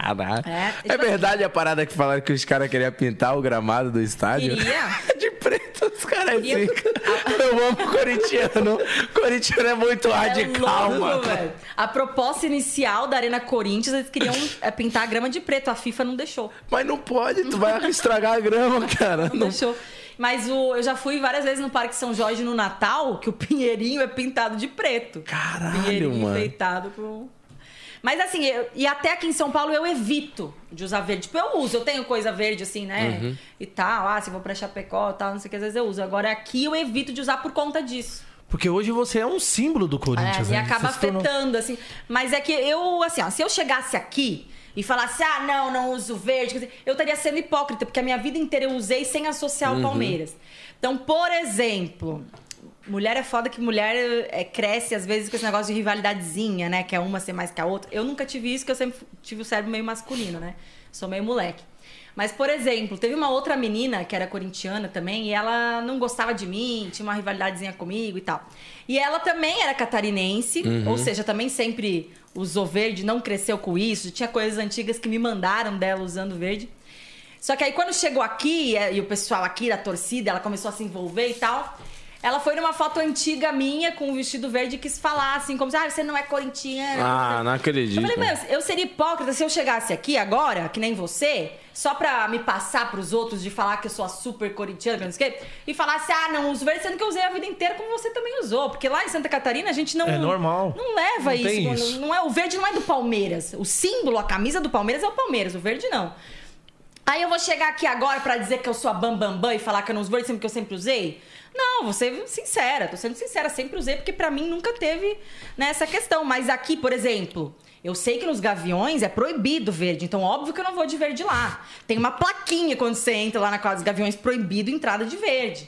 Caralho. É, É, tipo verdade a parada que falaram que os caras queriam pintar o gramado do estádio? Queria. <laughs> De preto, os caras Queria. zicam. <laughs> Eu amo corintiano. Corintiano é muito radical, é louco, mano. velho. A proposta inicial da Arena Corinthians, eles queriam é, pintar a grama de preto. A FIFA não deixou. Mas não pode, tu vai estragar a grama, <laughs> cara. Não, Não- deixou. Mas o, eu já fui várias vezes no Parque São Jorge no Natal, que o pinheirinho é pintado de preto. Caralho, pinheirinho mano. enfeitado com... Mas assim, eu- e até aqui em São Paulo eu evito de usar verde. Tipo, eu uso, eu tenho coisa verde assim, né? Uhum. E tal, ah, se vou pra Chapecó e tal, não sei o que, às vezes eu uso. Agora aqui eu evito de usar por conta disso. Porque hoje você é um símbolo do Corinthians, É, e né? acaba Você se tornou- afetando, assim. Mas é que eu, assim, ó, se eu chegasse aqui e falasse, ah, não, não uso verde, eu estaria sendo hipócrita, porque a minha vida inteira eu usei sem associar Uhum. o Palmeiras. Então, por exemplo, mulher é foda que mulher é, cresce, às vezes, com esse negócio de rivalidadezinha, né? Que é uma ser mais que a outra. Eu nunca tive isso, que eu sempre tive o cérebro meio masculino, né? Sou meio moleque. Mas, por exemplo, teve uma outra menina que era corintiana também, e ela não gostava de mim, tinha uma rivalidadezinha comigo e tal. E ela também era catarinense, ou seja, também sempre usou verde, não cresceu com isso. Tinha coisas antigas que me mandaram dela usando verde. Só que aí quando chegou aqui, e e o pessoal aqui da torcida, ela começou a se envolver e tal. Ela foi numa foto antiga minha com um vestido verde e quis falar assim, como se, ah, você não é corintiana. Ah, não Eu acredito. falei, mas eu seria hipócrita se eu chegasse aqui agora, que nem você, só pra me passar pros outros de falar que eu sou a super corintiana, que não sei o quê, e falasse, ah, não uso verde, sendo que eu usei a vida inteira como você também usou. Porque lá em Santa Catarina a gente não. É normal. Não leva Não isso. tem não- isso. Não é, o verde não é do Palmeiras. O símbolo, a camisa do Palmeiras é o Palmeiras, o verde não. Aí eu vou chegar aqui agora pra dizer que eu sou a Bambambam Bam, Bam e falar que eu não uso verde sempre que eu sempre usei? Não, vou ser sincera, tô sendo sincera, sempre usei, porque pra mim nunca teve né, essa questão. Mas aqui, por exemplo, eu sei que nos gaviões é proibido verde, então óbvio que eu não vou de verde lá. Tem uma plaquinha quando você entra lá na quadra dos gaviões, proibido entrada de verde.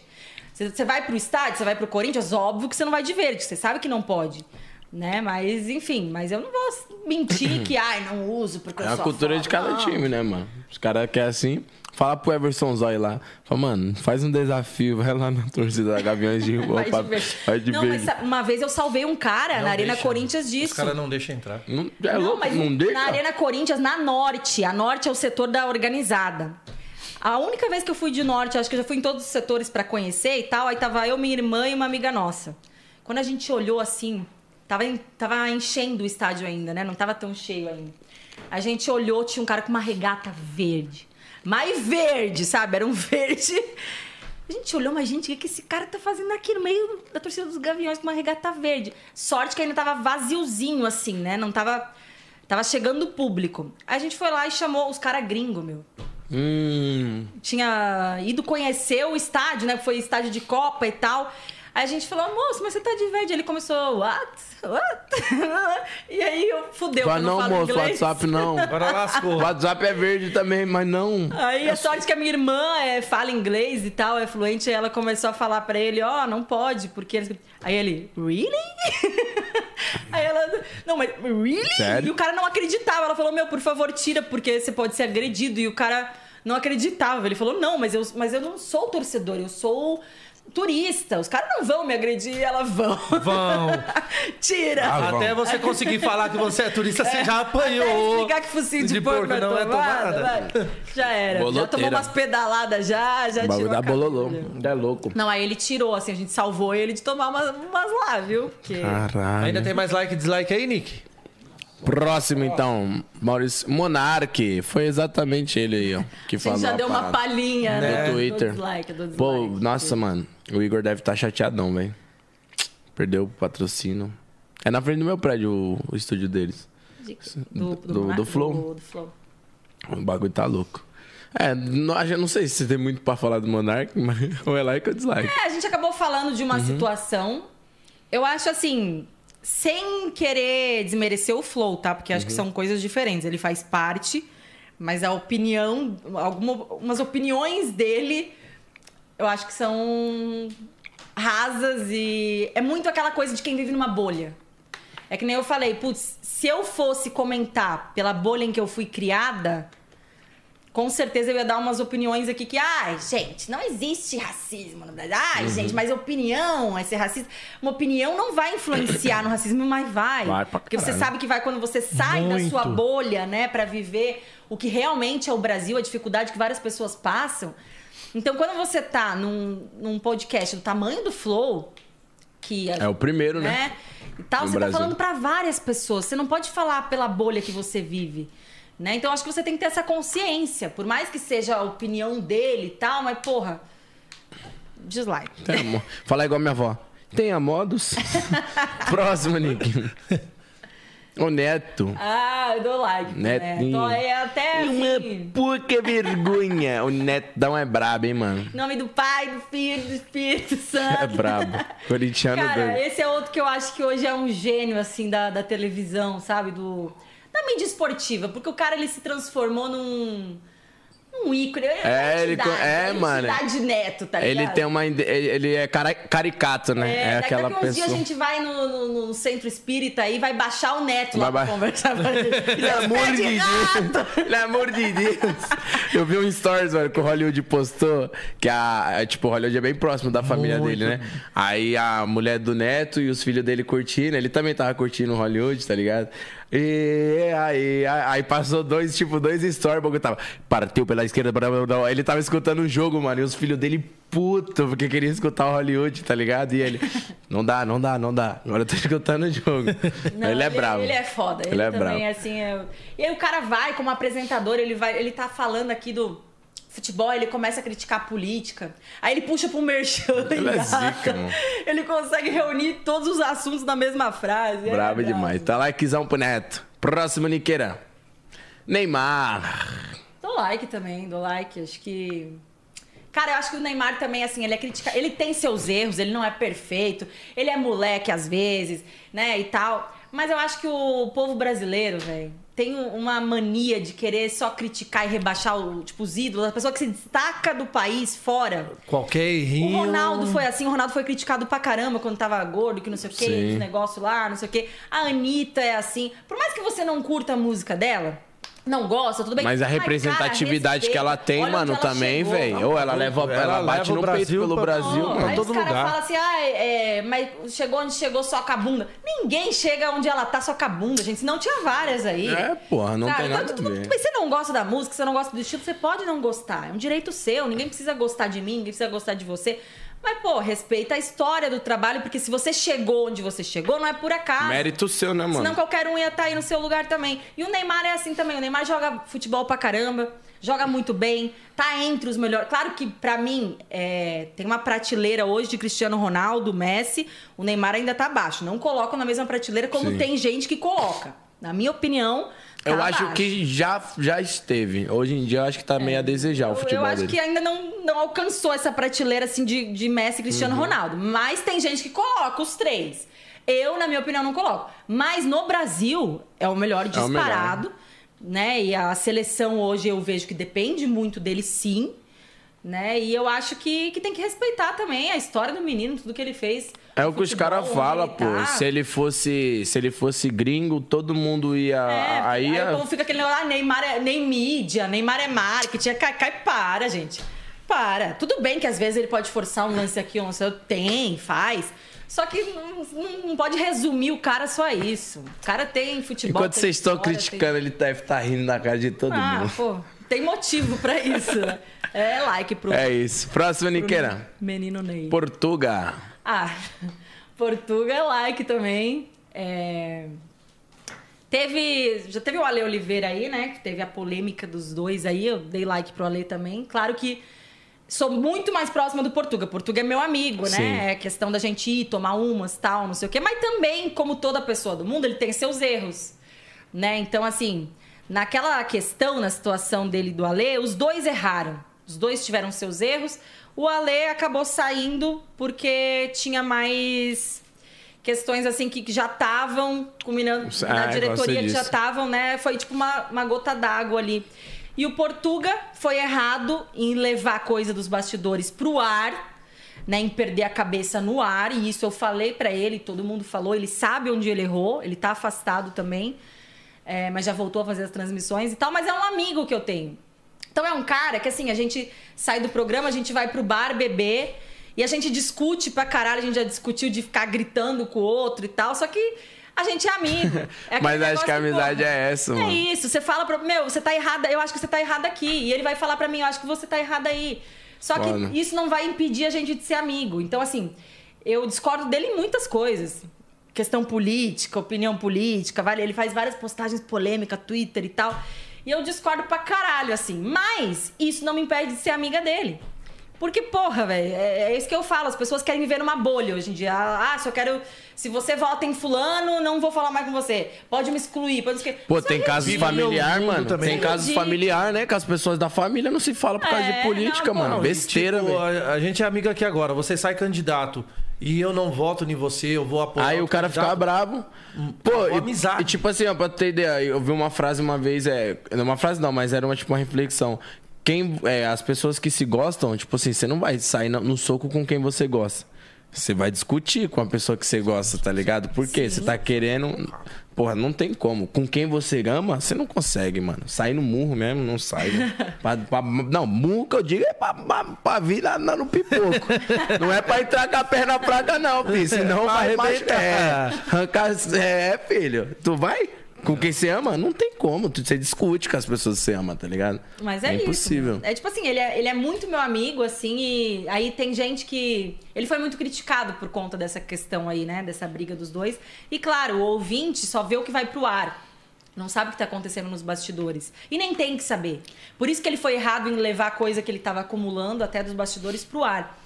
Você vai pro estádio, você vai pro Corinthians, óbvio que você não vai de verde, você sabe que não pode. Né? Mas, enfim, mas eu não vou mentir que, <clears throat> ai, não uso porque eu É a sou cultura foda. de cada Não. time, né, mano? Os caras querem assim. Fala pro Everson Zói lá. Fala, mano, faz um desafio, vai lá na torcida da Gaviões de Rua. <laughs> Vai de pra-. Vai de não, mas verde. uma vez eu salvei um cara Não na Arena deixa. Corinthians disso. Os caras não deixam entrar. Não, é Não, louco, mas não deixa? na Arena Corinthians, na Norte. A Norte é o setor da organizada. A única vez que eu fui de Norte, acho que eu já fui em todos os setores pra conhecer e tal, aí tava eu, minha irmã e uma amiga nossa. Quando a gente olhou assim, tava, tava enchendo o estádio ainda, né? Não tava tão cheio ainda. A gente olhou, tinha um cara com uma regata verde. Mais verde, sabe? Era um <laughs> verde. A gente olhou, mas gente, o que, esse cara tá fazendo aqui no meio da torcida dos Gaviões com uma regata verde? Sorte que ainda tava vaziozinho, assim, né? Não tava. Tava chegando o público. A gente foi lá e chamou os caras gringos, meu. Hum. Tinha ido conhecer o estádio, né? Foi estádio de Copa e tal. Aí a gente falou, moço, mas você tá de verde. Ele começou, what? What? <laughs> e aí eu fudeu, Fala, eu não, não, falo moço, inglês. WhatsApp não. <laughs> Agora lascou. WhatsApp é verde também, mas não. Aí a sorte que a minha irmã é, fala inglês e tal, é fluente, aí ela começou a falar pra ele, ó, não pode, porque... eles- Aí ele, really? <laughs> aí ela, não, mas really? Sério? E o cara não acreditava, ela falou, meu, por favor, tira, porque você pode ser agredido. E o cara não acreditava, ele falou, não, mas eu, mas eu não sou torcedor, eu sou turista, os caras não vão me agredir, e ela, vão. Vão. <laughs> tira! Ah, Até você conseguir falar que você é turista, você já apanhou. explicar que focinho de, porco, não é tomada. vai. Já era. Já Boloteira. tomou umas pedaladas já, já tirou da bololô. É louco. Não, aí ele tirou, assim, a gente salvou ele de tomar umas, umas lá, viu? Porque... Caralho. Ainda tem mais like e dislike aí, Nick? Próximo, então. Maurício Monarque. Foi exatamente ele aí, ó. Que a gente falou. já deu uma palhinha, né? No Twitter. Do dislike, do dislike. Pô, nossa, mano. O Igor deve estar chateadão, velho. Perdeu o patrocínio. É na frente do meu prédio o, o estúdio deles. De- Do, do- do Flow. Do, do Flow. O bagulho tá louco. É, não, não sei se tem muito pra falar do Monark, mas <laughs> ou é like ou dislike. É, a gente acabou falando de uma Uhum. situação. Eu acho assim, sem querer desmerecer o Flow, tá? Porque Uhum. acho que são coisas diferentes. Ele faz parte, mas a opinião, algumas opiniões dele, eu acho que são rasas e é muito aquela coisa de quem vive numa bolha. É que nem eu falei, putz, se eu fosse comentar pela bolha em que eu fui criada, com certeza eu ia dar umas opiniões aqui que, ai, gente, não existe racismo no Brasil. Ai, Uhum. gente, mas opinião é ser racista. Uma opinião não vai influenciar no racismo, mas vai. Vai pra Porque você sabe que vai quando você sai da Muito. sua bolha, né, pra viver o que realmente é o Brasil, a dificuldade que várias pessoas passam. Então, quando você tá num, num podcast do tamanho do Flow, que É o primeiro, né? e tal, No você Brasil. tá falando pra várias pessoas. Você não pode falar pela bolha que você vive. Né? Então acho que você tem que ter essa consciência. Por mais que seja a opinião dele e tal, mas porra. Dislike. Falar igual minha avó. Tenha modos. <laughs> Próximo, Nick. O Neto. Ah, eu dou like. Né? Netinho. É até Uma assim, puta vergonha. O Netão é brabo, hein, mano? em nome do Pai, do Filho, do Espírito <laughs> Santo. É brabo. Corintiano Cara, doido. esse é outro que eu acho que hoje é um gênio, assim, da, da televisão, sabe? Do, da mídia esportiva. Porque o cara, ele se transformou num... um ícone. É, ele co- é, mano. Neto, tá ligado? Ele tem uma. Ele, ele é cara- caricato, né? É, daqui aquela a uns pessoa. dias a gente vai no, no- no centro espírita aí, vai baixar o neto lá Vai pra ba- conversar com gente. <laughs> Pelo amor de Deus! Pelo amor de Deus! Eu vi um stories, mano, que o Hollywood postou, que a. Tipo, o Hollywood é bem próximo da família Muito. dele, né? Aí a mulher do neto e os filhos dele curtindo, ele também tava curtindo o Hollywood, tá ligado? E aí, aí, passou dois, tipo, dois stories, o tava. Partiu pela esquerda, para ele tava escutando o jogo, mano, e os filhos dele puto, porque queria escutar o Hollywood, tá ligado? E ele, <laughs> não dá, não dá, não dá. Agora eu tô escutando o jogo. Não, ele é bravo. Ele é foda. Ele, Ele é também, bravo. assim. é- E aí o cara vai como apresentador, ele vai, ele tá falando aqui do futebol, ele começa a criticar a política. Aí ele puxa pro merchan. <laughs> Ele é zica, mano. Ele consegue reunir todos os assuntos na mesma frase. É Brabo demais. Tá likezão pro Neto. Próximo, Niqueira. Neymar. Dou like também, dou like. Acho que. Cara, eu acho que o Neymar também, assim, ele é criticado. Ele tem seus erros, ele não é perfeito, ele é moleque às vezes, né, e tal. Mas eu acho que o povo brasileiro, velho, tem um- uma mania de querer só criticar e rebaixar o, tipo, os ídolos, a pessoa que se destaca do país fora. Qualquer O errinho. Ronaldo foi assim, o Ronaldo foi criticado pra caramba quando tava gordo, que não sei o quê, negócios lá, não sei o quê. A Anitta é assim. Por mais que você não curta a música dela, não gosta, tudo bem. Mas a cara, representatividade que ela tem, Olha mano, ela também, velho. Ou ela leva, ela, Ela bate no Brasil peito pelo pra- Brasil, Pô, mano. aí todo os caras lugar. falam assim, ah, é, mas chegou onde chegou só com a bunda. Ninguém chega onde ela tá só com a bunda, gente. Senão tinha várias aí. É, porra, não Sabe? tem nada Então, a ver. Mas você não gosta da música, você não gosta do estilo, você pode não gostar. É um direito seu. Ninguém precisa gostar de mim, ninguém precisa gostar de você. Mas, pô, respeita a história do trabalho, porque se você chegou onde você chegou, não é por acaso. Mérito seu, né, mano? Senão qualquer um ia estar aí no seu lugar também. E o Neymar é assim também. O Neymar joga futebol pra caramba, joga muito bem, tá entre os melhores. Claro que pra mim é, tem uma prateleira hoje de Cristiano Ronaldo, Messi. O Neymar ainda tá abaixo. Não colocam na mesma prateleira como Sim. tem gente que coloca. Na minha opinião, tá Eu acho abaixo. que já, já esteve. Hoje em dia eu acho que tá meio a desejar o futebol Eu acho dele. que ainda não, não alcançou essa prateleira assim de, de Messi e Cristiano Uhum. Ronaldo. Mas tem gente que coloca os três. Eu, na minha opinião, não coloco. Mas no Brasil é o melhor É o melhor. disparado. Né? E a seleção hoje eu vejo que depende muito dele, sim. Né? E eu acho que, que tem que respeitar também a história do menino, tudo que ele fez. É o que os caras falam, ele pô. tá. Se ele fosse, se ele fosse gringo, todo mundo ia. É, aí aí, ia- o povo fica aquele negócio, ah, Neymar é nem mídia, Neymar é marketing, cai, cai, para, gente. Para. Tudo bem que às vezes ele pode forçar um lance aqui, um lance outro. Tem, faz. Só que não, não- pode resumir o cara só a isso. O cara tem futebol. Enquanto tem vocês estão criticando, ele deve estar rindo na cara de todo Tem... Ah, mundo. pô, tem motivo pra isso, né? <laughs> É like pro, É isso. Próximo, Niqueira. menino Ney. Portuga. Ah, <laughs> Portuga é like também. É, Teve. Já teve o Ale Oliveira aí, né? Que teve a polêmica dos dois aí. Eu dei like pro Ale também. Claro que sou muito mais próxima do Portuga. Portuga é meu amigo, Sim. né? É questão da gente ir, tomar umas, tal, não sei o quê. Mas também, como toda pessoa do mundo, ele tem seus erros. Né? Então, assim, naquela questão, na situação dele e do Ale, os dois erraram. Os dois tiveram seus erros. O Ale acabou saindo porque tinha mais questões assim que, já estavam culminando Ah, na diretoria que já estavam, né? Foi tipo uma, uma gota d'água ali. E o Portuga foi errado em levar a coisa dos bastidores pro ar, né? Em perder a cabeça no ar. E isso eu falei pra ele, todo mundo falou. Ele sabe onde ele errou, ele tá afastado também. É, mas já voltou a fazer as transmissões e tal. Mas é um amigo que eu tenho. Então é um cara que assim, a gente sai do programa, a gente vai pro bar beber e a gente discute pra caralho, a gente já discutiu de ficar gritando com o outro e tal, só que a gente é amigo. É <laughs> Mas acho que a amizade porra, é essa, É mano. isso, você fala pra. Meu, você tá errada, eu acho que você tá errada aqui. E ele vai falar pra mim, eu acho que você tá errada aí. Só que Foda. isso não vai impedir a gente de ser amigo. Então, assim, eu discordo dele em muitas coisas. Questão política, opinião política, vale? Ele faz várias postagens polêmicas, Twitter e tal. E eu discordo pra caralho, assim. Mas isso não me impede de ser amiga dele. Porque, porra, velho, é, é isso que eu falo. As pessoas querem viver numa bolha hoje em dia. Ah, se eu quero. Se você vota em fulano, não vou falar mais com você. Pode me excluir, pode me Pô, Isso tem é casos familiar, mano. também. Tem é casos ridículo. familiar, né? Que as pessoas da família não se falam por causa É, de política, não, mano. não, Besteira, Tipo, velho. a, a gente é amigo aqui agora. Você sai candidato e eu não voto em você, eu vou apoiar. Aí o cara fica bravo. Pô, acabou a e, amizade. e tipo assim, ó, pra ter ideia, eu vi uma frase uma vez, é. Não uma frase não, mas era uma, tipo, uma reflexão. quem é, as pessoas que se gostam, tipo assim, você não vai sair no soco com quem você gosta. Você vai discutir com a pessoa que você gosta, tá ligado? Porque você tá querendo. Porra, não tem como. Com quem você ama, você não consegue, mano. Sair no murro mesmo, não sai. né? <laughs> Pra- pra- não, murro que eu digo é pra, pra, pra vir lá no pipoco. Não é pra entrar com a perna fraca, não, filho. Senão vai arrebentar. machucar. É, arrancar. É, filho. Tu vai? Com quem você ama? Não tem como. Você discute com as pessoas que você ama, tá ligado? Mas é, impossível. isso. É tipo assim, ele é, ele é muito meu amigo, assim, e aí tem gente que. Ele foi muito criticado por conta dessa questão aí, né? Dessa briga dos dois. E claro, o ouvinte só vê o que vai pro ar. Não sabe o que tá acontecendo nos bastidores. E nem tem que saber. Por isso que ele foi errado em levar a coisa que ele tava acumulando até dos bastidores pro ar.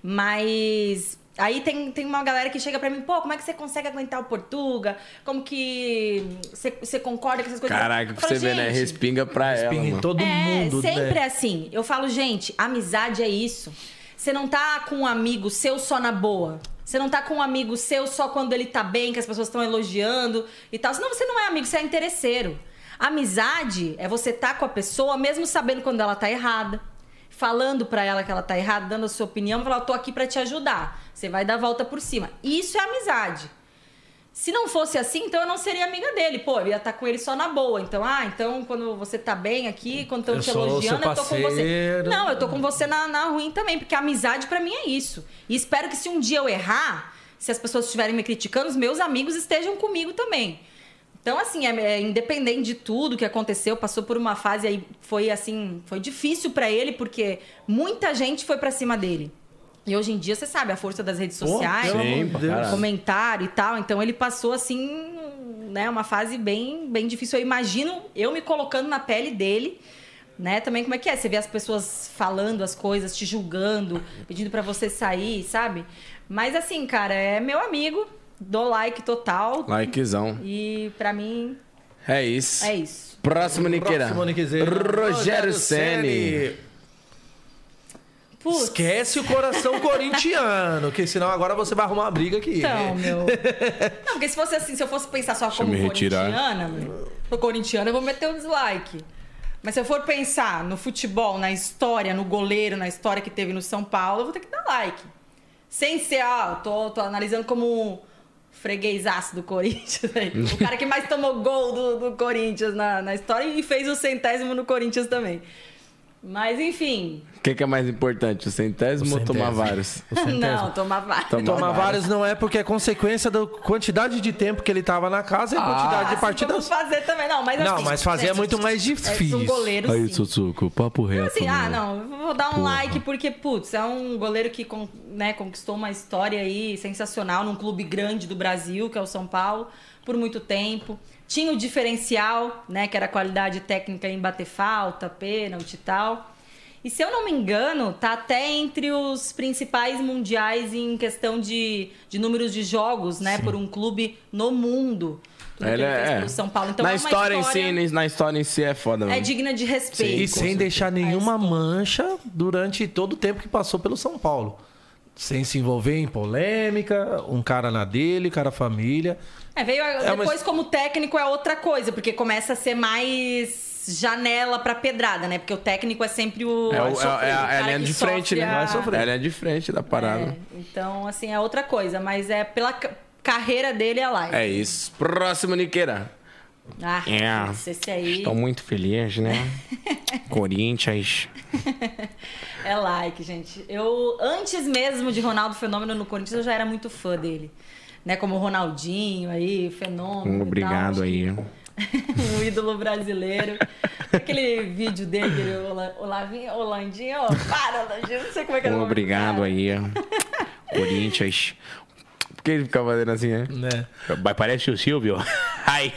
Mas aí tem, tem uma galera que chega pra mim, pô, como é que você consegue aguentar o Portuga? Como que você, você concorda com essas coisas? Caraca, falo, você ver, né? "Gente, Respinga pra ela. Pinga em todo é, mundo, sempre né? assim. Eu falo, gente, amizade é isso. Você não tá com um amigo seu só na boa. Você não tá com um amigo seu só quando ele tá bem, que as pessoas estão elogiando e tal. Senão você não é amigo, você é interesseiro. Amizade é você tá com a pessoa mesmo sabendo quando ela tá errada. Falando pra ela que ela tá errada, dando a sua opinião, falar, eu tô aqui pra te ajudar. Você vai dar a volta por cima. Isso é amizade. Se não fosse assim, então eu não seria amiga dele. Pô, eu ia estar com ele só na boa. Então, ah, então quando você tá bem aqui, quando estão te elogiando, eu tô com você. Não, eu tô com você na, na ruim também, porque amizade pra mim é isso. E espero que se um dia eu errar, se as pessoas estiverem me criticando, os meus amigos estejam comigo também. Então, assim, é, é independente de tudo que aconteceu, passou por uma fase aí, foi assim, foi difícil pra ele, porque muita gente foi pra cima dele. E hoje em dia, você sabe, a força das redes sociais, Deus. caralho. comentário e tal. Então ele passou assim, né, uma fase bem, bem difícil. Eu imagino eu me colocando na pele dele, né? Também como é que é? Você vê as pessoas falando as coisas, te julgando, pedindo pra você sair, sabe? Mas assim, cara, é meu amigo, dou like total Likezão. e pra mim É isso. é isso. Próximo, Niqueira. Próximo Niquezeiro. Rogério Ceni. Putz, Esquece o coração corintiano, que senão agora você vai arrumar uma briga aqui. Então, meu. <laughs> Não, porque se fosse assim, se eu fosse pensar só Deixa eu como me retirar. corintiana, meu, sou corintiana, eu vou meter um dislike. Mas se eu for pensar no futebol, na história, no goleiro, na história que teve no São Paulo, eu vou ter que dar like. Sem ser, ah, tô, tô analisando como freguesaço do Corinthians. aí. o cara que mais tomou gol do, do Corinthians na, na história e fez o centésimo no Corinthians também. Mas enfim. O que, que é mais importante, o centésimo, O ou tomar centésimo. vários? O centésimo. Não, tomar vários. Toma- Tomar vários não é porque é consequência da quantidade de tempo que ele tava na casa e a quantidade de Assim partidas. como fazer também. Não, mas Não, assim, mas fazer é muito mais É, difícil. um goleiro, Aí, sim. Sussuco, papo reto. Assim, ah, não, vou dar um Porra. like porque, putz, é um goleiro que né, conquistou uma história aí sensacional num clube grande do Brasil, que é o São Paulo, por muito tempo. Tinha o diferencial, né, que era a qualidade técnica em bater falta, pênalti e tal. E se eu não me engano, tá até entre os principais mundiais em questão de, de números de jogos, né, por um clube no mundo. Tudo fez é- pelo São Paulo. Então na é uma história, em si, na história em si é foda, mano. é digna de respeito. E sem deixar nenhuma É mancha durante todo o tempo que passou pelo São Paulo. Sem se envolver em polêmica, um cara na dele, cara família. É, veio É uma- depois como técnico é outra coisa, porque começa a ser mais janela pra pedrada, né? Porque o técnico é sempre o. É, o- o é- é a- é a linha de frente, né? a- Vai sofrer. É a linha de frente da parada. É, então, assim, é outra coisa, mas é pela ca- carreira dele é lá. É, isso. Próximo, Niqueira. Ah, É. esse, esse aí Estou muito feliz, né? <laughs> Corinthians. <laughs> é like, gente. Eu, antes mesmo de Ronaldo Fenômeno no Corinthians, eu já era muito fã dele. Né? Como o Ronaldinho aí, Fenômeno. e Obrigado tal. aí. <laughs> um ídolo brasileiro. Aquele vídeo dele, ele, Ola- Olavinho, Holandinho, ó, para, Holandinho, não sei como é que é o Obrigado cara. aí. <laughs> Corinthians. Por que ele ficava fazendo assim, né? Né? Mas parece o Silvio. Ai.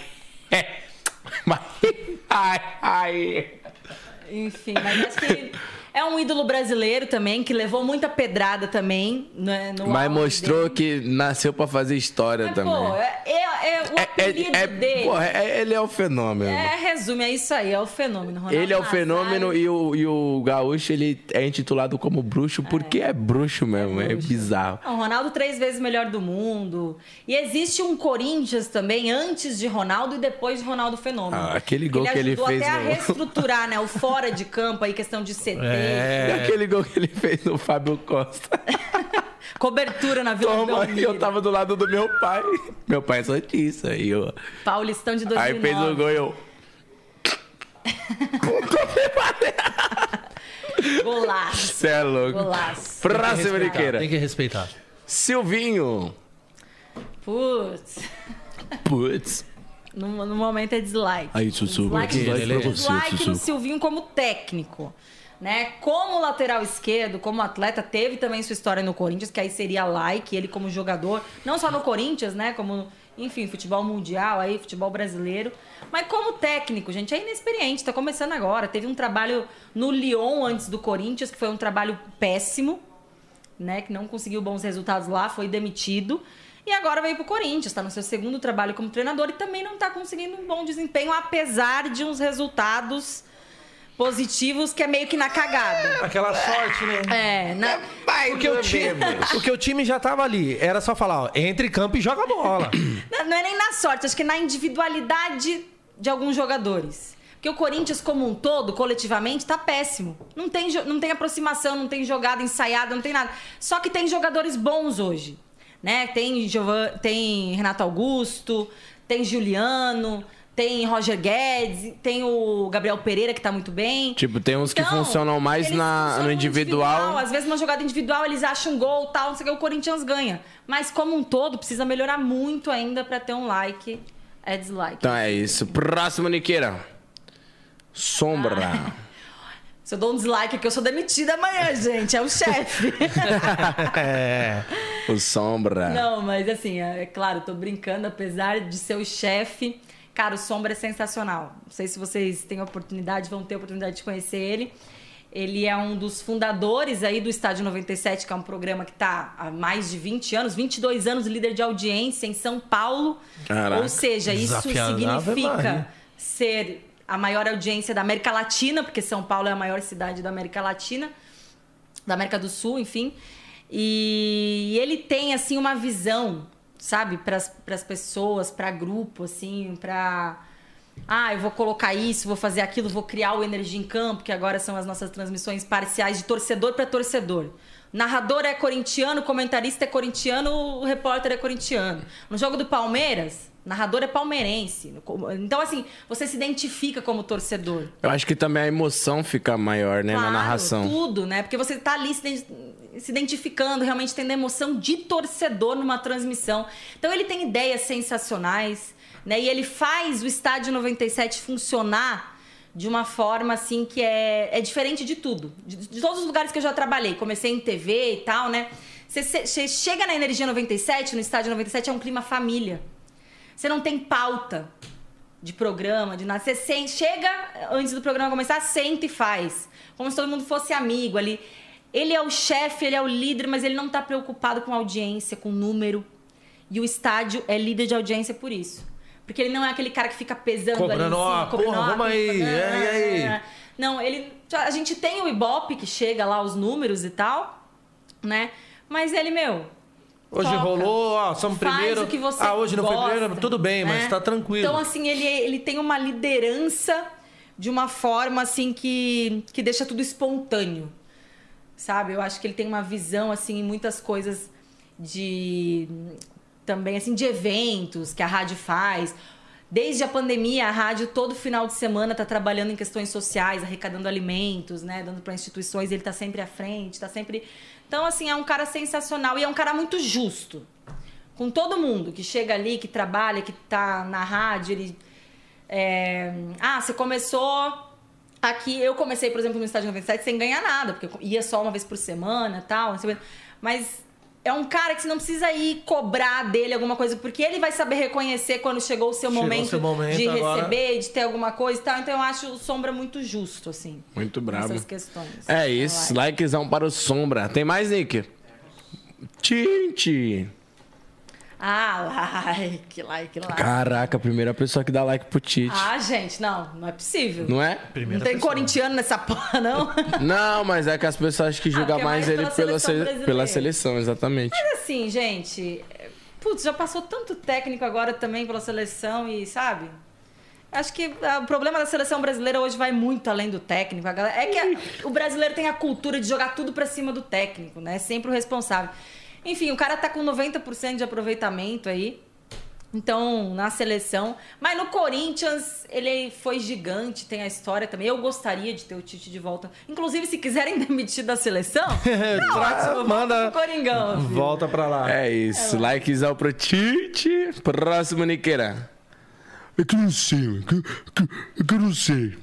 Mas- <laughs> Ai, ai. Enfim, mas acho que é um ídolo brasileiro também, que levou muita pedrada também. Né, no Mas mostrou dele. que nasceu pra fazer história Mas, também. pô, é, é- é o apelido É, é, dele. porra, é- ele é o fenômeno. É, resume, é isso aí, é o fenômeno. Ronaldo Ele é o Nazário. fenômeno e o, e o Gaúcho ele é intitulado como bruxo porque é, bruxo mesmo, é, bizarro. Não, Ronaldo três vezes melhor do mundo. E existe um Corinthians também antes de Ronaldo e depois de Ronaldo Fenômeno. Ah, aquele gol que ele ajudou fez até a no- reestruturar, né? O fora de campo aí, questão de <laughs> CT. É. E aquele gol que ele fez no Fábio Costa. <laughs> Cobertura na Vila Toma, e Belmiro. eu tava do lado do meu pai. Meu pai é santista. E eu... Paulistão de Aí 2009. fez o gol e eu... <laughs> Golaço. Cê é louco. Golaço. Próxima brinqueira. Tem que respeitar. Silvinho. Putz. Putz. No, no momento é dislike. Aí, Sussu, Dislike, dislike você, dislike no. Silvinho como técnico. Né? Como lateral esquerdo, como atleta, teve também sua história no Corinthians, que aí seria like, ele como jogador, não só no Corinthians, né? Como, enfim, futebol mundial, aí, futebol brasileiro. Mas como técnico, gente, é inexperiente, tá começando agora. Teve um trabalho no Lyon antes do Corinthians, que foi um trabalho péssimo, né? Que não conseguiu bons resultados lá, foi demitido. E agora veio pro Corinthians, tá no seu segundo trabalho como treinador e também não tá conseguindo um bom desempenho, apesar de uns resultados positivos que é meio que na cagada. Aquela sorte, né? É, na... Porque o, time, porque o time já tava ali. Era só falar, ó, entre campo e joga bola. <coughs> não é nem na sorte, acho que na individualidade de alguns jogadores. Porque o Corinthians, como um todo, coletivamente, tá péssimo. Não tem, não tem aproximação, não tem jogada ensaiada, não tem nada. Só que tem jogadores bons hoje. Né? Tem, Giovan- tem Renato Augusto, tem Juliano, tem Roger Guedes, tem o Gabriel Pereira, que tá muito bem. Tipo, tem uns que Então, funcionam mais na, funcionam no individual. Às vezes, uma jogada individual, eles acham um gol tal, não sei o que, o Corinthians ganha. Mas, como um todo, precisa melhorar muito ainda pra ter um like. É dislike. Então é isso. Próximo, Niqueira. Sombra. Se eu dou um dislike aqui, eu sou demitida amanhã, gente. É o chefe. <laughs> É. O Sombra. Não, mas assim, é é claro, tô brincando, apesar de ser o chefe. Cara, o Sombra é sensacional. Não sei se vocês têm oportunidade, vão ter oportunidade de conhecer ele. Ele é um dos fundadores aí do Estádio 97, que é um programa que tá há mais de 20 anos, 22 anos líder de audiência em São Paulo. Caraca. Ou seja, isso significa ser a maior audiência da América Latina, porque São Paulo é a maior cidade da América Latina, da América do Sul, enfim. E ele tem assim uma visão, sabe, para as pessoas, para grupo, assim, para ah, eu vou colocar isso, vou fazer aquilo, vou criar o Energia em Campo, que agora são as nossas transmissões parciais de torcedor para torcedor. Narrador é corintiano, comentarista é corintiano, o repórter é corintiano. No jogo do Palmeiras, narrador é palmeirense. Então, assim, você se identifica como torcedor. Eu acho que também a emoção fica maior, né, na Claro, narração. Tudo, né? Porque você tá ali se, ident- se identificando, realmente tendo a emoção de torcedor numa transmissão. Então ele tem ideias sensacionais, né? E ele faz o Estádio 97 funcionar de uma forma assim que é, é diferente de tudo. De, de todos os lugares que eu já trabalhei, comecei em TV e tal, né? Você chega na Energia 97, no Estádio 97, é um clima família. Você não tem pauta de programa, de nada. Você sente, chega antes do programa começar, senta e faz. Como se todo mundo fosse amigo ali. Ele é o chefe, ele é o líder, mas ele não tá preocupado com audiência, com número. E o estádio é líder de audiência por isso. Porque ele não é aquele cara que fica pesando Cobrando, ali ó, cobrando, porra, vamos aí, pifa, é, e aí? Não, ele. A gente tem o Ibope que chega lá, os números e tal, né? Mas ele, meu. Hoje toca. rolou, ó, somos primeiro. o que você ah, hoje não foi gosta, primeiro, tudo bem, mas né? tá tranquilo. Então, assim, ele, ele tem uma liderança de uma forma, assim, que, que deixa tudo espontâneo. Sabe? Eu acho que ele tem uma visão, assim, em muitas coisas de. Também, assim, de eventos que a rádio faz. Desde a pandemia, a rádio todo final de semana está trabalhando em questões sociais, arrecadando alimentos, né, dando para instituições. Ele está sempre à frente, está sempre. Então, assim, é um cara sensacional e é um cara muito justo com todo mundo que chega ali, que trabalha, que tá na rádio. Ele, é, Ah, você começou aqui. Eu comecei, por exemplo, no Estádio 97 sem ganhar nada, porque ia só uma vez por semana tal. Mas é um cara que você não precisa ir cobrar dele alguma coisa, porque ele vai saber reconhecer quando chegou o seu, Chegou momento, seu momento de agora. receber, de ter alguma coisa e tal. Então eu acho o Sombra muito justo, assim. Muito brabo. Nessas questões. É isso, likezão para o Sombra. Tem mais, Nick? Tinte. Ah, like, like, like. Caraca, a primeira pessoa que dá like pro Tite. Ah, gente, não, não é possível. Não é? Primeira não tem pessoa. corintiano nessa porra, não. Não, mas é que as pessoas acham que julgam porque é mais mais ele pela pela, seleção se- pela seleção, exatamente. Mas assim, gente, é, putz, já passou tanto técnico agora também pela seleção e, sabe? Acho que ah, o problema da seleção brasileira hoje vai muito além do técnico. A galera- É que a- o brasileiro tem a cultura de jogar tudo pra cima do técnico, né? Sempre o responsável. Enfim, o cara tá com 90% de aproveitamento aí. Então, na seleção. Mas no Corinthians, ele foi gigante, tem a história também. Eu gostaria de ter o Tite de volta. Inclusive, se quiserem <laughs> demitir da seleção, <laughs> tá ótimo, Manda- Coringão. filho. Volta pra lá. É isso, likezão pro Tite. Próximo, Niqueira. É que eu não sei, <laughs> é que, que, é que eu não sei.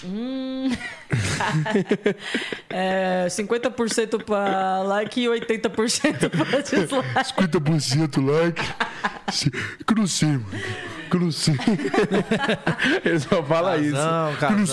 É, 50% pra like e 80% pra dislike. 50% like. É que eu não sei, mano. É <laughs> Ele só fala isso. Não, que eu não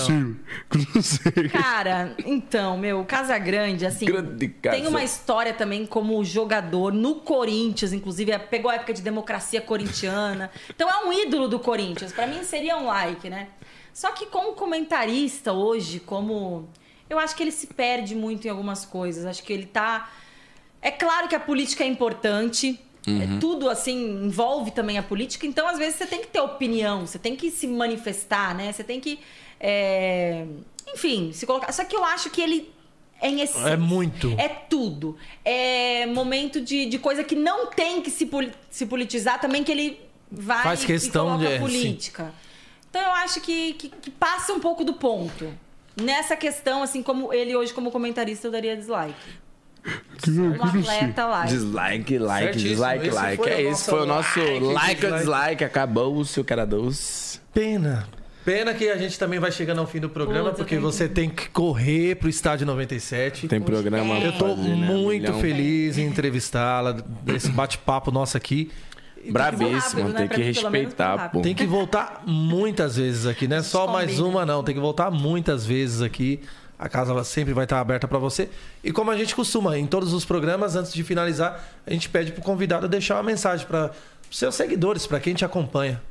cara. então, meu, Casa Grande, assim, Grande Casa. tem uma história também como jogador no Corinthians, inclusive, é- pegou a época de democracia corintiana. Então é um ídolo do Corinthians. Pra mim seria um like, né? Só que como comentarista hoje, como eu acho que ele se perde muito em algumas coisas. Acho que ele tá é claro que a política é importante. É tudo assim envolve também a política, então às vezes você tem que ter opinião, você tem que se manifestar, né? Você tem que, é, enfim, se colocar. Só que eu acho que ele é em essência. É muito. É tudo. É momento de, de coisa que não tem que se, poli- se politizar também, que ele vai Faz questão e coloca de- é, política. Então eu acho que, que, que passa um pouco do ponto. Nessa questão, assim como ele hoje, como comentarista, eu daria dislike. Que Um que atleta like. Dislike, like, Certíssimo. dislike, Esse like. foi É o esse nosso foi o nosso like, like ou dislike. Acabou o seu cara doce. Pena. Pena que a gente também vai chegando ao fim do programa, Putz, eu porque tenho você tem que correr pro estádio 97. Tem programa tem. pra Eu tô fazer, né? muito feliz em entrevistá-la, desse bate-papo nosso aqui. Brabíssimo, né? tem Pra que respeitar. Tem que voltar muitas vezes aqui, não é só mais uma, não. Tem que voltar muitas vezes aqui. A casa sempre vai estar aberta para você. E como a gente costuma, em todos os programas, antes de finalizar, a gente pede pro convidado deixar uma mensagem para seus seguidores, para quem te acompanha.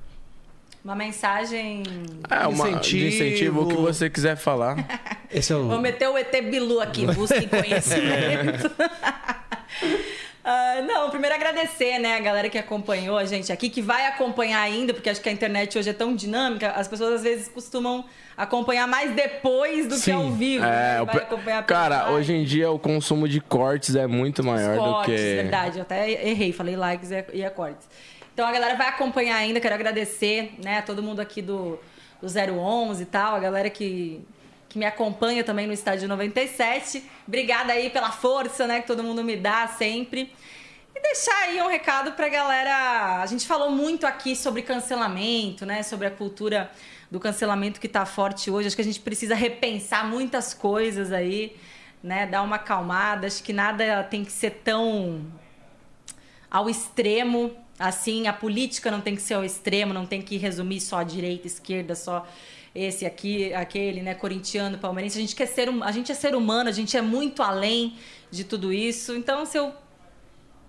Uma mensagem. É, uma Incentivo. de incentivo, o que você quiser falar. Esse é o. Vou meter o ET Bilu aqui, busque <laughs> conhecimento. <laughs> Ah, não, primeiro agradecer, né, a galera que acompanhou a gente aqui, que vai acompanhar ainda, porque acho que a internet hoje é tão dinâmica, as pessoas às vezes costumam acompanhar mais depois do que Sim. ao vivo. É, né? cara, hoje em dia o consumo de cortes é muito maior do cortes, que. verdade. Eu até errei, falei likes e e é cortes. Então a galera vai acompanhar ainda, quero agradecer, né, a todo mundo aqui do, do 011 e tal, a galera que, que me acompanha também no estádio 97. Obrigada aí pela força, né, que todo mundo me dá sempre. E deixar aí um recado pra galera. A gente falou muito aqui sobre cancelamento, né? Sobre a cultura do cancelamento que tá forte hoje. Acho que a gente precisa repensar muitas coisas aí, né? Dar uma acalmada. Acho que nada tem que ser tão ao extremo. Assim, a política não tem que ser ao extremo, não tem que resumir só direita, esquerda, só esse aqui, aquele, né, corintiano, palmeirense. A gente quer ser, hum- a gente é ser humano, a gente é muito além de tudo isso. Então, se eu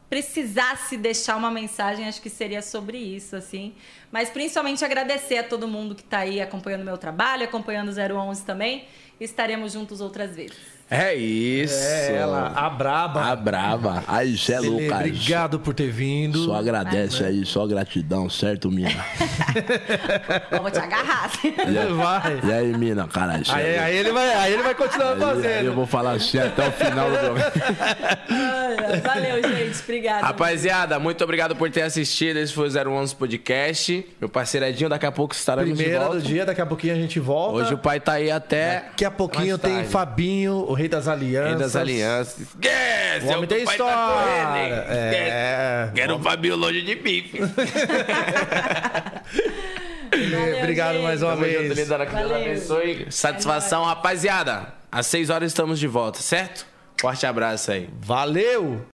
precisasse deixar uma mensagem, acho que seria sobre isso, assim. Mas principalmente agradecer a todo mundo que está aí acompanhando meu trabalho, acompanhando o 011 também. Estaremos juntos outras vezes. É isso. É ela, a braba. A braba. Aí, Zé Ele- Lucas. Obrigado por ter vindo. Só agradece aí, só gratidão, certo, mina? <laughs> Vou te agarrar. assim. E aí, Vai. e aí mina, caralho? Aí, aí ele vai, aí ele vai continuar Aí- aí eu fazendo. vou falar assim até o final do programa. Valeu, gente. Obrigada. Rapaziada, muito obrigado por ter assistido. Esse foi o 011 Podcast. Meu parceiro Edinho, daqui a pouco estaremos Primeira de volta. do dia, daqui a pouquinho a gente volta. Hoje o pai tá aí até. Daqui a pouquinho tem. Fabinho, o rei das alianças. Rei das Alianças. Esquece! O homem tem história. Tá correndo? É. Quero o Fabinho longe de bife. Valeu, <laughs> Obrigado gente. mais uma Tamo junto, vez. linda. Que Deus abençoe. Satisfação, rapaziada. Às 6 horas estamos de volta, certo? Forte abraço aí. Valeu!